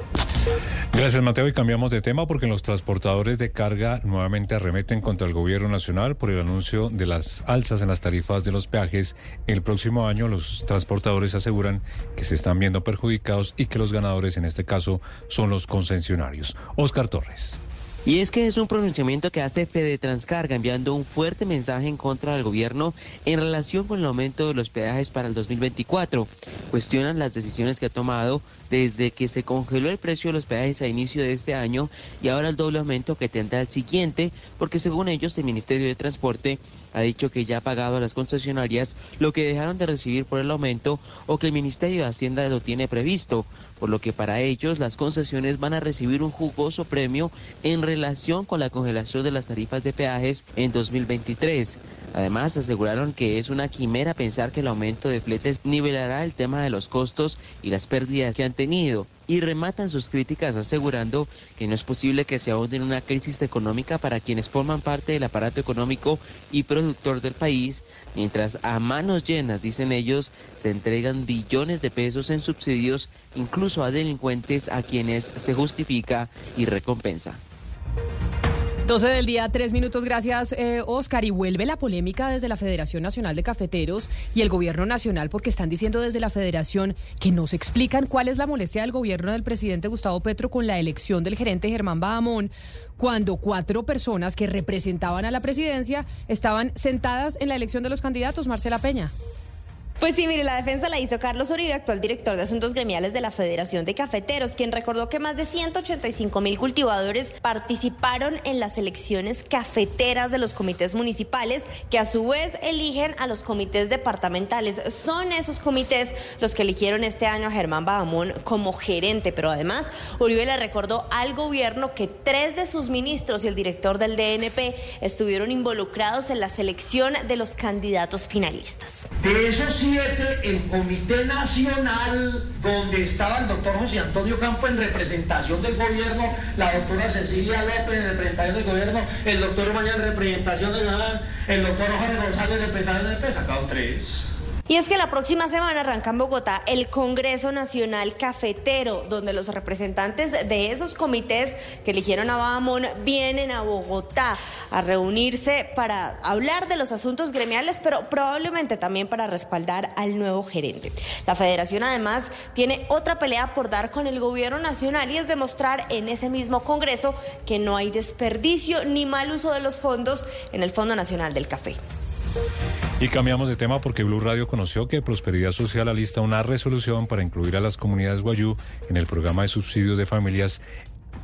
Gracias Mateo y cambiamos de tema porque los transportadores de carga nuevamente arremeten contra el gobierno nacional por el anuncio de las alzas en las tarifas de los peajes. El próximo año los transportadores aseguran que se están viendo perjudicados y que los ganadores en este caso son los concesionarios. Oscar Torres. Y es que es un pronunciamiento que hace Fede Transcarga enviando un fuerte mensaje en contra del gobierno en relación con el aumento de los peajes para el 2024. Cuestionan las decisiones que ha tomado desde que se congeló el precio de los peajes a inicio de este año y ahora el doble aumento que tendrá el siguiente, porque según ellos el Ministerio de Transporte ha dicho que ya ha pagado a las concesionarias lo que dejaron de recibir por el aumento o que el Ministerio de Hacienda lo tiene previsto, por lo que para ellos las concesiones van a recibir un jugoso premio en relación con la congelación de las tarifas de peajes en 2023. Además, aseguraron que es una quimera pensar que el aumento de fletes nivelará el tema de los costos y las pérdidas que han tenido y rematan sus críticas asegurando que no es posible que se ahonde en una crisis económica para quienes forman parte del aparato económico y productor del país, mientras a manos llenas, dicen ellos, se entregan billones de pesos en subsidios incluso a delincuentes a quienes se justifica y recompensa. 12 del día, tres minutos. Gracias, eh, Oscar. Y vuelve la polémica desde la Federación Nacional de Cafeteros y el Gobierno Nacional, porque están diciendo desde la Federación que nos explican cuál es la molestia del gobierno del presidente Gustavo Petro con la elección del gerente Germán Bahamón, cuando cuatro personas que representaban a la presidencia estaban sentadas en la elección de los candidatos. Marcela Peña. Pues sí, mire, la defensa la hizo Carlos Uribe, actual director de Asuntos Gremiales de la Federación de Cafeteros, quien recordó que más de 185 mil cultivadores participaron en las elecciones cafeteras de los comités municipales, que a su vez eligen a los comités departamentales. Son esos comités los que eligieron este año a Germán Badamón como gerente, pero además Uribe le recordó al gobierno que tres de sus ministros y el director del DNP estuvieron involucrados en la selección de los candidatos finalistas. 2007 el Comité Nacional, donde estaba el doctor José Antonio Campo en representación del gobierno, la doctora Cecilia López en representación del gobierno, el doctor Mañana en representación del el doctor Jorge González en representación del PES, sacado tres. Y es que la próxima semana arranca en Bogotá el Congreso Nacional Cafetero, donde los representantes de esos comités que eligieron a Bahamón vienen a Bogotá a reunirse para hablar de los asuntos gremiales, pero probablemente también para respaldar al nuevo gerente. La federación además tiene otra pelea por dar con el gobierno nacional y es demostrar en ese mismo Congreso que no hay desperdicio ni mal uso de los fondos en el Fondo Nacional del Café. Y cambiamos de tema porque Blue Radio conoció que Prosperidad Social alista una resolución para incluir a las comunidades guayú en el programa de subsidios de familias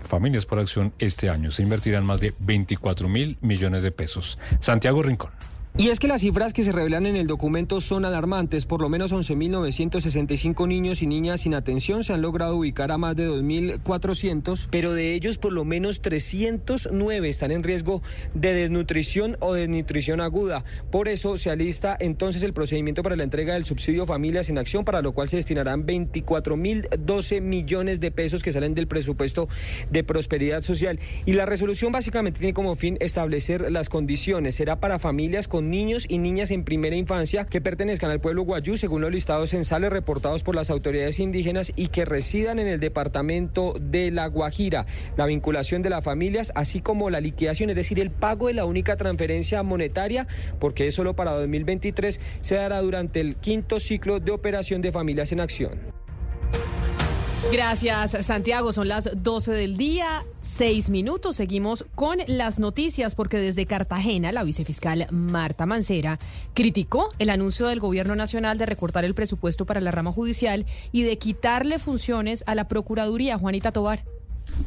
Familias por Acción este año. Se invertirán más de 24 mil millones de pesos. Santiago Rincón. Y es que las cifras que se revelan en el documento son alarmantes. Por lo menos 11.965 niños y niñas sin atención se han logrado ubicar a más de 2.400, pero de ellos por lo menos 309 están en riesgo de desnutrición o desnutrición aguda. Por eso se alista entonces el procedimiento para la entrega del subsidio Familias en Acción, para lo cual se destinarán 24.012 millones de pesos que salen del presupuesto de prosperidad social. Y la resolución básicamente tiene como fin establecer las condiciones. Será para familias con niños y niñas en primera infancia que pertenezcan al pueblo guayú, según los listados censales reportados por las autoridades indígenas y que residan en el departamento de La Guajira. La vinculación de las familias, así como la liquidación, es decir, el pago de la única transferencia monetaria, porque es solo para 2023, se dará durante el quinto ciclo de operación de familias en acción. Gracias, Santiago. Son las 12 del día, seis minutos. Seguimos con las noticias porque desde Cartagena la vicefiscal Marta Mancera criticó el anuncio del gobierno nacional de recortar el presupuesto para la rama judicial y de quitarle funciones a la Procuraduría. Juanita Tobar.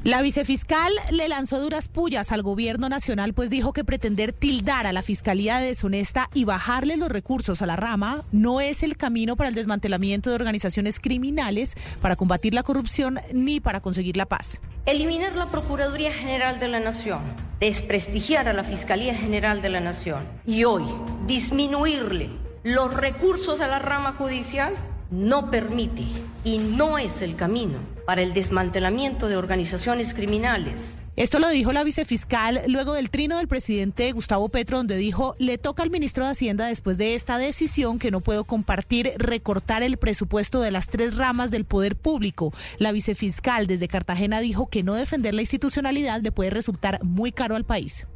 La vicefiscal le lanzó duras pullas al gobierno nacional, pues dijo que pretender tildar a la fiscalía de deshonesta y bajarle los recursos a la rama no es el camino para el desmantelamiento de organizaciones criminales, para combatir la corrupción ni para conseguir la paz. Eliminar la Procuraduría General de la Nación, desprestigiar a la Fiscalía General de la Nación y hoy disminuirle los recursos a la rama judicial no permite y no es el camino para el desmantelamiento de organizaciones criminales. Esto lo dijo la vicefiscal luego del trino del presidente Gustavo Petro, donde dijo, le toca al ministro de Hacienda después de esta decisión que no puedo compartir recortar el presupuesto de las tres ramas del poder público. La vicefiscal desde Cartagena dijo que no defender la institucionalidad le puede resultar muy caro al país.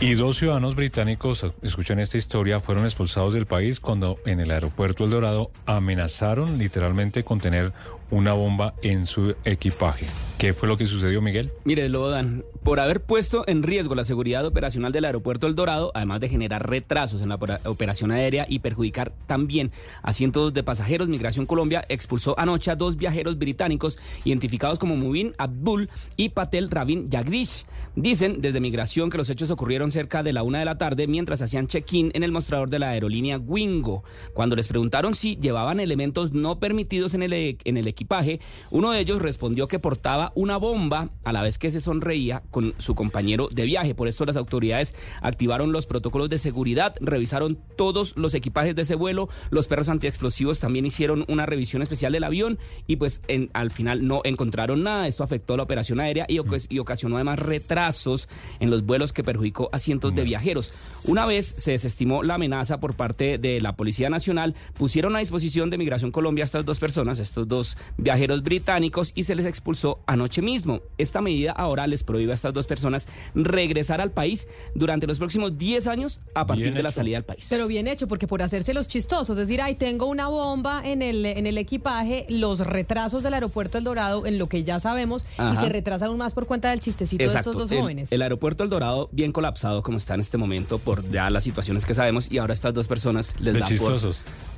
Y dos ciudadanos británicos, escuchan esta historia, fueron expulsados del país cuando en el aeropuerto El Dorado amenazaron literalmente con tener una bomba en su equipaje. ¿Qué fue lo que sucedió, Miguel? Mire, Lodan, por haber puesto en riesgo la seguridad operacional del aeropuerto El Dorado, además de generar retrasos en la operación aérea y perjudicar también a cientos de pasajeros, Migración Colombia expulsó anoche a dos viajeros británicos identificados como Mubin Abdul y Patel Rabin Jagdish. Dicen desde Migración que los hechos ocurrieron cerca de la una de la tarde mientras hacían check-in en el mostrador de la aerolínea Wingo. Cuando les preguntaron si llevaban elementos no permitidos en el, en el equipaje, uno de ellos respondió que portaba una bomba a la vez que se sonreía con su compañero de viaje. Por esto las autoridades activaron los protocolos de seguridad, revisaron todos los equipajes de ese vuelo, los perros antiexplosivos también hicieron una revisión especial del avión y pues en, al final no encontraron nada. Esto afectó la operación aérea y, y ocasionó además retrasos en los vuelos que perjudicó a cientos de viajeros. Una vez se desestimó la amenaza por parte de la Policía Nacional, pusieron a disposición de Migración Colombia a estas dos personas, estos dos viajeros británicos y se les expulsó anoche mismo. Esta medida ahora les prohíbe a estas dos personas regresar al país durante los próximos 10 años a partir de la salida del país. Pero bien hecho, porque por hacerse los chistosos, es decir, ahí tengo una bomba en el, en el equipaje, los retrasos del aeropuerto El Dorado, en lo que ya sabemos, y se retrasa aún más por cuenta del chistecito de estos dos jóvenes. El aeropuerto El Dorado bien colapsado como está en este momento por ya las situaciones que sabemos y ahora estas dos personas les da por,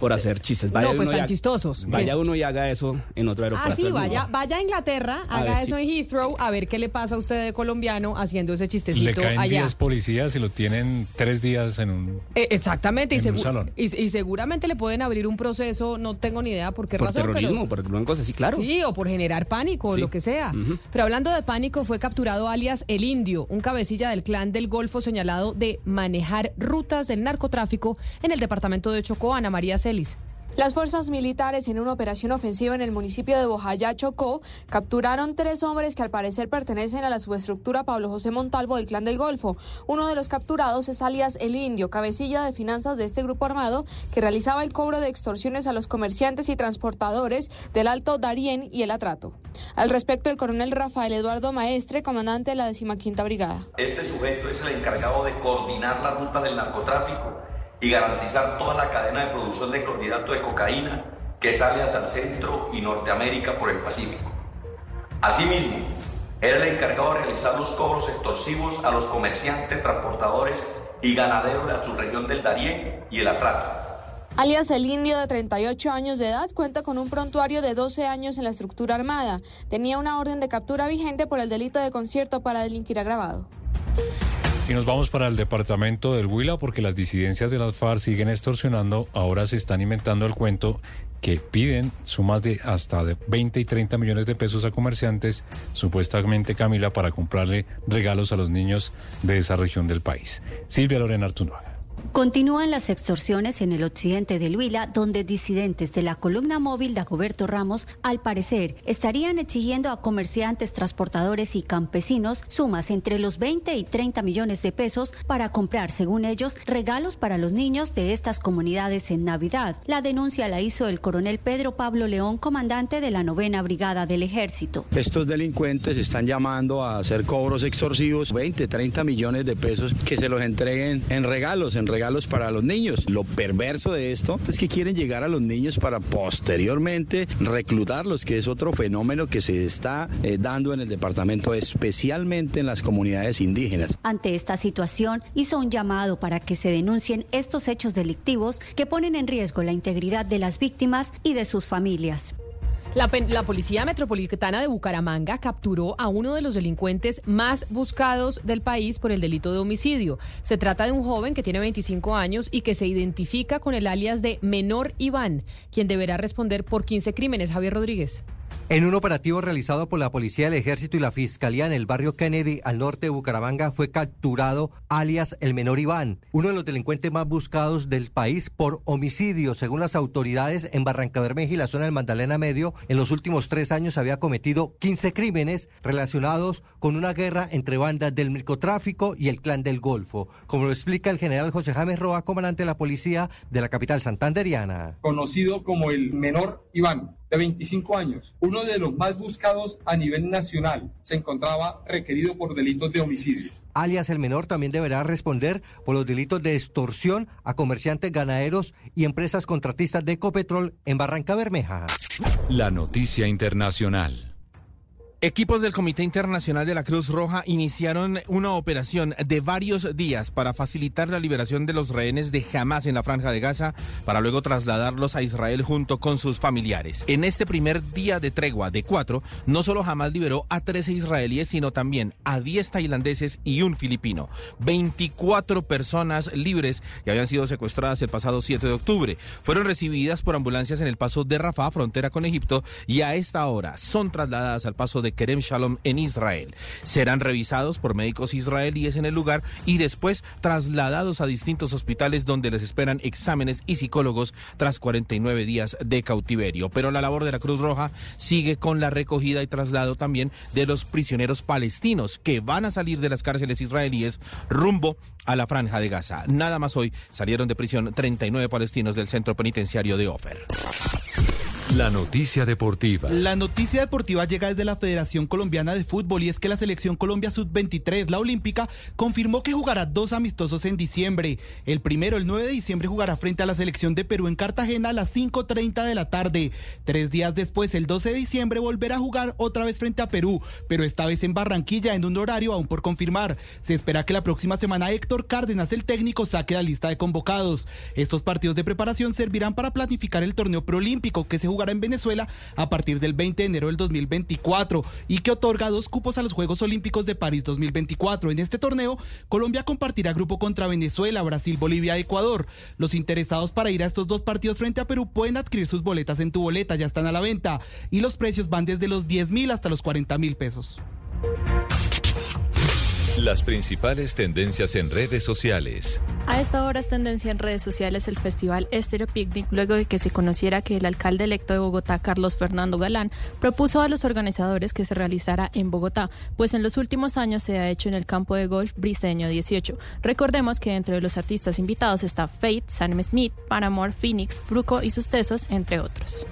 por, hacer chistes. Vaya no, pues tan chistosos. Vaya uno y haga eso en otro aeropuerto. Ah, sí, vaya, vaya a Inglaterra, haga eso en Heathrow, a ver qué le pasa a usted de colombiano haciendo ese chistecito le caen allá. 10 policías y lo tienen tres días en un eh, Exactamente, en y, un salón. Y, y, seguramente le pueden abrir un proceso, no tengo ni idea por qué por razón. terrorismo, por alguna cosa así, claro. Sí, o por generar pánico, o Sí. lo que sea. Pero hablando de pánico, fue capturado alias El Indio, un cabecilla del clan del Golfo señalado de manejar rutas del narcotráfico en el departamento de Chocó, Ana María Celis. Las fuerzas militares en una operación ofensiva en el municipio de Bojayá, Chocó, capturaron tres hombres que al parecer pertenecen a la subestructura Pablo José Montalvo del Clan del Golfo. Uno de los capturados es alias El Indio, cabecilla de finanzas de este grupo armado que realizaba el cobro de extorsiones a los comerciantes y transportadores del Alto Darién y el Atrato. Al respecto, el coronel Rafael Eduardo Maestre, comandante de la decimaquinta brigada. Este sujeto es el encargado de coordinar la ruta del narcotráfico y garantizar toda la cadena de producción de clorhidrato de cocaína que sale hacia el centro y Norteamérica por el Pacífico. Asimismo, era el encargado de realizar los cobros extorsivos a los comerciantes, transportadores y ganaderos de la subregión del Darién y el Atrato. Alias el indio de 38 años de edad cuenta con un prontuario de 12 años en la estructura armada. Tenía una orden de captura vigente por el delito de concierto para delinquir agravado. Y nos vamos para el departamento del Huila porque las disidencias de las FARC siguen extorsionando. Ahora se están inventando el cuento que piden sumas de hasta de 20 y 30 millones de pesos a comerciantes, supuestamente Camila, para comprarle regalos a los niños de esa región del país. Silvia Lorena Artunuaga. Continúan las extorsiones en el occidente del Huila, donde disidentes de la columna móvil de Agoberto Ramos, al parecer, estarían exigiendo a comerciantes, transportadores y campesinos sumas entre los 20 y 30 millones de pesos para comprar, según ellos, regalos para los niños de estas comunidades en Navidad. La denuncia la hizo el coronel Pedro Pablo León, comandante de la novena brigada del ejército. Estos delincuentes están llamando a hacer cobros extorsivos, 20, 30 millones de pesos que se los entreguen en regalos, en regalos para los niños. Lo perverso de esto es que quieren llegar a los niños para posteriormente reclutarlos, que es otro fenómeno que se está eh, dando en el departamento, especialmente en las comunidades indígenas. Ante esta situación, hizo un llamado para que se denuncien estos hechos delictivos que ponen en riesgo la integridad de las víctimas y de sus familias. La, Policía Metropolitana de Bucaramanga capturó a uno de los delincuentes más buscados del país por el delito de homicidio. Se trata de un joven que tiene 25 años y que se identifica con el alias de Menor Iván, quien deberá responder por 15 crímenes. Javier Rodríguez. En un operativo realizado por la Policía del Ejército y la Fiscalía en el barrio Kennedy, al norte de Bucaramanga, fue capturado alias el menor Iván, uno de los delincuentes más buscados del país por homicidio. Según las autoridades, en Barranca Bermeja y la zona del Magdalena Medio, en los últimos tres años había cometido 15 crímenes relacionados con una guerra entre bandas del microtráfico y el clan del Golfo, como lo explica el general José James Roa, comandante de la policía de la capital santanderiana. Conocido como el menor Iván de 25 años, uno de los más buscados a nivel nacional, se encontraba requerido por delitos de homicidio. Alias el menor también deberá responder por los delitos de extorsión a comerciantes ganaderos y empresas contratistas de Ecopetrol en Barranca Bermeja. La noticia internacional. Equipos del Comité Internacional de la Cruz Roja iniciaron una operación de varios días para facilitar la liberación de los rehenes de Hamas en la Franja de Gaza para luego trasladarlos a Israel junto con sus familiares. En este primer día de tregua de cuatro, no solo Hamas liberó a 13 israelíes, sino también a 10 tailandeses y un filipino. 24 personas libres que habían sido secuestradas el pasado 7 de octubre. Fueron recibidas por ambulancias en el paso de Rafah, frontera con Egipto, y a esta hora son trasladadas al paso de Kerem Shalom en Israel. Serán revisados por médicos israelíes en el lugar y después trasladados a distintos hospitales donde les esperan exámenes y psicólogos tras 49 días de cautiverio. Pero la labor de la Cruz Roja sigue con la recogida y traslado también de los prisioneros palestinos que van a salir de las cárceles israelíes rumbo a la franja de Gaza. Nada más hoy salieron de prisión 39 palestinos del centro penitenciario de Ofer. La noticia deportiva. La noticia deportiva llega desde la Federación Colombiana de Fútbol y es que la selección Colombia Sub-23, la olímpica, confirmó que jugará dos amistosos en diciembre. El primero, el 9 de diciembre, jugará frente a la selección de Perú en Cartagena a las 5.30 de la tarde. Tres días después, el 12 de diciembre, volverá a jugar otra vez frente a Perú, pero esta vez en Barranquilla en un horario aún por confirmar. Se espera que la próxima semana Héctor Cárdenas, el técnico, saque la lista de convocados. Estos partidos de preparación servirán para planificar el torneo preolímpico que se jugará en Venezuela a partir del 20 de enero del 2024 y que otorga dos cupos a los Juegos Olímpicos de París 2024. En este torneo, Colombia compartirá grupo contra Venezuela, Brasil, Bolivia Ecuador. Los interesados para ir a estos dos partidos frente a Perú pueden adquirir sus boletas en tu boleta, ya están a la venta y los precios van desde los 10 mil hasta los 40 mil pesos. Las principales tendencias en redes sociales. A esta hora es tendencia en redes sociales el festival Estéreo Picnic luego de que se conociera que el alcalde electo de Bogotá, Carlos Fernando Galán, propuso a los organizadores que se realizara en Bogotá, pues en los últimos años se ha hecho en el campo de golf Briseño 18. Recordemos que entre los artistas invitados está Fate, Sam Smith, Paramore, Phoenix, Fruco y sus tesos, entre otros.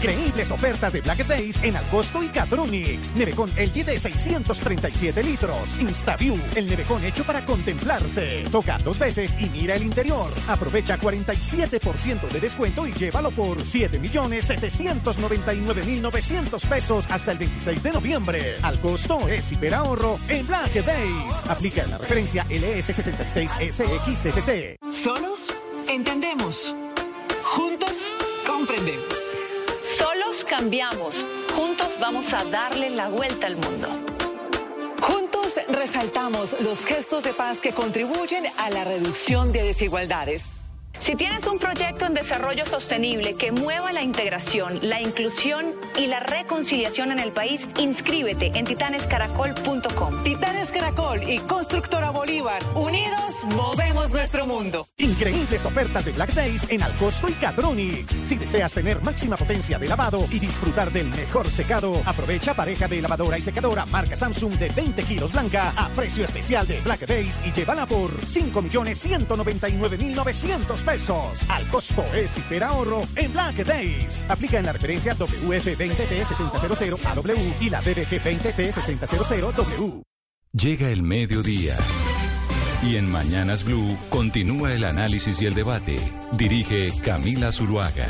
Increíbles ofertas de Black Days en Alcosto y Catronics. Nevecón LG de 637 litros. InstaView, el nevecón hecho para contemplarse. Toca dos veces y mira el interior. Aprovecha 47% de descuento y llévalo por 7.799.900 pesos hasta el 26 de noviembre. Al costo es hiperahorro en Black Days. Aplica la referencia LS66SXCCC. ¿Solos? Entendemos. Juntos comprendemos. Solos cambiamos. Juntos vamos a darle la vuelta al mundo. Juntos resaltamos los gestos de paz que contribuyen a la reducción de desigualdades. Si tienes un proyecto en desarrollo sostenible que mueva la integración, la inclusión y la reconciliación en el país, inscríbete en titanescaracol.com. Titanes Caracol y Constructora Bolívar, unidos movemos nuestro mundo. Increíbles ofertas de Black Days en Alcosto y Catronics. Si deseas tener máxima potencia de lavado y disfrutar del mejor secado, aprovecha pareja de lavadora y secadora marca Samsung de 20 kilos blanca a precio especial de Black Days y llévala por 5.199.900 pesos. Al costo es hiper ahorro en Black Days. Aplica en la referencia WF20T6000AW y la DBG20T6000W. Llega el mediodía. Y en Mañanas Blue continúa el análisis y el debate. Dirige Camila Zuluaga.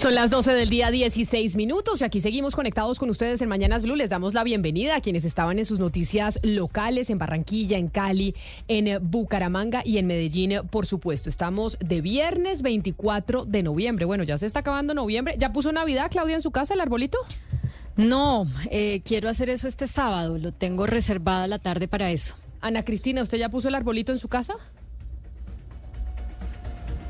Son las 12 del día 16 minutos y aquí seguimos conectados con ustedes en Mañanas Blue. Les damos la bienvenida a quienes estaban en sus noticias locales en Barranquilla, en Cali, en Bucaramanga y en Medellín, por supuesto. Estamos de viernes 24 de noviembre. Bueno, ya se está acabando noviembre. ¿Ya puso Navidad, Claudia, en su casa, el arbolito? No, eh, quiero hacer eso este sábado. Lo tengo reservada la tarde para eso. Ana Cristina, ¿usted ya puso el arbolito en su casa?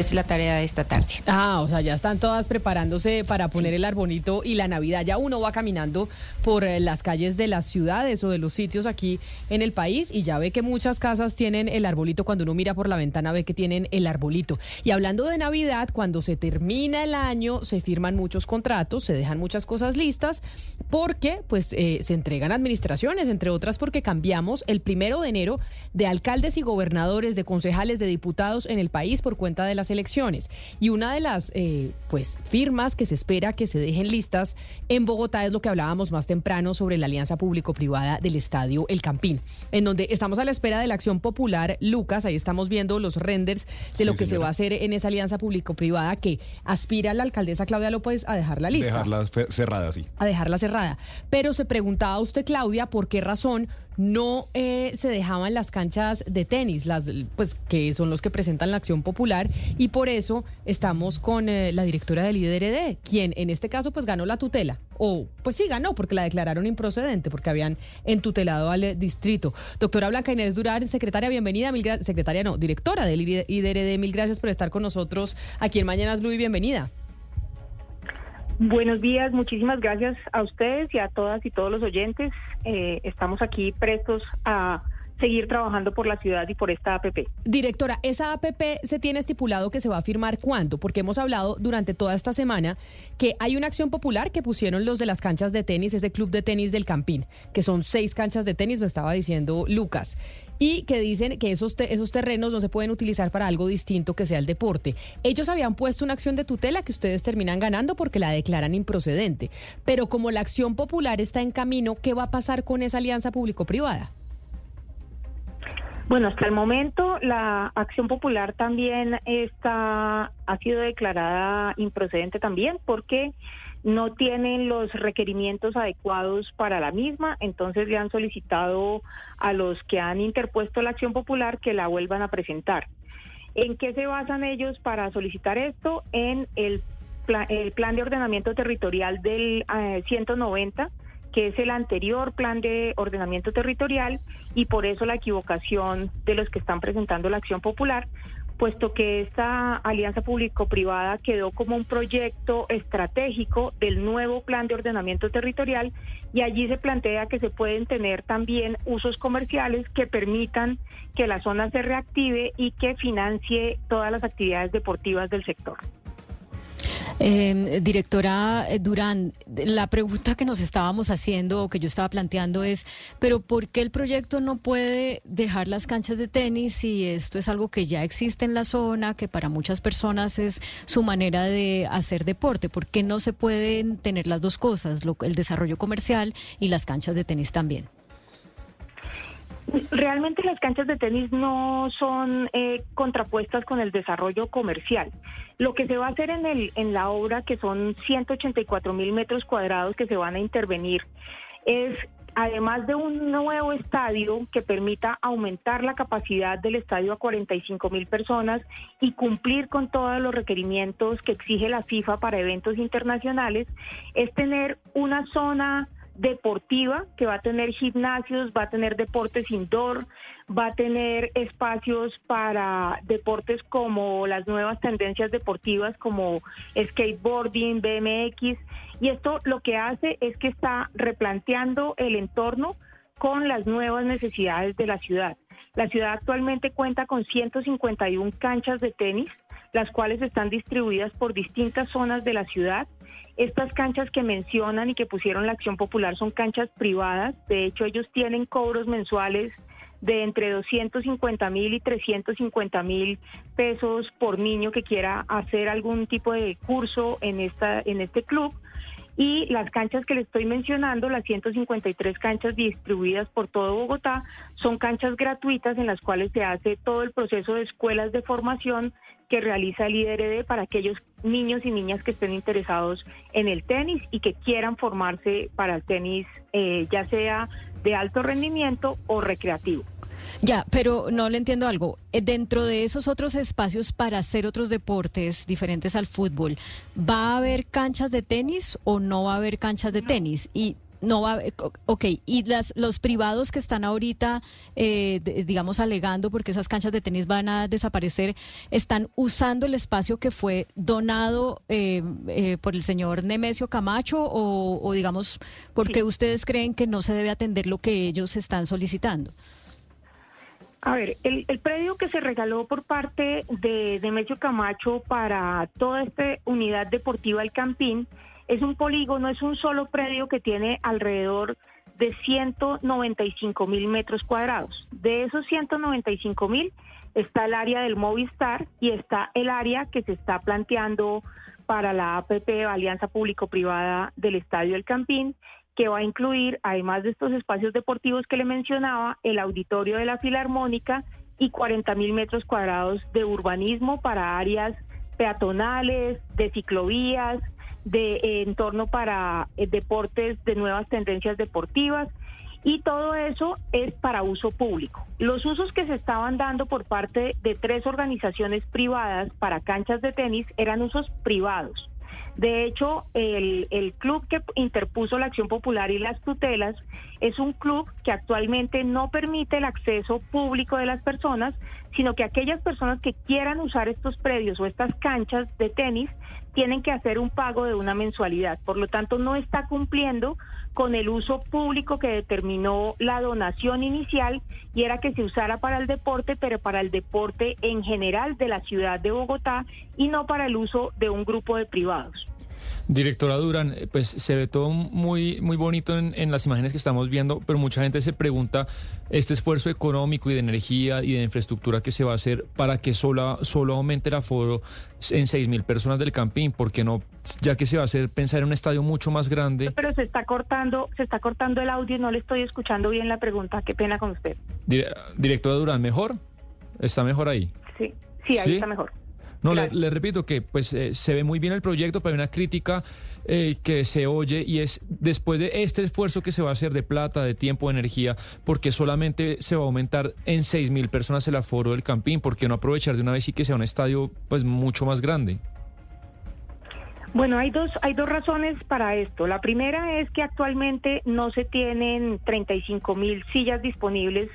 Es la tarea de esta tarde. Ah, o sea, ya están todas preparándose para poner el arbolito y la Navidad. Ya uno va caminando por eh, las calles de las ciudades o de los sitios aquí en el país y ya ve que muchas casas tienen el arbolito. Cuando uno mira por la ventana ve que tienen el arbolito. Y hablando de Navidad, cuando se termina el año, se firman muchos contratos, se dejan muchas cosas listas porque pues eh, se entregan administraciones, entre otras porque cambiamos el primero de enero de alcaldes y gobernadores, de concejales, de diputados en el país por cuenta de las elecciones. Y una de las eh, pues firmas que se espera que se dejen listas en Bogotá es lo que hablábamos más temprano sobre la alianza público-privada del estadio El Campín, en donde estamos a la espera de la acción popular Lucas. Ahí estamos viendo los renders de lo que se va a hacer en esa alianza público-privada que aspira la alcaldesa Claudia López a dejarla lista Dejarla cerrada, sí. a dejarla cerrada. Pero se preguntaba usted, Claudia, por qué razón no eh, se dejaban las canchas de tenis, las pues que son los que presentan la acción popular, y por eso estamos con eh, la directora del IDRD, quien en este caso pues ganó la tutela. O pues sí ganó, porque la declararon improcedente, porque habían entutelado al eh, distrito. Doctora Blanca Inés Durán, secretaria, bienvenida, mil secretaria no, directora del IDRD, mil gracias por estar con nosotros aquí en Mañanas Blue y bienvenida. Buenos días, muchísimas gracias a ustedes y a todas y todos los oyentes. Eh, estamos aquí prestos a seguir trabajando por la ciudad y por esta APP. Directora, ¿esa APP se tiene estipulado que se va a firmar cuándo? Porque hemos hablado durante toda esta semana que hay una acción popular que pusieron los de las canchas de tenis, ese club de tenis del Campín, que son seis canchas de tenis, me estaba diciendo Lucas, y que dicen que esos, te- esos terrenos no se pueden utilizar para algo distinto que sea el deporte. Ellos habían puesto una acción de tutela que ustedes terminan ganando porque la declaran improcedente. Pero como la acción popular está en camino, ¿qué va a pasar con esa alianza público-privada? Bueno, hasta el momento la acción popular también está ha sido declarada improcedente también porque no tienen los requerimientos adecuados para la misma, entonces le han solicitado a los que han interpuesto la acción popular que la vuelvan a presentar. ¿En qué se basan ellos para solicitar esto? En el, pla- el plan de ordenamiento territorial del eh, 190 que es el anterior plan de ordenamiento territorial y por eso la equivocación de los que están presentando la acción popular, puesto que esta alianza público-privada quedó como un proyecto estratégico del nuevo plan de ordenamiento territorial y allí se plantea que se pueden tener también usos comerciales que permitan que la zona se reactive y que financie todas las actividades deportivas del sector. Eh, directora Durán, la pregunta que nos estábamos haciendo o que yo estaba planteando es, pero ¿por qué el proyecto no puede dejar las canchas de tenis si esto es algo que ya existe en la zona, que para muchas personas es su manera de hacer deporte? ¿Por qué no se pueden tener las dos cosas, lo- el desarrollo comercial y las canchas de tenis también? Realmente las canchas de tenis no son eh, contrapuestas con el desarrollo comercial. Lo que se va a hacer en, el, en la obra, que son 184 mil metros cuadrados que se van a intervenir, es además de un nuevo estadio que permita aumentar la capacidad del estadio a 45 mil personas y cumplir con todos los requerimientos que exige la FIFA para eventos internacionales, es tener una zona deportiva que va a tener gimnasios, va a tener deportes indoor, va a tener espacios para deportes como las nuevas tendencias deportivas como skateboarding, BMX y esto lo que hace es que está replanteando el entorno con las nuevas necesidades de la ciudad. La ciudad actualmente cuenta con 151 canchas de tenis, las cuales están distribuidas por distintas zonas de la ciudad estas canchas que mencionan y que pusieron la acción popular son canchas privadas. De hecho, ellos tienen cobros mensuales de entre 250 mil y 350 mil pesos por niño que quiera hacer algún tipo de curso en, esta, en este club. Y las canchas que le estoy mencionando, las 153 canchas distribuidas por todo Bogotá, son canchas gratuitas en las cuales se hace todo el proceso de escuelas de formación que realiza el IDRD para aquellos niños y niñas que estén interesados en el tenis y que quieran formarse para el tenis, eh, ya sea de alto rendimiento o recreativo. Ya, pero no le entiendo algo. Eh, dentro de esos otros espacios para hacer otros deportes diferentes al fútbol, ¿va a haber canchas de tenis o no va a haber canchas de tenis? Y no va, ok, y las, los privados que están ahorita, eh, digamos, alegando porque esas canchas de tenis van a desaparecer, están usando el espacio que fue donado eh, por el señor Nemesio Camacho o, digamos, porque ustedes creen que no se debe atender lo que ellos están solicitando. A ver, el, predio que se regaló por parte de Demetrio Camacho para toda esta unidad deportiva El Campín es un polígono, es un solo predio que tiene alrededor de 195 mil metros cuadrados. De esos 195 mil está el área del Movistar y está el área que se está planteando para la APP, Alianza Público-Privada del Estadio El Campín, que va a incluir, además de estos espacios deportivos que le mencionaba, el auditorio de la Filarmónica y 40 mil metros cuadrados de urbanismo para áreas peatonales, de ciclovías, de eh, entorno para eh, deportes de nuevas tendencias deportivas y todo eso es para uso público. Los usos que se estaban dando por parte de tres organizaciones privadas para canchas de tenis eran usos privados. De hecho, el, club que interpuso la acción popular y las tutelas es un club que actualmente no permite el acceso público de las personas, sino que aquellas personas que quieran usar estos predios o estas canchas de tenis tienen que hacer un pago de una mensualidad. Por lo tanto, no está cumpliendo con el uso público que determinó la donación inicial y era que se usara para el deporte, pero para el deporte en general de la ciudad de Bogotá y no para el uso de un grupo de privados. Directora Durán, eh, pues se ve todo muy, muy bonito en, las imágenes que estamos viendo, pero mucha gente se pregunta este esfuerzo económico y de energía y de infraestructura que se va a hacer para que solo, solo aumente el aforo en seis mil personas del campín, porque no, ya que se va a hacer pensar en un estadio mucho más grande. Pero se está cortando, se está cortando el audio y no le estoy escuchando bien la pregunta. Qué pena con usted. directora Durán, ¿mejor? ¿Está mejor ahí? Sí, sí, ahí está mejor. No, le, repito que pues eh, se ve muy bien el proyecto, pero hay una crítica eh, que se oye y es después de este esfuerzo que se va a hacer de plata, de tiempo, de energía, porque solamente se va a aumentar en seis mil personas el aforo del Campín, ¿por qué no aprovechar de una vez y que sea un estadio pues mucho más grande? Bueno, hay dos, hay dos razones para esto. La primera es que actualmente no se tienen 35 mil sillas disponibles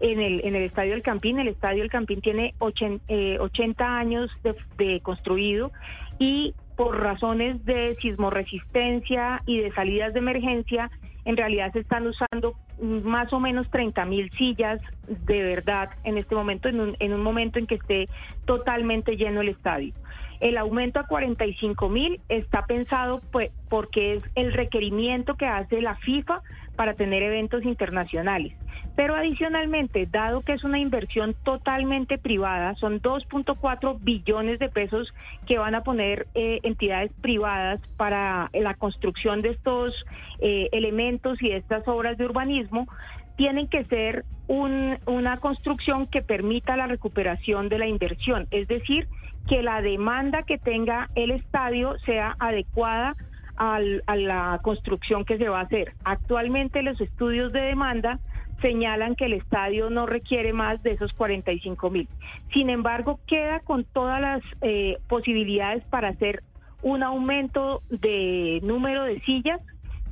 en el, en el Estadio del Campín. El Estadio del Campín tiene 80, eh, años de, construido y por razones de sismoresistencia y de salidas de emergencia, en realidad se están usando más o menos 30 mil sillas de verdad en este momento, en un, en un momento en que esté totalmente lleno el estadio. El aumento a 45 mil está pensado pues, porque es el requerimiento que hace la FIFA para tener eventos internacionales. Pero adicionalmente, dado que es una inversión totalmente privada, son 2.4 billones de pesos que van a poner eh, entidades privadas para la construcción de estos eh, elementos y de estas obras de urbanismo, tienen que ser una construcción que permita la recuperación de la inversión, es decir, que la demanda que tenga el estadio sea adecuada al- a la construcción que se va a hacer. Actualmente los estudios de demanda señalan que el estadio no requiere más de esos 45 mil. Sin embargo, queda con todas las eh, posibilidades para hacer un aumento de número de sillas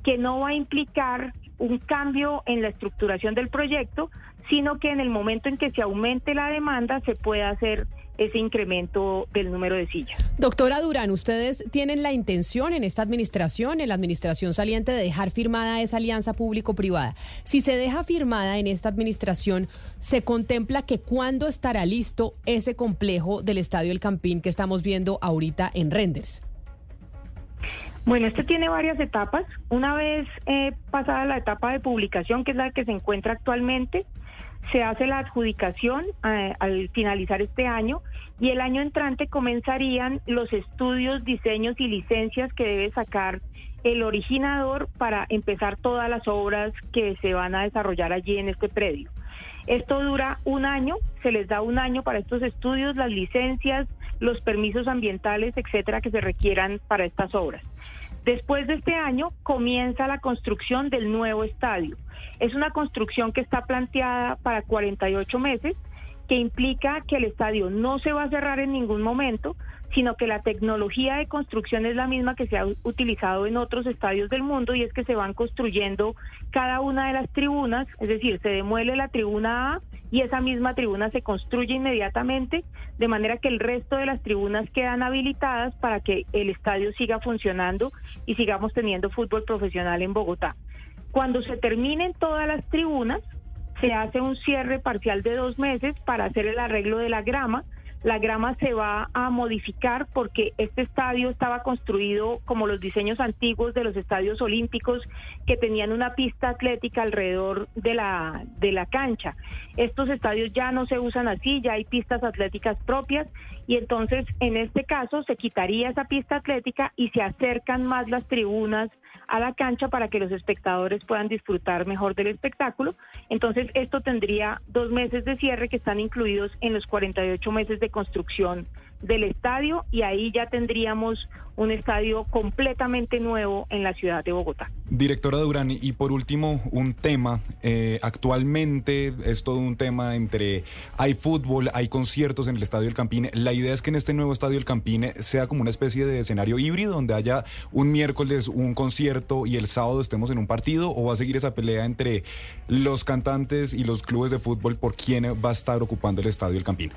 que no va a implicar un cambio en la estructuración del proyecto, sino que en el momento en que se aumente la demanda se pueda hacer ese incremento del número de sillas. Doctora Durán, ¿ustedes tienen la intención en esta administración, en la administración saliente, de dejar firmada esa alianza público-privada? Si se deja firmada en esta administración, ¿se contempla que cuándo estará listo ese complejo del Estadio El Campín que estamos viendo ahorita en renders? Bueno, este tiene varias etapas. Una vez eh, pasada la etapa de publicación, que es la que se encuentra actualmente, se hace la adjudicación eh, al finalizar este año y el año entrante comenzarían los estudios, diseños y licencias que debe sacar el originador para empezar todas las obras que se van a desarrollar allí en este predio. Esto dura un año, se les da un año para estos estudios, las licencias, los permisos ambientales, etcétera, que se requieran para estas obras. Después de este año comienza la construcción del nuevo estadio. Es una construcción que está planteada para 48 meses, que implica que el estadio no se va a cerrar en ningún momento, sino que la tecnología de construcción es la misma que se ha utilizado en otros estadios del mundo y es que se van construyendo cada una de las tribunas, es decir, se demuele la tribuna A y esa misma tribuna se construye inmediatamente, de manera que el resto de las tribunas quedan habilitadas para que el estadio siga funcionando y sigamos teniendo fútbol profesional en Bogotá. Cuando se terminen todas las tribunas, se hace un cierre parcial de dos meses para hacer el arreglo de la grama. La grama se va a modificar porque este estadio estaba construido como los diseños antiguos de los estadios olímpicos que tenían una pista atlética alrededor de la, de la cancha. Estos estadios ya no se usan así, ya hay pistas atléticas propias y entonces en este caso se quitaría esa pista atlética y se acercan más las tribunas a la cancha para que los espectadores puedan disfrutar mejor del espectáculo. Entonces, esto tendría dos meses de cierre que están incluidos en los 48 meses de construcción del estadio y ahí ya tendríamos un estadio completamente nuevo en la ciudad de Bogotá. Directora Durán, y por último, un tema. eh, actualmente es todo un tema entre hay fútbol, hay conciertos en el Estadio El Campín. La idea es que en este nuevo Estadio El Campín sea como una especie de escenario híbrido donde haya un miércoles un concierto y el sábado estemos en un partido o va a seguir esa pelea entre los cantantes y los clubes de fútbol por quién va a estar ocupando el Estadio El Campín.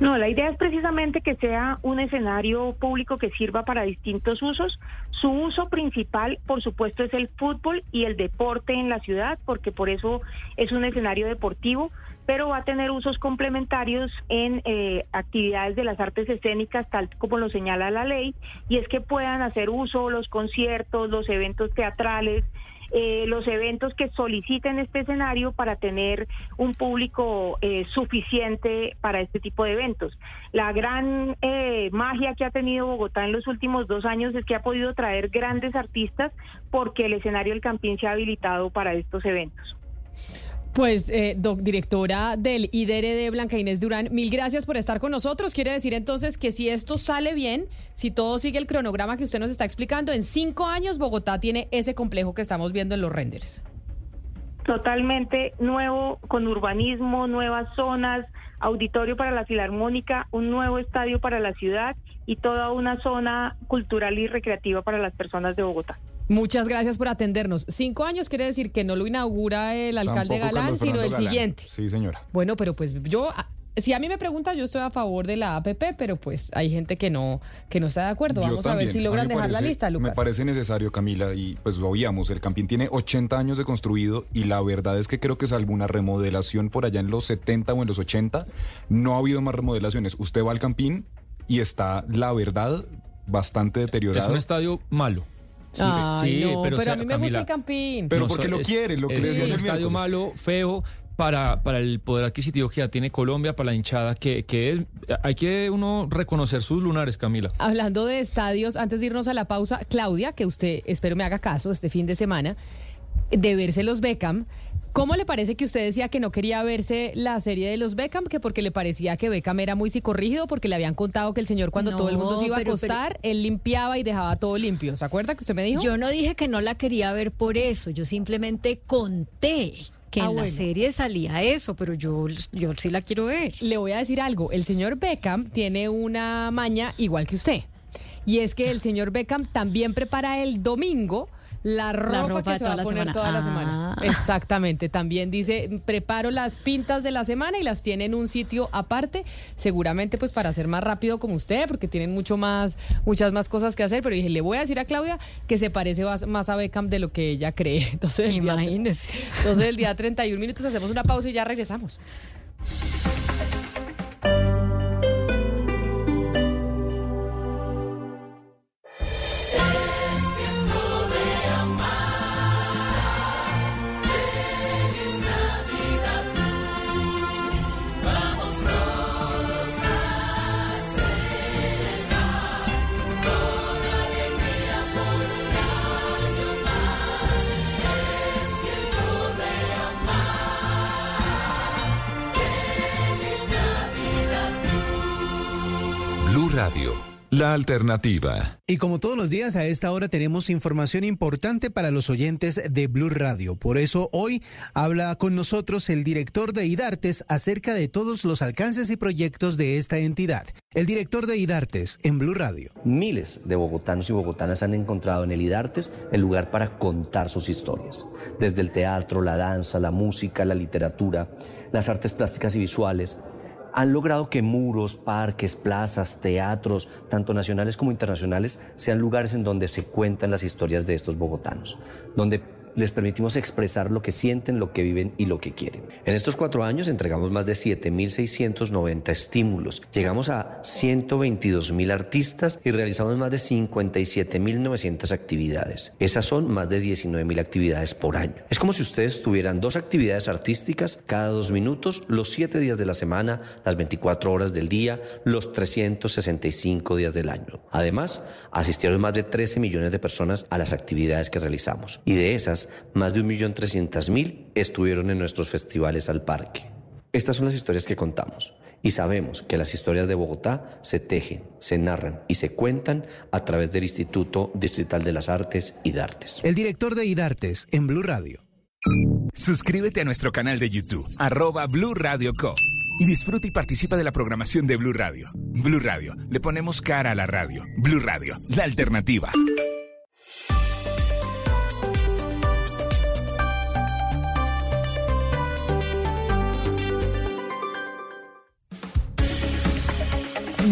No, la idea es precisamente que sea un escenario público que sirva para distintos usos. Su uso principal, por supuesto, es el fútbol y el deporte en la ciudad, porque por eso es un escenario deportivo, pero va a tener usos complementarios en eh, actividades de las artes escénicas, tal como lo señala la ley, y es que puedan hacer uso los conciertos, los eventos teatrales, eh, los eventos que soliciten este escenario para tener un público eh, suficiente para este tipo de eventos. La gran eh, magia que ha tenido Bogotá en los últimos dos años es que ha podido traer grandes artistas porque el escenario del Campín se ha habilitado para estos eventos. Pues, eh, doc, directora del IDRD, Blanca Inés Durán, mil gracias por estar con nosotros. Quiere decir entonces que si esto sale bien, si todo sigue el cronograma que usted nos está explicando, en cinco años Bogotá tiene ese complejo que estamos viendo en los renders. Totalmente nuevo, con urbanismo, nuevas zonas, auditorio para la Filarmónica, un nuevo estadio para la ciudad y toda una zona cultural y recreativa para las personas de Bogotá. Muchas gracias por atendernos. Cinco años quiere decir que no lo inaugura el alcalde Tampoco Galán, sino el Galán. siguiente. Sí, señora. Bueno, pero pues yo, ah, si a mí me preguntan, yo estoy a favor de la APP, pero pues hay gente que no, que no está de acuerdo. Yo Vamos a ver si logran me dejar la parece- lista, Lucas. Me parece necesario, Camila, y pues lo oíamos, el Campín tiene 80 años de construido y la verdad es que creo que salvo una remodelación por allá en los 70 o en los 80, no ha habido más remodelaciones. Usted va al Campín y está, la verdad, bastante deteriorado. Es un estadio malo. Ay, no, pero, o a mí me gusta el Campín. Pero no, porque lo es- quiere, lo que es le decía un el estadio malo, feo, para, para el poder adquisitivo que ya tiene Colombia, para la hinchada, que, que es, hay que uno reconocer sus lunares, Camila. Hablando de estadios, antes de irnos a la pausa, Claudia, que usted espero me haga caso este fin de semana, de verse los Beckham. ¿Cómo le parece que usted decía que no quería verse la serie de los Beckham? Que porque le parecía que Beckham era muy psicorrígido, porque le habían contado que el señor cuando todo el mundo se iba a pero- acostar, él limpiaba y dejaba todo limpio. ¿Se acuerda que usted me dijo? Yo no dije que no la quería ver por eso, yo simplemente conté que Ah, en la serie salía eso, pero yo, yo sí la quiero ver. Le voy a decir algo, el señor Beckham tiene una maña igual que usted. Y es que el señor Beckham también prepara el domingo la ropa, ropa que se va a poner toda la Ah. semana. Exactamente. También dice, preparo las pintas de la semana y las tiene en un sitio aparte, seguramente pues para ser más rápido como usted, porque tienen mucho más, muchas más cosas que hacer. Pero dije, le voy a decir a Claudia que se parece más- a Beckham de lo que ella cree. Entonces, el día- Imagínese. entonces el día 31 minutos hacemos una pausa y ya regresamos. Radio, la alternativa. Y como todos los días a esta hora tenemos información importante para los oyentes de Blue Radio. Por eso hoy habla con nosotros el director de IDARTES acerca de todos los alcances y proyectos de esta entidad. El director de IDARTES en Blue Radio. Miles de bogotanos y bogotanas han encontrado en el IDARTES el lugar para contar sus historias. Desde el teatro, la danza, la música, la literatura, las artes plásticas y visuales, han logrado que muros, parques, plazas, teatros, tanto nacionales como internacionales, sean lugares en donde se cuentan las historias de estos bogotanos, donde les permitimos expresar lo que sienten, lo que viven y lo que quieren. En estos cuatro años entregamos más de 7.690 estímulos, llegamos a 122.000 artistas y realizamos más de 57.900 actividades. Esas son más de 19.000 actividades por año. Es como si ustedes tuvieran dos actividades artísticas cada dos minutos, los siete días de la semana, las 24 horas del día, los 365 días del año. Además, asistieron más de 13 millones de personas a las actividades que realizamos y de esas, más de 1.300.000 estuvieron en nuestros festivales al parque. Estas son las historias que contamos y sabemos que las historias de Bogotá se tejen, se narran y se cuentan a través del Instituto Distrital de las Artes y de Artes. El director de IDARTES en Blue Radio. Suscríbete a nuestro canal de YouTube, arroba Blue Radio Co. Y disfruta y participa de la programación de Blue Radio. Blue Radio, le ponemos cara a la radio. Blue Radio, la alternativa.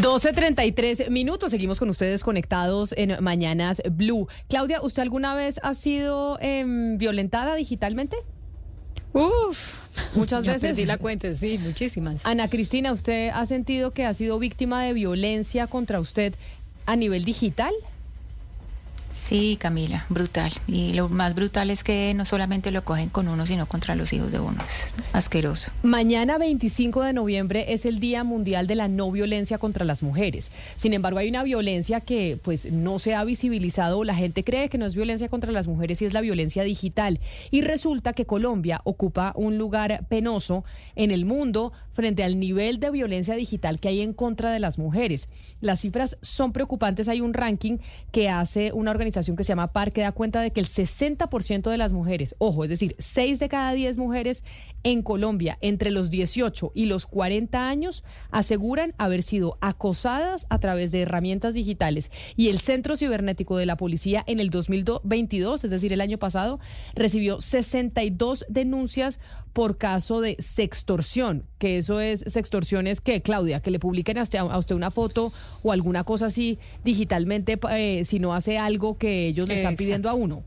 12.33 minutos, seguimos con ustedes conectados en Mañanas Blue. Claudia, ¿usted alguna vez ha sido em, violentada digitalmente? Uf, muchas ya veces. perdí la cuenta, sí, muchísimas. Ana Cristina, ¿usted ha sentido que ha sido víctima de violencia contra usted a nivel digital? Sí, Camila, brutal. Y lo más brutal es que no solamente lo cogen con uno, sino contra los hijos de uno. Asqueroso. Mañana 25 de noviembre es el Día Mundial de la No Violencia contra las Mujeres. Sin embargo, hay una violencia que pues no se ha visibilizado. La gente cree que no es violencia contra las mujeres y es la violencia digital. Y resulta que Colombia ocupa un lugar penoso en el mundo frente al nivel de violencia digital que hay en contra de las mujeres. Las cifras son preocupantes. Hay un ranking que hace una organización que se llama PAR que da cuenta de que el 60% de las mujeres, ojo, es decir, 6 de cada 10 mujeres en Colombia entre los 18 y los 40 años aseguran haber sido acosadas a través de herramientas digitales. Y el Centro Cibernético de la Policía en el 2022, es decir, el año pasado, recibió 62 denuncias por caso de sextorsión, que eso es sextorsión es que, Claudia, que le publiquen a usted, a usted una foto o alguna cosa así digitalmente eh, si no hace algo que ellos le están Exacto. pidiendo a uno.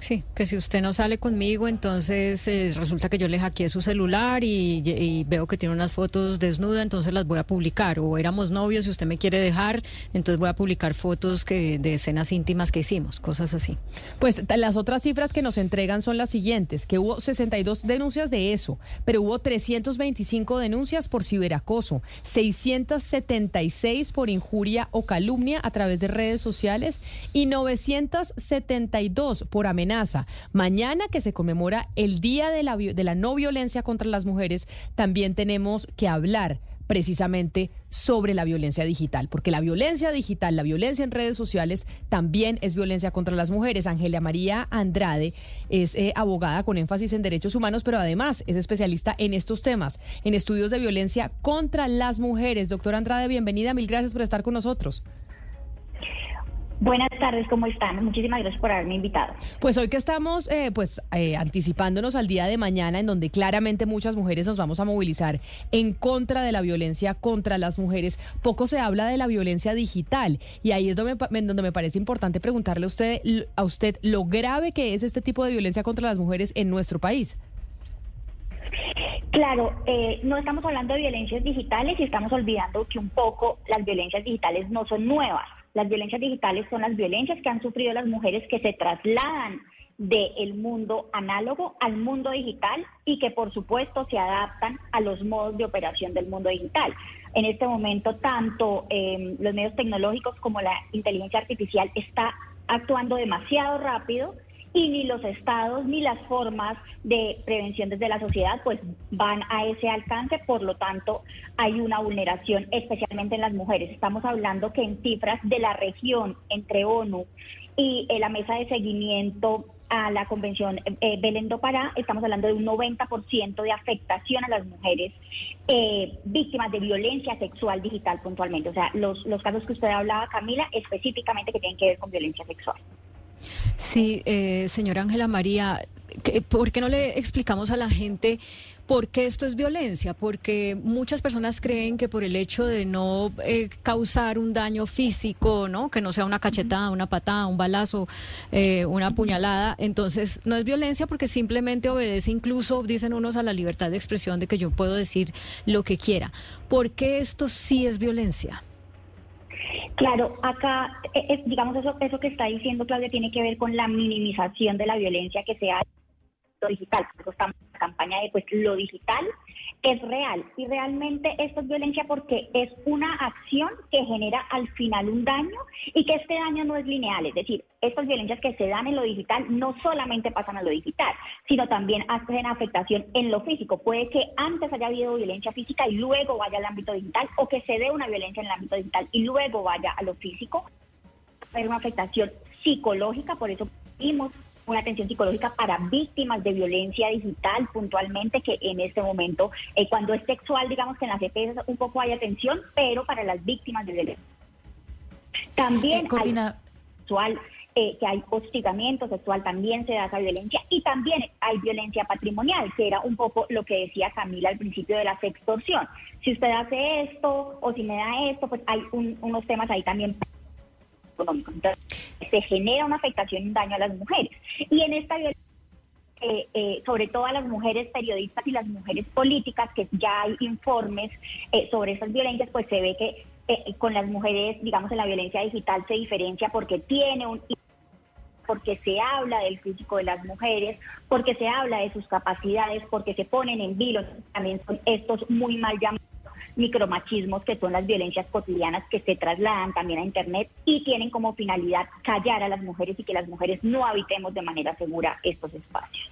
Sí, que si usted no sale conmigo, entonces eh, resulta que yo le hackeé su celular y, veo que tiene unas fotos desnuda, entonces las voy a publicar. O éramos novios y usted me quiere dejar, entonces voy a publicar fotos de escenas íntimas que hicimos, cosas así. Pues las otras cifras que nos entregan son las siguientes, que hubo 62 denuncias de eso, pero hubo 325 denuncias por ciberacoso, 676 por injuria o calumnia a través de redes sociales y 972 por amenaza amenaza. Mañana que se conmemora el Día de la, No Violencia contra las Mujeres, también tenemos que hablar precisamente sobre la violencia digital, porque la violencia digital, la violencia en redes sociales también es violencia contra las mujeres. Ángela María Andrade es eh, abogada con énfasis en derechos humanos, pero además es especialista en estos temas, en estudios de violencia contra las mujeres. Doctora Andrade, bienvenida, mil gracias por estar con nosotros. Buenas tardes, ¿cómo están? Muchísimas gracias por haberme invitado. Pues hoy que estamos eh, pues eh, anticipándonos al día de mañana, en donde claramente muchas mujeres nos vamos a movilizar en contra de la violencia contra las mujeres, poco se habla de la violencia digital y ahí es donde, me pa- en donde me parece importante preguntarle a usted, a usted lo grave que es este tipo de violencia contra las mujeres en nuestro país. Claro, eh, no estamos hablando de violencias digitales y estamos olvidando que un poco las violencias digitales no son nuevas. Las violencias digitales son las violencias que han sufrido las mujeres que se trasladan del mundo análogo al mundo digital y que por supuesto se adaptan a los modos de operación del mundo digital. En este momento tanto eh, los medios tecnológicos como la inteligencia artificial está actuando demasiado rápido y ni los estados ni las formas de prevención desde la sociedad pues van a ese alcance, por lo tanto hay una vulneración especialmente en las mujeres. Estamos hablando que en cifras de la región entre ONU y eh, la mesa de seguimiento a la convención eh, Belén do Pará, estamos hablando de un 90% de afectación a las mujeres eh, víctimas de violencia sexual digital puntualmente. O sea, los, los casos que usted hablaba, Camila, específicamente que tienen que ver con violencia sexual. Sí, eh, señora Ángela María, ¿qué- ¿por qué no le explicamos a la gente por qué esto es violencia? Porque muchas personas creen que por el hecho de no eh, causar un daño físico, ¿no? Que no sea una cachetada, una patada, un balazo, eh, una puñalada, entonces no es violencia porque simplemente obedece incluso, dicen unos, a la libertad de expresión de que yo puedo decir lo que quiera. ¿Por qué esto sí es violencia? Claro, acá, eh, eh, digamos, eso, eso que está diciendo Claudia tiene que ver con la minimización de la violencia que se hace digital. Por estamos en la campaña de, pues, lo digital es real. Y realmente esto es violencia porque es una acción que genera al final un daño y que este daño no es lineal. Es decir, estas violencias que se dan en lo digital no solamente pasan a lo digital, sino también hacen afectación en lo físico. Puede que antes haya habido violencia física y luego vaya al ámbito digital o que se dé una violencia en el ámbito digital y luego vaya a lo físico. Hay una afectación psicológica, por eso vimos una atención psicológica para víctimas de violencia digital puntualmente, que en este momento, eh, cuando es sexual, digamos que en las EPS un poco hay atención, pero para las víctimas de violencia. También hay sexual, eh, que hay hostigamiento sexual, también se da esa violencia, y también hay violencia patrimonial, que era un poco lo que decía Camila al principio de la sextorsión. Si usted hace esto o si me da esto, pues hay un- unos temas ahí también Entonces, se genera una afectación y un daño a las mujeres. Y en esta violencia, eh, eh, sobre todo a las mujeres periodistas y las mujeres políticas, que ya hay informes eh, sobre esas violencias, pues se ve que con las mujeres, digamos, en la violencia digital se diferencia porque tiene un porque se habla del físico de las mujeres, porque se habla de sus capacidades, porque se ponen en vilo. También son estos muy mal llamados micromachismos que son las violencias cotidianas que se trasladan también a Internet y tienen como finalidad callar a las mujeres y que las mujeres no habitemos de manera segura estos espacios.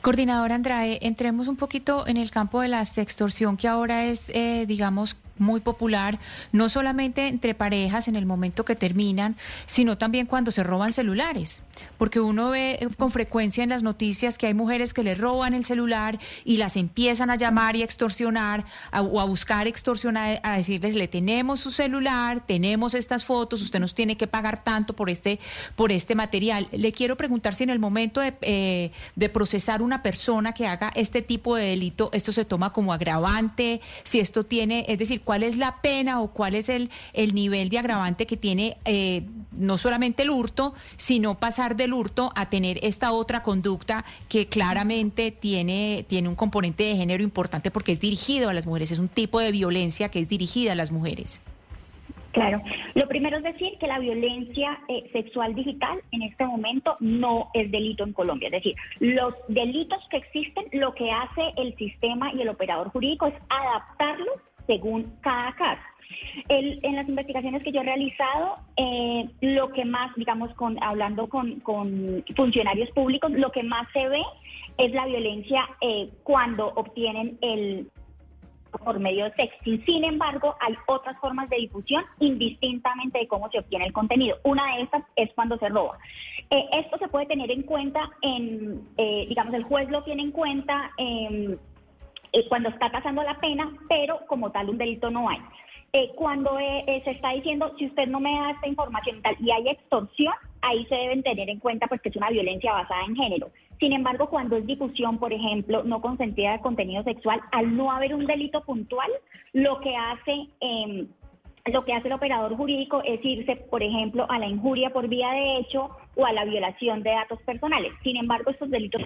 Coordinadora Andrade, entremos un poquito en el campo de la sextorsión, que ahora es, eh, digamos, muy popular, no solamente entre parejas en el momento que terminan, sino también cuando se roban celulares, porque uno ve eh, con frecuencia en las noticias que hay mujeres que le roban el celular y las empiezan a llamar y a extorsionar o a buscar extorsionar, a decirles, le tenemos su celular, tenemos estas fotos, usted nos tiene que pagar tanto por este, por este material. Le quiero preguntar si en el momento de, eh, de procesar una persona que haga este tipo de delito, esto se toma como agravante, si esto tiene, es decir, cuál es la pena o cuál es el, el nivel de agravante que tiene eh, no solamente el hurto, sino pasar del hurto a tener esta otra conducta que claramente tiene, tiene un componente de género importante porque es dirigido a las mujeres, es un tipo de violencia que es dirigida a las mujeres. Claro, lo primero es decir que la violencia eh, sexual digital en este momento no es delito en Colombia. Es decir, los delitos que existen, lo que hace el sistema y el operador jurídico es adaptarlos según cada caso. En las investigaciones que yo he realizado, eh, lo que más, digamos, con, hablando con, con funcionarios públicos, lo que más se ve es la violencia eh, cuando obtienen el por medio de sexting. Sin embargo, hay otras formas de difusión indistintamente de cómo se obtiene el contenido. Una de estas es cuando se roba. Eh, esto se puede tener en cuenta en, digamos, el juez lo tiene en cuenta en eh, cuando está casando la pena, pero como tal un delito no hay. Eh, cuando eh, eh, se está diciendo, si usted no me da esta información y hay extorsión, ahí se deben tener en cuenta pues que es una violencia basada en género. Sin embargo, cuando es difusión, por ejemplo, no consentida de contenido sexual, al no haber un delito puntual, lo que hace... em, lo que hace el operador jurídico es irse, por ejemplo, a la injuria por vía de hecho o a la violación de datos personales. Sin embargo, estos delitos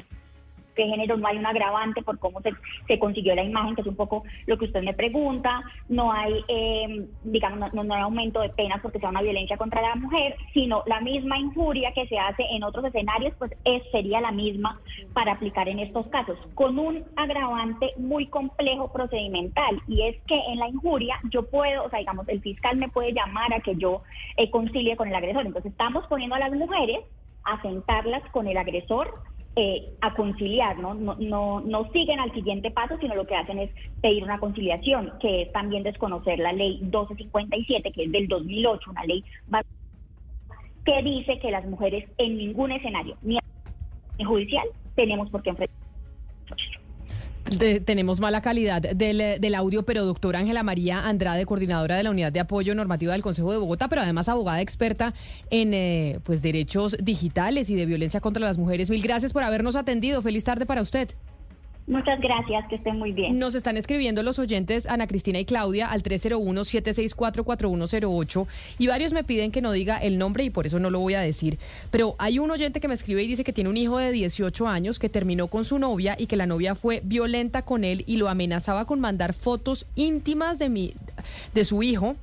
de género no hay un agravante por cómo se, se consiguió la imagen, que es un poco lo que usted me pregunta, no hay, eh, digamos, no, no- no hay aumento de penas porque sea una violencia contra la mujer, sino la misma injuria que se hace en otros escenarios, pues es, sería la misma para aplicar en estos casos, con un agravante muy complejo procedimental, y es que en la injuria yo puedo, o sea, digamos, el fiscal me puede llamar a que yo eh, concilie con el agresor, entonces estamos poniendo a las mujeres a sentarlas con el agresor eh, a conciliar, ¿no? No, no, no siguen al siguiente paso, sino lo que hacen es pedir una conciliación, que es también desconocer la ley 1257, que es del 2008, una ley que dice que las mujeres en ningún escenario, ni judicial, tenemos por qué enfrentar. Tenemos mala calidad del, del audio, pero doctora Ángela María Andrade, coordinadora de la Unidad de Apoyo Normativa del Consejo de Bogotá, pero además abogada experta en eh, pues derechos digitales y de violencia contra las mujeres. Mil gracias por habernos atendido. Feliz tarde para usted. Muchas gracias, que estén muy bien. Nos están escribiendo los oyentes Ana Cristina y Claudia al 301-764-4108 y varios me piden que no diga el nombre y por eso no lo voy a decir. Pero hay un oyente que me escribe y dice que tiene un hijo de 18 años que terminó con su novia y que la novia fue violenta con él y lo amenazaba con mandar fotos íntimas de, mi, de su hijo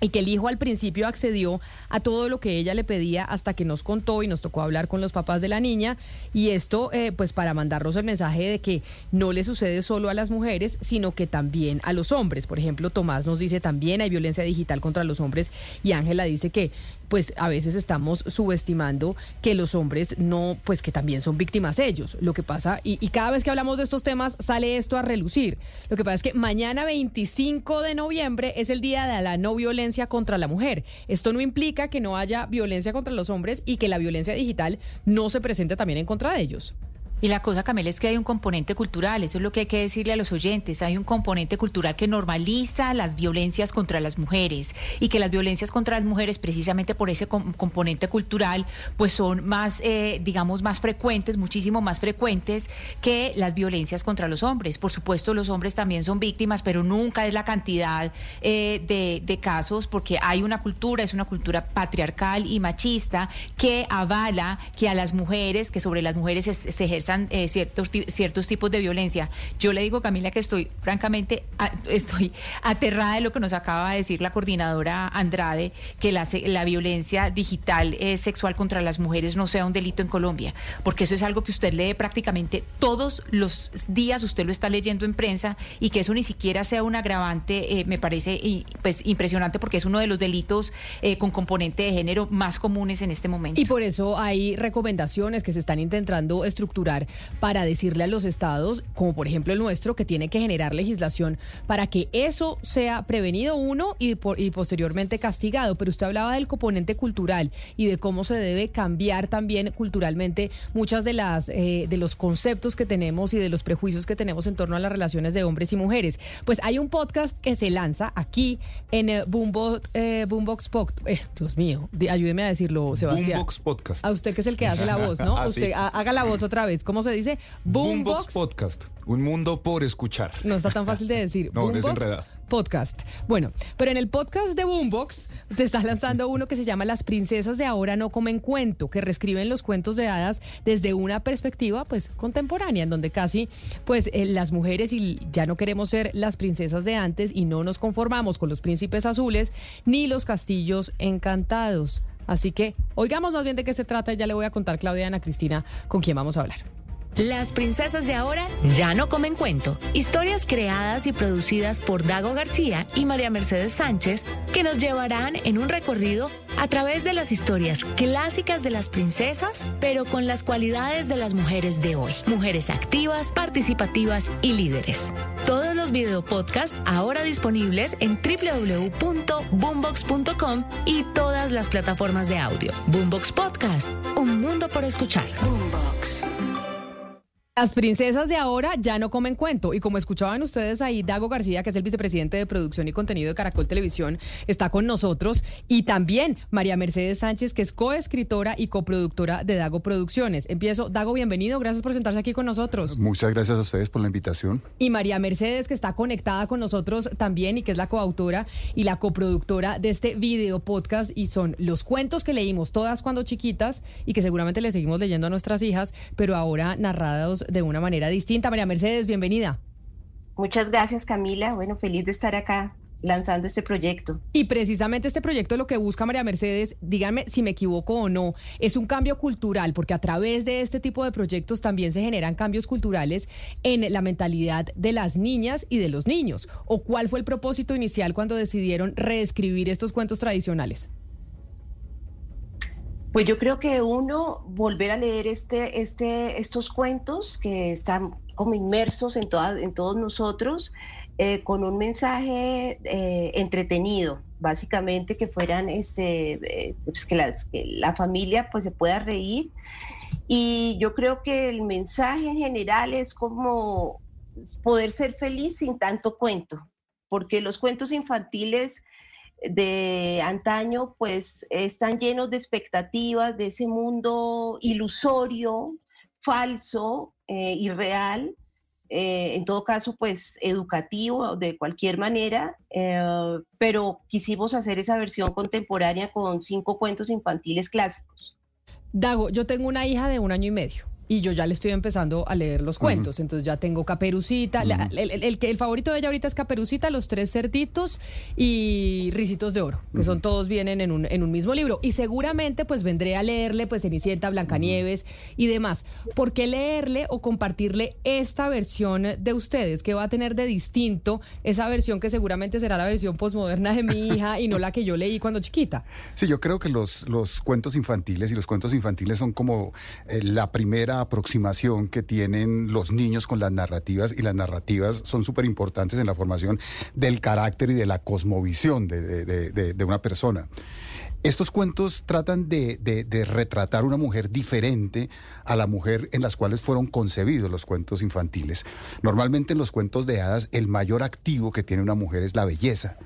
y que el hijo al principio accedió a todo lo que ella le pedía hasta que nos contó y nos tocó hablar con los papás de la niña. Y esto eh, pues para mandarnos el mensaje de que no le sucede solo a las mujeres sino que también a los hombres. Por ejemplo Tomás nos dice también hay violencia digital contra los hombres. Y Ángela dice que pues a veces estamos subestimando que los hombres no, pues que también son víctimas ellos. Lo que pasa, y, cada vez que hablamos de estos temas sale esto a relucir. Lo que pasa es que mañana 25 de noviembre es el día de la no violencia contra la mujer. Esto no implica que no haya violencia contra los hombres y que la violencia digital no se presente también en contra de ellos. Y la cosa, Camila, es que hay un componente cultural, eso es lo que hay que decirle a los oyentes, hay un componente cultural que normaliza las violencias contra las mujeres y que las violencias contra las mujeres, precisamente por ese com- componente cultural, pues son más, eh, digamos, más frecuentes, muchísimo más frecuentes que las violencias contra los hombres. Por supuesto, los hombres también son víctimas, pero nunca es la cantidad eh, de, casos, porque hay una cultura, es una cultura patriarcal y machista que avala que a las mujeres, que sobre las mujeres se, se eh, ciertos, ciertos tipos de violencia. Yo le digo, Camila, que estoy francamente, a- estoy aterrada de lo que nos acaba de decir la coordinadora Andrade, que la, la violencia digital eh, sexual contra las mujeres no sea un delito en Colombia, porque eso es algo que usted lee prácticamente todos los días, usted lo está leyendo en prensa y que eso ni siquiera sea un agravante, eh, me parece pues impresionante porque es uno de los delitos eh, con componente de género más comunes en este momento. Y por eso hay recomendaciones que se están intentando estructurar para decirle a los estados, como por ejemplo el nuestro, que tiene que generar legislación para que eso sea prevenido uno y, por- y posteriormente castigado. Pero usted hablaba del componente cultural y de cómo se debe cambiar también culturalmente muchas de las eh, de los conceptos que tenemos y de los prejuicios que tenemos en torno a las relaciones de hombres y mujeres. Pues hay un podcast que se lanza aquí en eh, eh, Boombox eh, Dios mío, ayúdeme a decirlo, Sebastián. Boombox Podcast. A usted que es el que hace la voz, ¿no? Ah, usted ha- haga la voz otra vez. ¿Cómo se dice? Boombox Podcast. Un mundo por escuchar. No está tan fácil de decir. No, es Boombox enredado. Podcast. Bueno, pero en el podcast de Boombox se está lanzando uno que se llama Las princesas de ahora no comen cuento, que reescriben los cuentos de hadas desde una perspectiva pues contemporánea, en donde casi pues eh, las mujeres y ya no queremos ser las princesas de antes y no nos conformamos con los príncipes azules ni los castillos encantados. Así que oigamos más bien de qué se trata y ya le voy a contar Claudia y Ana Cristina con quién vamos a hablar. Las princesas de ahora ya no comen cuento. Historias creadas y producidas por Dago García y María Mercedes Sánchez que nos llevarán en un recorrido a través de las historias clásicas de las princesas, pero con las cualidades de las mujeres de hoy. Mujeres activas, participativas y líderes. Todos los videopodcasts ahora disponibles en www.boombox.com y todas las plataformas de audio. Boombox Podcast, un mundo por escuchar. Boombox. Las princesas de ahora ya no comen cuento. Y como escuchaban ustedes ahí, Dago García, que es el vicepresidente de producción y contenido de Caracol Televisión, está con nosotros. Y también María Mercedes Sánchez, que es coescritora y coproductora de Dago Producciones. Empiezo. Dago, bienvenido. Gracias por sentarse aquí con nosotros. Muchas gracias a ustedes por la invitación. Y María Mercedes, que está conectada con nosotros también y que es la coautora y la coproductora de este video podcast. Y son los cuentos que leímos todas cuando chiquitas y que seguramente le seguimos leyendo a nuestras hijas, pero ahora narrados de una manera distinta. María Mercedes, bienvenida. Muchas gracias, Camila. Bueno, feliz de estar acá lanzando este proyecto. Y precisamente este proyecto lo que busca María Mercedes, díganme si me equivoco o no, es un cambio cultural, porque a través de este tipo de proyectos también se generan cambios culturales en la mentalidad de las niñas y de los niños. ¿O cuál fue el propósito inicial cuando decidieron reescribir estos cuentos tradicionales? Pues yo creo que uno, volver a leer este, este, estos cuentos que están como inmersos en, todas, en todos nosotros, eh, con un mensaje eh, entretenido, básicamente que fueran, este, eh, pues que, la, que la familia pues se pueda reír. Y yo creo que el mensaje en general es como poder ser feliz sin tanto cuento, porque los cuentos infantiles de antaño, pues están llenos de expectativas de ese mundo ilusorio, falso, eh, irreal, eh, en todo caso, pues educativo de cualquier manera, eh, pero quisimos hacer esa versión contemporánea con cinco cuentos infantiles clásicos. Dago, yo tengo una hija de un año y medio y yo ya le estoy empezando a leer los cuentos. Entonces ya tengo Caperucita. la- el, el- el que- el favorito de ella ahorita es Caperucita, Los Tres Cerditos y Ricitos de Oro, que son todos vienen en un, en un mismo libro. Y seguramente pues vendré a leerle pues Cenicienta, Blancanieves y demás. ¿Por qué leerle o compartirle esta versión de ustedes? que va a tener de distinto esa versión que seguramente será la versión posmoderna de mi hija y no la que yo leí cuando chiquita? Sí, yo creo que los, los cuentos infantiles y los cuentos infantiles son como eh, la primera aproximación que tienen los niños con las narrativas y las narrativas son súper importantes en la formación del carácter y de la cosmovisión de, de- una persona. Estos cuentos tratan de, de- de retratar una mujer diferente a la mujer en las cuales fueron concebidos los cuentos infantiles. Normalmente en los cuentos de hadas el mayor activo que tiene una mujer es la belleza.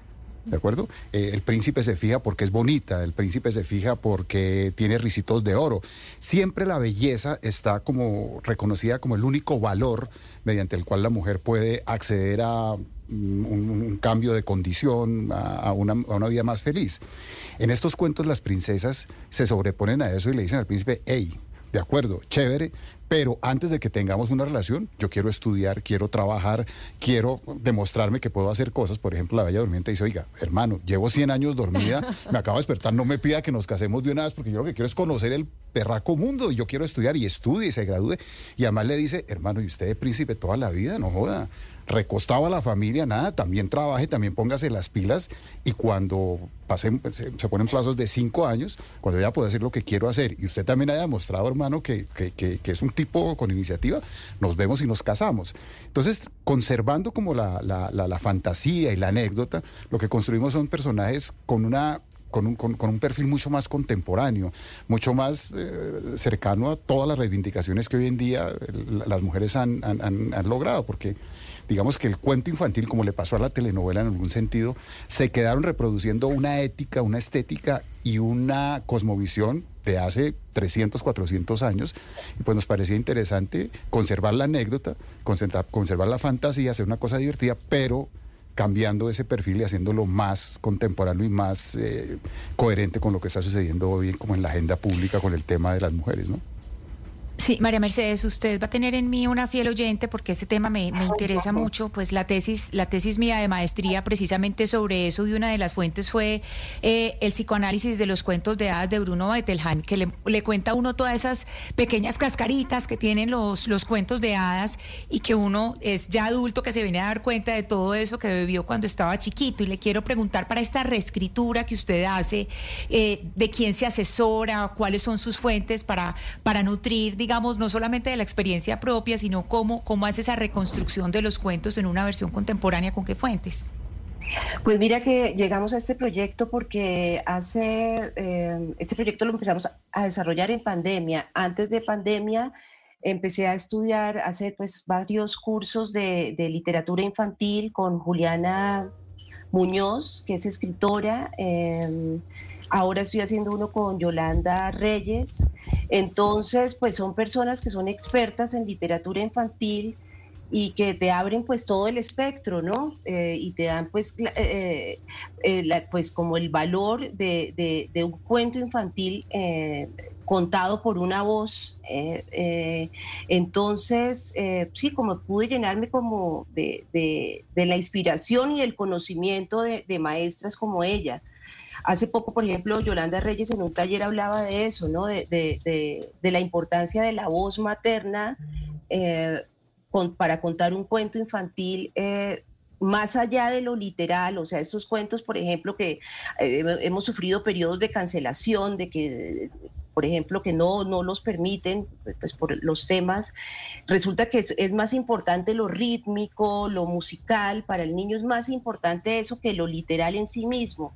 ¿De acuerdo? Eh, el príncipe se fija porque es bonita, el príncipe se fija porque tiene risitos de oro. Siempre la belleza está como reconocida como el único valor mediante el cual la mujer puede acceder a mm, un, cambio de condición, a, a una, a una vida más feliz. En estos cuentos las princesas se sobreponen a eso y le dicen al príncipe, hey, de acuerdo, chévere, pero antes de que tengamos una relación, yo quiero estudiar, quiero trabajar, quiero demostrarme que puedo hacer cosas. Por ejemplo, la Bella Durmiente dice, oiga, hermano, llevo 100 años dormida, me acabo de despertar, no me pida que nos casemos de una vez porque yo lo que quiero es conocer el perraco mundo y yo quiero estudiar y estudie y se gradúe. Y además le dice, hermano, ¿y usted es príncipe toda la vida? No joda. Recostado a la familia, nada, también trabaje, también póngase las pilas y cuando pasen, pues, se, ponen plazos de cinco años, cuando ya pueda hacer lo que quiero hacer y usted también haya demostrado, hermano, que, que- que- que es un tipo con iniciativa, nos vemos y nos casamos. Entonces, conservando como la, la- la- fantasía y la anécdota, lo que construimos son personajes con una con un, con- un perfil mucho más contemporáneo, mucho más eh, cercano a todas las reivindicaciones que hoy en día eh, la- las mujeres han- han- han logrado, porque digamos que el cuento infantil, como le pasó a la telenovela en algún sentido, se quedaron reproduciendo una ética, una estética y una cosmovisión de hace 300, 400 años, y pues nos parecía interesante conservar la anécdota, conservar, la fantasía, hacer una cosa divertida, pero cambiando ese perfil y haciéndolo más contemporáneo y más eh, coherente con lo que está sucediendo hoy como en la agenda pública con el tema de las mujeres, ¿no? Sí, María Mercedes, usted va a tener en mí una fiel oyente porque ese tema me, me interesa mucho. Pues la tesis, la tesis mía de maestría precisamente sobre eso y una de las fuentes fue eh, el psicoanálisis de los cuentos de hadas de Bruno Bettelheim, que le, le cuenta a uno todas esas pequeñas cascaritas que tienen los, los cuentos de hadas y que uno es ya adulto que se viene a dar cuenta de todo eso que vivió cuando estaba chiquito. Y le quiero preguntar para esta reescritura que usted hace, eh, de quién se asesora, cuáles son sus fuentes para, para nutrir, no solamente de la experiencia propia, sino cómo, cómo hace esa reconstrucción de los cuentos en una versión contemporánea, con qué fuentes. Pues mira que llegamos a este proyecto porque hace, eh, este proyecto lo empezamos a desarrollar en pandemia. Antes de pandemia empecé a estudiar, a hacer pues varios cursos de, de literatura infantil con Juliana Muñoz, que es escritora. eh, ahora estoy haciendo uno con Yolanda Reyes. Entonces, pues son personas que son expertas en literatura infantil y que te abren pues todo el espectro, ¿no? Eh, y te dan pues, eh, eh, la- pues como el valor de, de- un cuento infantil eh, contado por una voz. eh, eh, entonces, eh, sí, como pude llenarme como de, de- la inspiración y el conocimiento de maestras como ella. Hace poco, por ejemplo, Yolanda Reyes en un taller hablaba de eso, ¿no? De, la importancia de la voz materna eh, para contar un cuento infantil. eh, más allá de lo literal, o sea, estos cuentos, por ejemplo, que eh, hemos sufrido periodos de cancelación, de que, por ejemplo, que no, no los permiten, pues por los temas, resulta que es, es más importante lo rítmico, lo musical, para el niño es más importante eso que lo literal en sí mismo.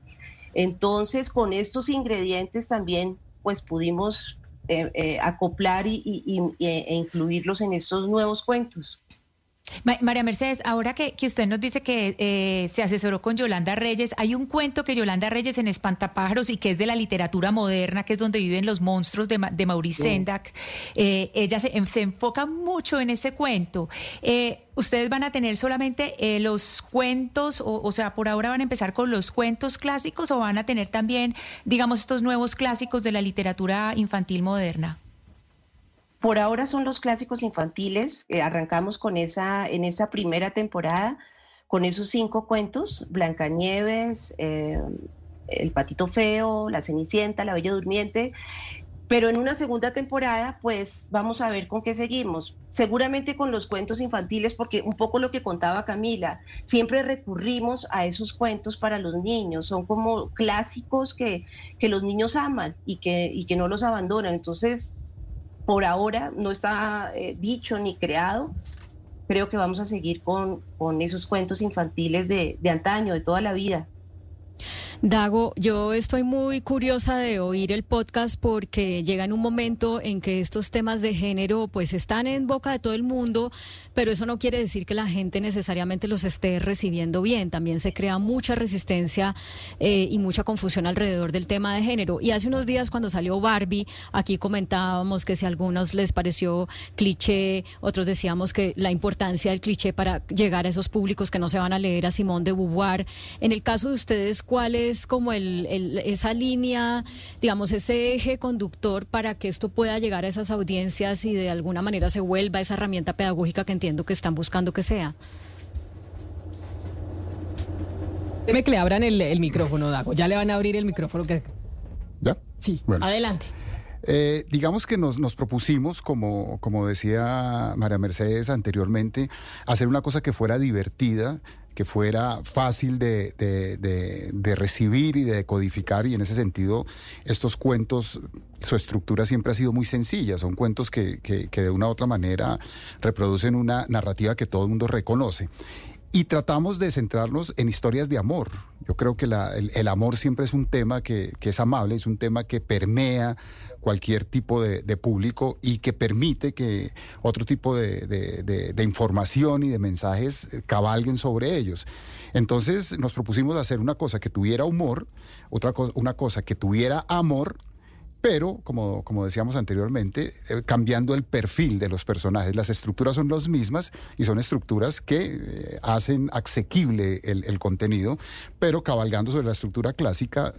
Entonces, con estos ingredientes también, pues pudimos eh, eh, acoplar y, y- e incluirlos en estos nuevos cuentos. Ma- María Mercedes, ahora que, que usted nos dice que eh, se asesoró con Yolanda Reyes, hay un cuento que Yolanda Reyes en Espantapájaros y que es de la literatura moderna, que es donde viven los monstruos de, de Maurice Sí. Sendak. Eh, ella se, se enfoca mucho en ese cuento. Eh, ¿Ustedes van a tener solamente los cuentos, o, o sea, por ahora van a empezar con los cuentos clásicos o van a tener también, digamos, estos nuevos clásicos de la literatura infantil moderna? Por ahora son los clásicos infantiles. eh, arrancamos con esa, en esa primera temporada, con esos cinco cuentos: Blancanieves, eh, El Patito Feo, La Cenicienta, La Bella Durmiente. Pero en una segunda temporada, pues vamos a ver con qué seguimos. Seguramente con los cuentos infantiles, porque un poco lo que contaba Camila, siempre recurrimos a esos cuentos para los niños. Son como clásicos que, que los niños aman y que, y que no los abandonan. Entonces, por ahora no está eh, dicho ni creado. Creo que vamos a seguir con, con esos cuentos infantiles de, de antaño, de toda la vida. Dago, yo estoy muy curiosa de oír el podcast porque llega en un momento en que estos temas de género pues están en boca de todo el mundo, pero eso no quiere decir que la gente necesariamente los esté recibiendo bien. También se crea mucha resistencia eh, y mucha confusión alrededor del tema de género. Y hace unos días cuando salió Barbie, aquí comentábamos que si a algunos les pareció cliché, otros decíamos que la importancia del cliché para llegar a esos públicos que no se van a leer a Simón de Beauvoir. En el caso de ustedes, ¿cuál es como el, el- esa línea, digamos, ese eje conductor para que esto pueda llegar a esas audiencias y de alguna manera se vuelva esa herramienta pedagógica que entiendo que están buscando que sea? Déjeme que le abran el, el micrófono, Dago. Ya le van a abrir el micrófono. Que... ¿Ya? Sí, Bueno. adelante. Eh, digamos que nos, nos propusimos, como, como decía María Mercedes anteriormente, hacer una cosa que fuera divertida, que fuera fácil de, de- recibir y de codificar, y en ese sentido estos cuentos, su estructura siempre ha sido muy sencilla, son cuentos que, que- de una u otra manera reproducen una narrativa que todo el mundo reconoce. Y tratamos de centrarnos en historias de amor. Yo creo que el, el amor siempre es un tema que, que es amable, es un tema que permea cualquier tipo de, público y que permite que otro tipo de, información y de mensajes eh, cabalguen sobre ellos. Entonces nos propusimos hacer una cosa que tuviera humor, otra co- una cosa que tuviera amor pero como, como decíamos anteriormente, eh, cambiando el perfil de los personajes. Las estructuras son las mismas y son estructuras que eh, hacen asequible el, contenido, pero cabalgando sobre la estructura clásica,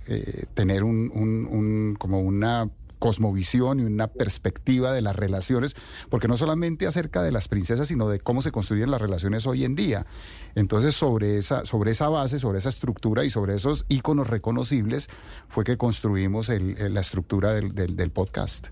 tener un- un- como una cosmovisión y una perspectiva de las relaciones, porque no solamente acerca de las princesas, sino de cómo se construyen las relaciones hoy en día. Entonces, sobre esa, sobre esa base, sobre esa estructura y sobre esos íconos reconocibles, fue que construimos la estructura del podcast.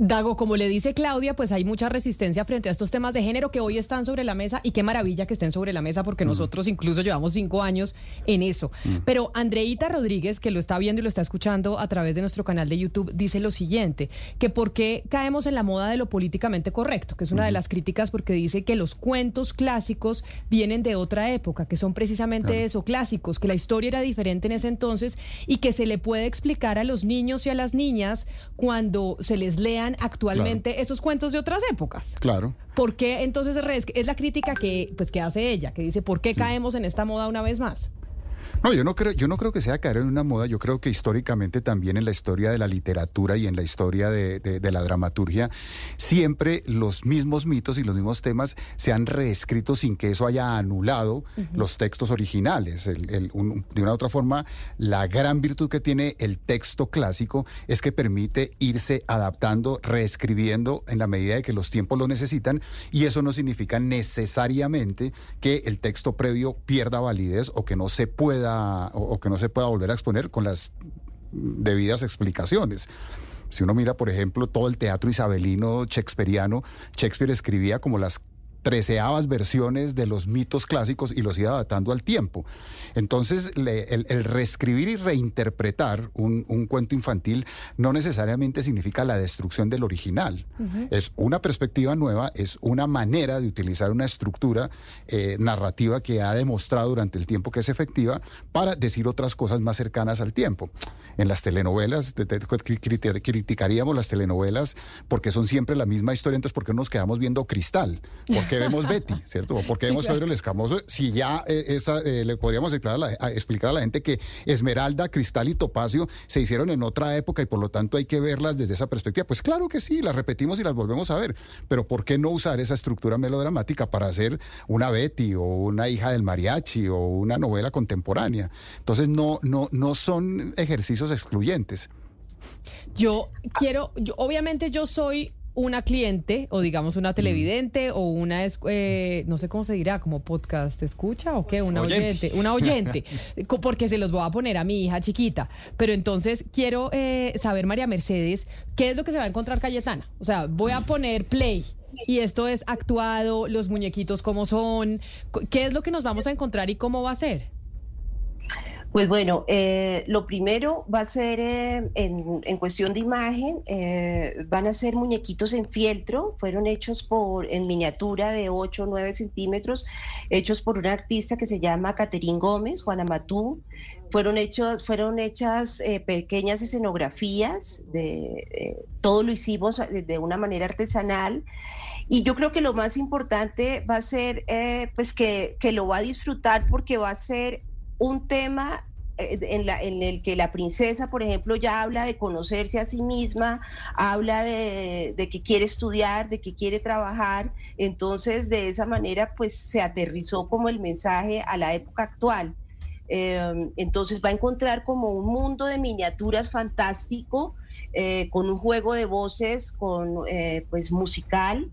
Dago, como le dice Claudia, pues hay mucha resistencia frente a estos temas de género que hoy están sobre la mesa y qué maravilla que estén sobre la mesa porque nosotros incluso llevamos cinco años en eso. Pero Andreita Rodríguez, que lo está viendo y lo está escuchando a través de nuestro canal de YouTube, dice lo siguiente, que por qué caemos en la moda de lo políticamente correcto, que es una de las críticas porque dice que los cuentos clásicos vienen de otra época, que son precisamente eso, clásicos, que la historia era diferente en ese entonces y que se le puede explicar a los niños y a las niñas cuando se les lean actualmente esos cuentos de otras épocas. Claro. ¿Por qué entonces es es la crítica que pues que hace ella, que dice por qué caemos en esta moda una vez más? No, yo no creo, yo no creo que sea caer en una moda. Yo creo que históricamente también en la historia de la literatura y en la historia de, de- de la dramaturgia, siempre los mismos mitos y los mismos temas se han reescrito sin que eso haya anulado los textos originales. El- el- un- de una u otra forma, la gran virtud que tiene el texto clásico es que permite irse adaptando, reescribiendo en la medida de que los tiempos lo necesitan, y eso no significa necesariamente que el texto previo pierda validez o que no se pueda o, que no se pueda volver a exponer con las debidas explicaciones. Si uno mira, por ejemplo, todo el teatro isabelino shakespeariano, Shakespeare escribía como las treceavas versiones de los mitos clásicos y los iba adaptando al tiempo. Entonces, le- el, el reescribir y reinterpretar un, un cuento infantil no necesariamente significa la destrucción del original. Es una perspectiva nueva, es una manera de utilizar una estructura eh, narrativa que ha demostrado durante el tiempo que es efectiva para decir otras cosas más cercanas al tiempo. En las telenovelas, te- te- cri- cri- criticaríamos las telenovelas porque son siempre la misma historia, entonces ¿por qué no nos quedamos viendo Cristal? ¿Por qué vemos Betty? ¿Cierto? ¿O ¿Por qué Sí, vemos claro. Pedro el Escamoso? Si ya eh, esa, eh, le podríamos explicar a, la, a- explicar a la gente que Esmeralda, Cristal y Topacio se hicieron en otra época y por lo tanto hay que verlas desde esa perspectiva. Pues claro que sí, las repetimos y las volvemos a ver, pero ¿por qué no usar esa estructura melodramática para hacer una Betty o una hija del mariachi o una novela contemporánea? Entonces no, no, no son ejercicios excluyentes. Yo quiero, yo, obviamente yo soy una cliente o digamos una televidente o una, eh, no sé cómo se dirá, como podcast escucha o qué, una Oyente. oyente, una oyente, porque se los voy a poner a mi hija chiquita. Pero entonces quiero eh, saber, María Mercedes, ¿qué es lo que se va a encontrar Cayetana? O sea, voy a poner play. Y esto es actuado, los muñequitos cómo son, ¿qué es lo que nos vamos a encontrar y cómo va a ser? Pues bueno, eh, lo primero va a ser eh, en, en cuestión de imagen, eh, van a ser muñequitos en fieltro, fueron hechos por en miniatura de 8 o 9 centímetros, hechos por una artista que se llama Caterín Gómez, Juana Matú. Fueron, hechos, fueron hechas eh, pequeñas escenografías, de, eh, todo lo hicimos de, una manera artesanal. Y yo creo que lo más importante va a ser pues que, que lo va a disfrutar porque va a ser un tema eh, en, el que la princesa, por ejemplo, ya habla de conocerse a sí misma, habla de, que quiere estudiar, de que quiere trabajar, entonces de esa manera pues se aterrizó como el mensaje a la época actual. Eh, entonces va a encontrar como un mundo de miniaturas fantástico, eh, con un juego de voces, con eh, pues musical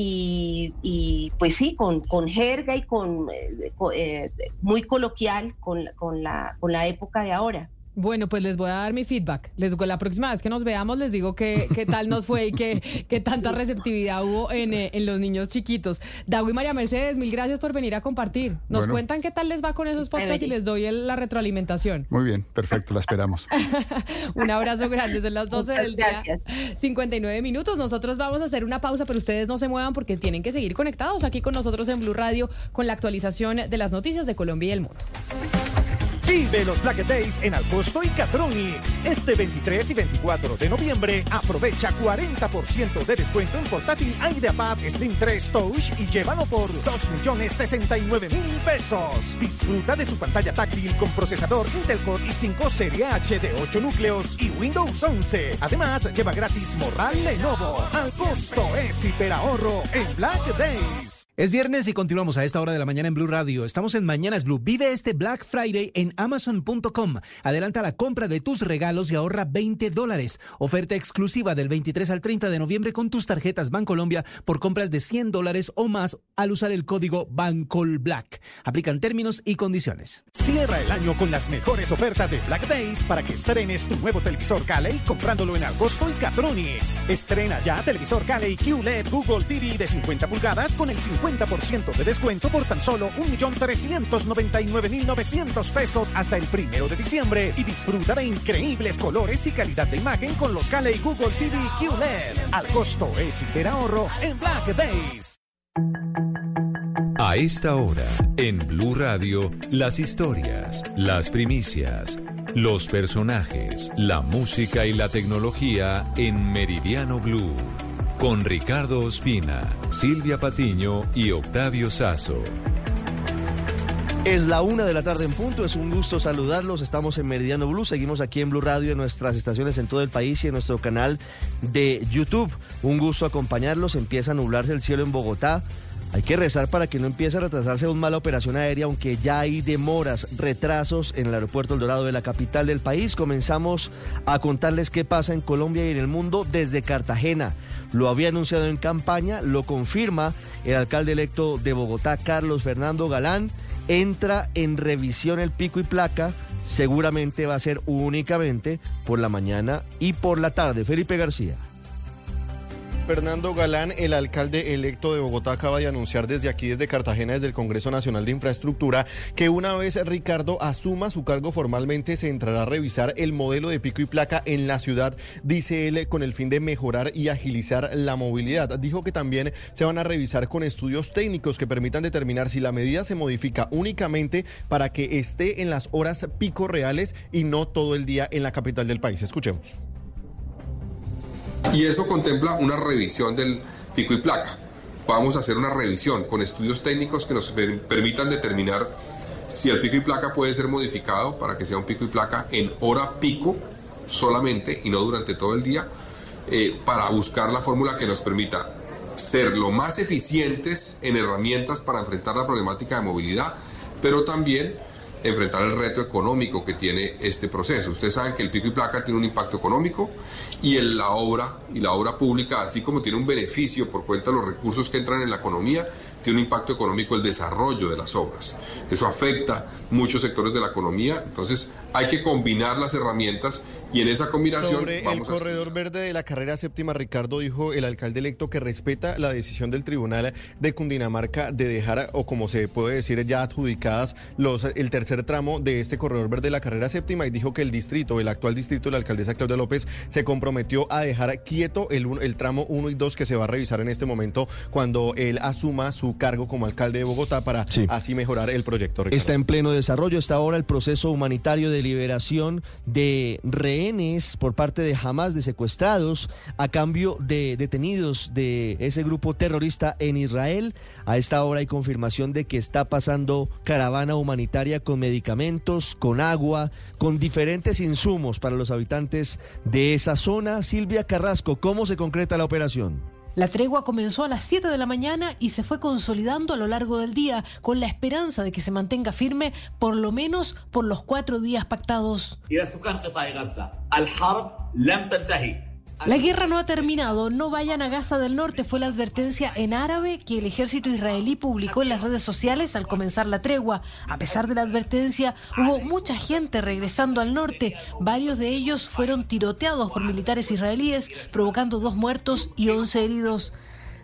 y, y, pues sí, con, con jerga y con, eh, eh, muy coloquial con, con, la, con la época de ahora. Bueno, pues les voy a dar mi feedback. Les, la próxima vez que nos veamos les digo qué, qué tal nos fue y qué, qué tanta receptividad hubo en, eh, en los niños chiquitos. Dago y María Mercedes, mil gracias por venir a compartir. Nos Bueno. cuentan qué tal les va con esos podcasts y les doy el- la retroalimentación. Muy bien, perfecto, la esperamos. Un abrazo grande, son las 12 Muchas del día. gracias. 59 minutos. Nosotros vamos a hacer una pausa, pero ustedes no se muevan porque tienen que seguir conectados aquí con nosotros en Blue Radio con la actualización de las noticias de Colombia y el mundo. Vive los Black Days en Alcosto y Catronics. Este 23 y 24 de noviembre aprovecha 40% de descuento en portátil IdeaPad Slim 3 Touch y llévalo por 2 millones 69 mil pesos. Disfruta de su pantalla táctil con procesador Intel Core i5 Serie H de 8 núcleos y Windows 11. Además, lleva gratis Morral Lenovo. Al costo es hiperahorro en Black Days. Es viernes y continuamos a esta hora de la mañana en Blue Radio. Estamos en Mañanas Blue. Vive este Black Friday en Amazon.com. Adelanta la compra de tus regalos y ahorra 20 dólares. Oferta exclusiva del 23 al 30 de noviembre con tus tarjetas Bancolombia por compras de 100 dólares o más al usar el código BANCOLBLACK. Aplican términos y condiciones. Cierra el año con las mejores ofertas de Black Days para que estrenes tu nuevo televisor Cali comprándolo en Agosto y Catronics. Estrena ya televisor Cali QLED Google TV de 50 pulgadas con el 50% de descuento por tan solo 1.399.900 pesos hasta el primero de diciembre y disfruta de increíbles colores y calidad de imagen con los Cali Google TV QLED. Al costo es ahorro en Black Days. A esta hora, en Blue Radio, las historias, las primicias, los personajes, la música y la tecnología en Meridiano Blue. Con Ricardo Ospina, Silvia Patiño y Octavio Sazo. Es la una de la tarde en punto, es un gusto saludarlos, estamos en Meridiano Blue, seguimos aquí en Blue Radio en nuestras estaciones en todo el país y en nuestro canal de YouTube. Un gusto acompañarlos, empieza a nublarse el cielo en Bogotá. Hay que rezar para que no empiece a retrasarse una mala operación aérea, aunque ya hay demoras, retrasos en el aeropuerto El Dorado de la capital del país. Comenzamos a contarles qué pasa en Colombia y en el mundo desde Cartagena. Lo había anunciado en campaña, lo confirma el alcalde electo de Bogotá, Carlos Fernando Galán. Entra en revisión el pico y placa. Seguramente va a ser únicamente por la mañana y por la tarde. Felipe García. Fernando Galán, el alcalde electo de Bogotá, acaba de anunciar desde aquí, desde Cartagena, desde el Congreso Nacional de Infraestructura, que una vez Ricardo asuma su cargo formalmente, se entrará a revisar el modelo de pico y placa en la ciudad, dice él, con el fin de mejorar y agilizar la movilidad. Dijo que también se van a revisar con estudios técnicos que permitan determinar si la medida se modifica únicamente para que esté en las horas pico reales y no todo el día en la capital del país. Escuchemos. Y eso contempla una revisión del pico y placa. Vamos a hacer una revisión con estudios técnicos que nos per- permitan determinar si el pico y placa puede ser modificado para que sea un pico y placa en hora pico solamente y no durante todo el día, eh, para buscar la fórmula que nos permita ser lo más eficientes en herramientas para enfrentar la problemática de movilidad, pero también enfrentar el reto económico que tiene este proceso. Ustedes saben que el pico y placa tiene un impacto económico y en la obra y la obra pública, así como tiene un beneficio por cuenta de los recursos que entran en la economía, tiene un impacto económico el desarrollo de las obras. Eso afecta muchos sectores de la economía, entonces hay que combinar las herramientas y en esa combinación Sobre el a corredor verde de la carrera séptima, Ricardo dijo el alcalde electo que respeta la decisión del Tribunal de Cundinamarca de dejar, o como se puede decir, ya adjudicadas los, el tercer tramo de este corredor verde de la carrera séptima y dijo que el distrito, el actual distrito de la alcaldesa Claudia López, se comprometió a dejar quieto el, un- el tramo 1 y 2 que se va a revisar en este momento cuando él asuma su cargo como alcalde de Bogotá para así mejorar el proyecto. Está en pleno desarrollo hasta ahora el proceso humanitario de liberación de rehenes por parte de Hamas de secuestrados a cambio de detenidos de ese grupo terrorista en Israel. A esta hora hay confirmación de que está pasando caravana humanitaria con medicamentos, con agua, con diferentes insumos para los habitantes de esa zona. Silvia Carrasco, ¿cómo se concreta la operación? La tregua comenzó a las 7 de la mañana y se fue consolidando a lo largo del día, con la esperanza de que se mantenga firme por lo menos por los cuatro días pactados. La guerra no ha terminado, no vayan a Gaza del Norte, fue la advertencia en árabe que el ejército israelí publicó en las redes sociales al comenzar la tregua. A pesar de la advertencia, hubo mucha gente regresando al norte, varios de ellos fueron tiroteados por militares israelíes, provocando dos muertos y once heridos.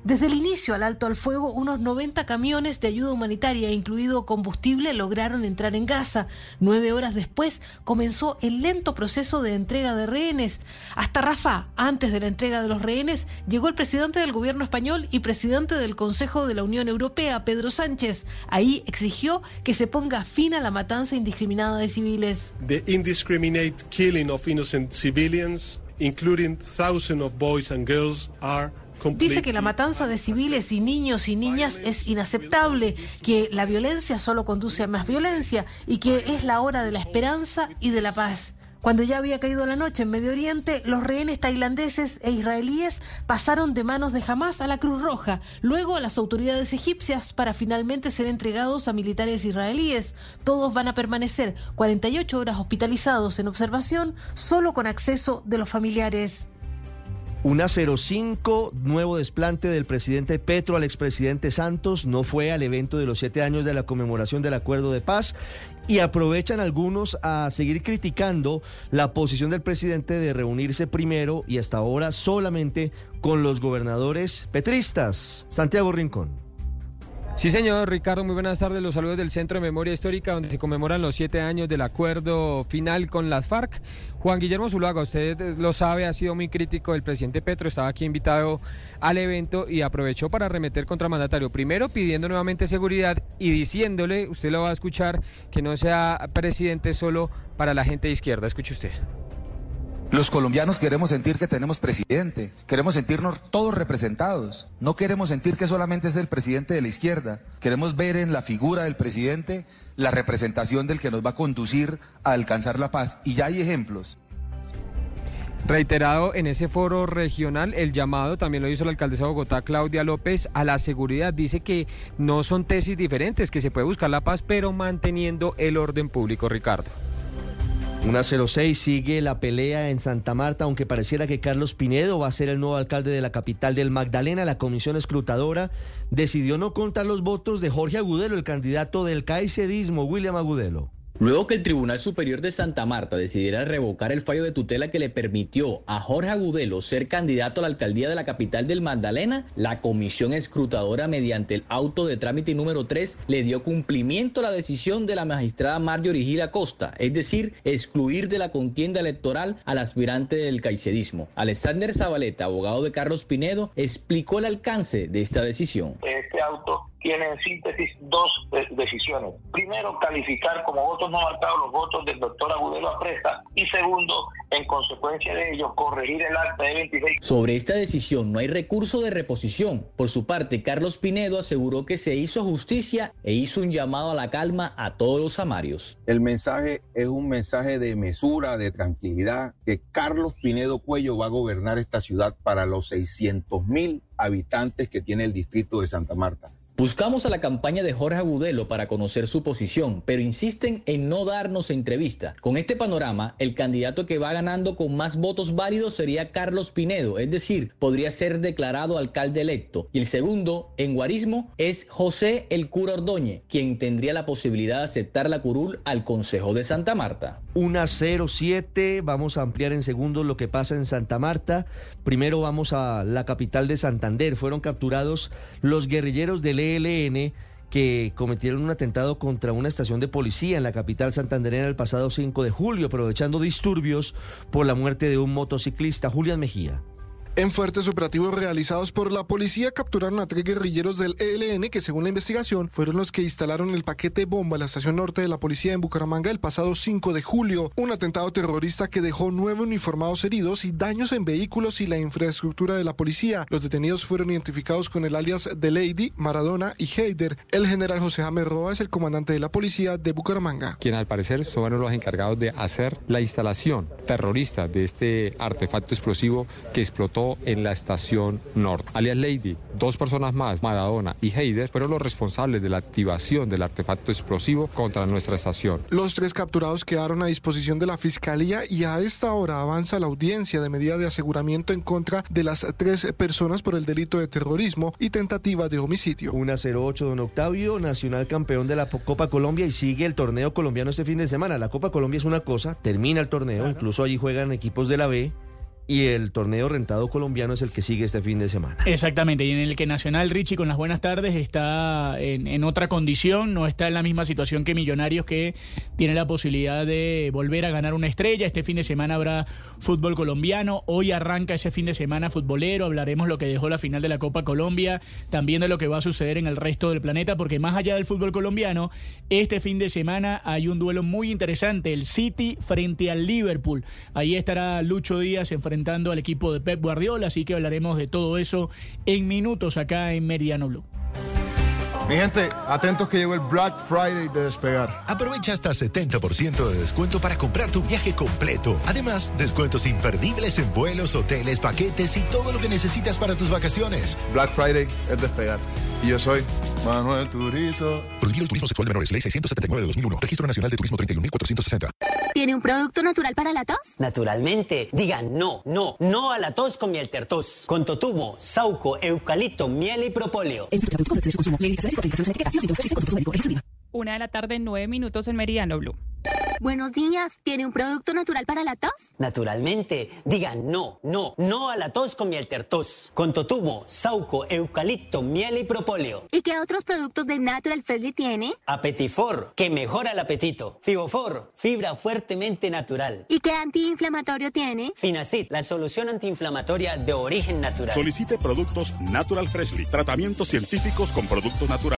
Desde el inicio al alto al fuego, unos 90 camiones de ayuda humanitaria, incluido combustible, lograron entrar en Gaza. Nueve horas después comenzó el lento proceso de entrega de rehenes. Hasta Rafa, antes de la entrega de los rehenes, llegó el presidente del gobierno español y presidente del Consejo de la Unión Europea, Pedro Sánchez. Ahí exigió que se ponga fin a la matanza indiscriminada de civiles. The indiscriminate killing of innocent civilians, including thousands of boys and girls, are Dice que la matanza de civiles y niños y niñas es inaceptable, que la violencia solo conduce a más violencia y que es la hora de la esperanza y de la paz. Cuando ya había caído la noche en Medio Oriente, los rehenes tailandeses e israelíes pasaron de manos de Hamas a la Cruz Roja, luego a las autoridades egipcias para finalmente ser entregados a militares israelíes. Todos van a permanecer 48 horas hospitalizados en observación, solo con acceso de los familiares. Una 05, nuevo desplante del presidente Petro al expresidente Santos, no fue al evento de los siete años de la conmemoración del acuerdo de paz y aprovechan algunos a seguir criticando la posición del presidente de reunirse primero y hasta ahora solamente con los gobernadores petristas. Santiago Rincón. Sí, señor Ricardo, muy buenas tardes. Los saludos del Centro de Memoria Histórica, donde se conmemoran los siete años del acuerdo final con las FARC. Juan Guillermo Zuluaga, usted lo sabe, ha sido muy crítico del presidente Petro, estaba aquí invitado al evento y aprovechó para arremeter contra mandatario. Primero pidiendo nuevamente seguridad y diciéndole, usted lo va a escuchar, que no sea presidente solo para la gente de izquierda. Escuche usted. Los colombianos queremos sentir que tenemos presidente, queremos sentirnos todos representados, no queremos sentir que solamente es el presidente de la izquierda, queremos ver en la figura del presidente la representación del que nos va a conducir a alcanzar la paz. Y ya hay ejemplos. Reiterado en ese foro regional, el llamado también lo hizo la alcaldesa de Bogotá, Claudia López, a la seguridad. Dice que no son tesis diferentes, que se puede buscar la paz, pero manteniendo el orden público, Ricardo. Una 06 sigue la pelea en Santa Marta, aunque pareciera que Carlos Pinedo va a ser el nuevo alcalde de la capital del Magdalena. La comisión escrutadora decidió no contar los votos de Jorge Agudelo, el candidato del caicedismo, William Agudelo. Luego que el Tribunal Superior de Santa Marta decidiera revocar el fallo de tutela que le permitió a Jorge Agudelo ser candidato a la alcaldía de la capital del Magdalena, la comisión escrutadora mediante el auto de trámite número 3 le dio cumplimiento a la decisión de la magistrada Marjorie Gil Acosta, es decir, excluir de la contienda electoral al aspirante del caicedismo. Alexander Zabaleta, abogado de Carlos Pinedo, explicó el alcance de esta decisión. Este auto tiene en síntesis dos decisiones. Primero, calificar como votos no marcados los votos del doctor Agudelo Apresta y segundo, en consecuencia de ello, corregir el acta de 26. Sobre esta decisión no hay recurso de reposición. Por su parte, Carlos Pinedo aseguró que se hizo justicia e hizo un llamado a la calma a todos los amarios. El mensaje es un mensaje de mesura, de tranquilidad, que Carlos Pinedo Cuello va a gobernar esta ciudad para los 600 mil habitantes que tiene el distrito de Santa Marta. Buscamos a la campaña de Jorge Agudelo para conocer su posición, pero insisten en no darnos entrevista. Con este panorama, el candidato que va ganando con más votos válidos sería Carlos Pinedo, es decir, podría ser declarado alcalde electo. Y el segundo, en guarismo, es José el Cura Ordóñez, quien tendría la posibilidad de aceptar la curul al Consejo de Santa Marta. Una 07, vamos a ampliar en segundos lo que pasa en Santa Marta. Primero vamos a la capital de Santander. Fueron capturados los guerrilleros del ELN que cometieron un atentado contra una estación de policía en la capital santandereana el pasado 5 de julio, aprovechando disturbios por la muerte de un motociclista, Julián Mejía. En fuertes operativos realizados por la policía capturaron a tres guerrilleros del ELN que según la investigación fueron los que instalaron el paquete bomba en la estación norte de la policía en Bucaramanga el pasado 5 de julio. Un atentado terrorista que dejó nueve uniformados heridos y daños en vehículos y la infraestructura de la policía. Los detenidos fueron identificados con el alias de Lady, Maradona y Heider. El general José James Roa es el comandante de la policía de Bucaramanga. Quien al parecer son los encargados de hacer la instalación terrorista de este artefacto explosivo que explotó en la estación norte. Alias Lady, dos personas más, Maradona y Heider, fueron los responsables de la activación del artefacto explosivo contra nuestra estación. Los tres capturados quedaron a disposición de la fiscalía y a esta hora avanza la audiencia de medida de aseguramiento en contra de las tres personas por el delito de terrorismo y tentativa de homicidio. Una 08, don Octavio, nacional campeón de la Copa Colombia y sigue el torneo colombiano este fin de semana. La Copa Colombia es una cosa, termina el torneo, incluso allí juegan equipos de la B y el torneo rentado colombiano es el que sigue este fin de semana. Exactamente, y en el que Nacional Richie con las buenas tardes está en, otra condición, no está en la misma situación que Millonarios que tiene la posibilidad de volver a ganar una estrella. Este fin de semana habrá fútbol colombiano, hoy arranca ese fin de semana futbolero, hablaremos lo que dejó la final de la Copa Colombia, también de lo que va a suceder en el resto del planeta, porque más allá del fútbol colombiano, este fin de semana hay un duelo muy interesante, el City frente al Liverpool. Ahí estará Lucho Díaz enfrentando enfrentando al equipo de Pep Guardiola, así que hablaremos de todo eso en minutos acá en Meridiano Blue. Mi gente, atentos que llegó el Black Friday de despegar. Aprovecha hasta 70% de descuento para comprar tu viaje completo. Además, descuentos imperdibles en vuelos, hoteles, paquetes y todo lo que necesitas para tus vacaciones. Black Friday es despegar. Y yo soy Manuel Turizo. Prohibido el turismo sexual de menores. Ley 679 de 2001. Registro Nacional de Turismo 31460. ¿Tiene un producto natural para la tos? Naturalmente. Digan no, no, no a la tos con miel tertos. Con totumo, sauco, eucalipto, miel y propóleo y cotizaciones en etiqueta. Los síntomas con su médico. Registro una de la tarde, nueve minutos en Meridiano Blue. Buenos días. ¿Tiene un producto natural para la tos? Naturalmente. Digan no, no, no a la tos con miel tertos. Con totumo, sauco, eucalipto, miel y propóleo. ¿Y qué otros productos de Natural Freshly tiene? Apetifor, que mejora el apetito. Fibofor, fibra fuertemente natural. ¿Y qué antiinflamatorio tiene? Finacid, la solución antiinflamatoria de origen natural. Solicite productos Natural Freshly, tratamientos científicos con productos naturales.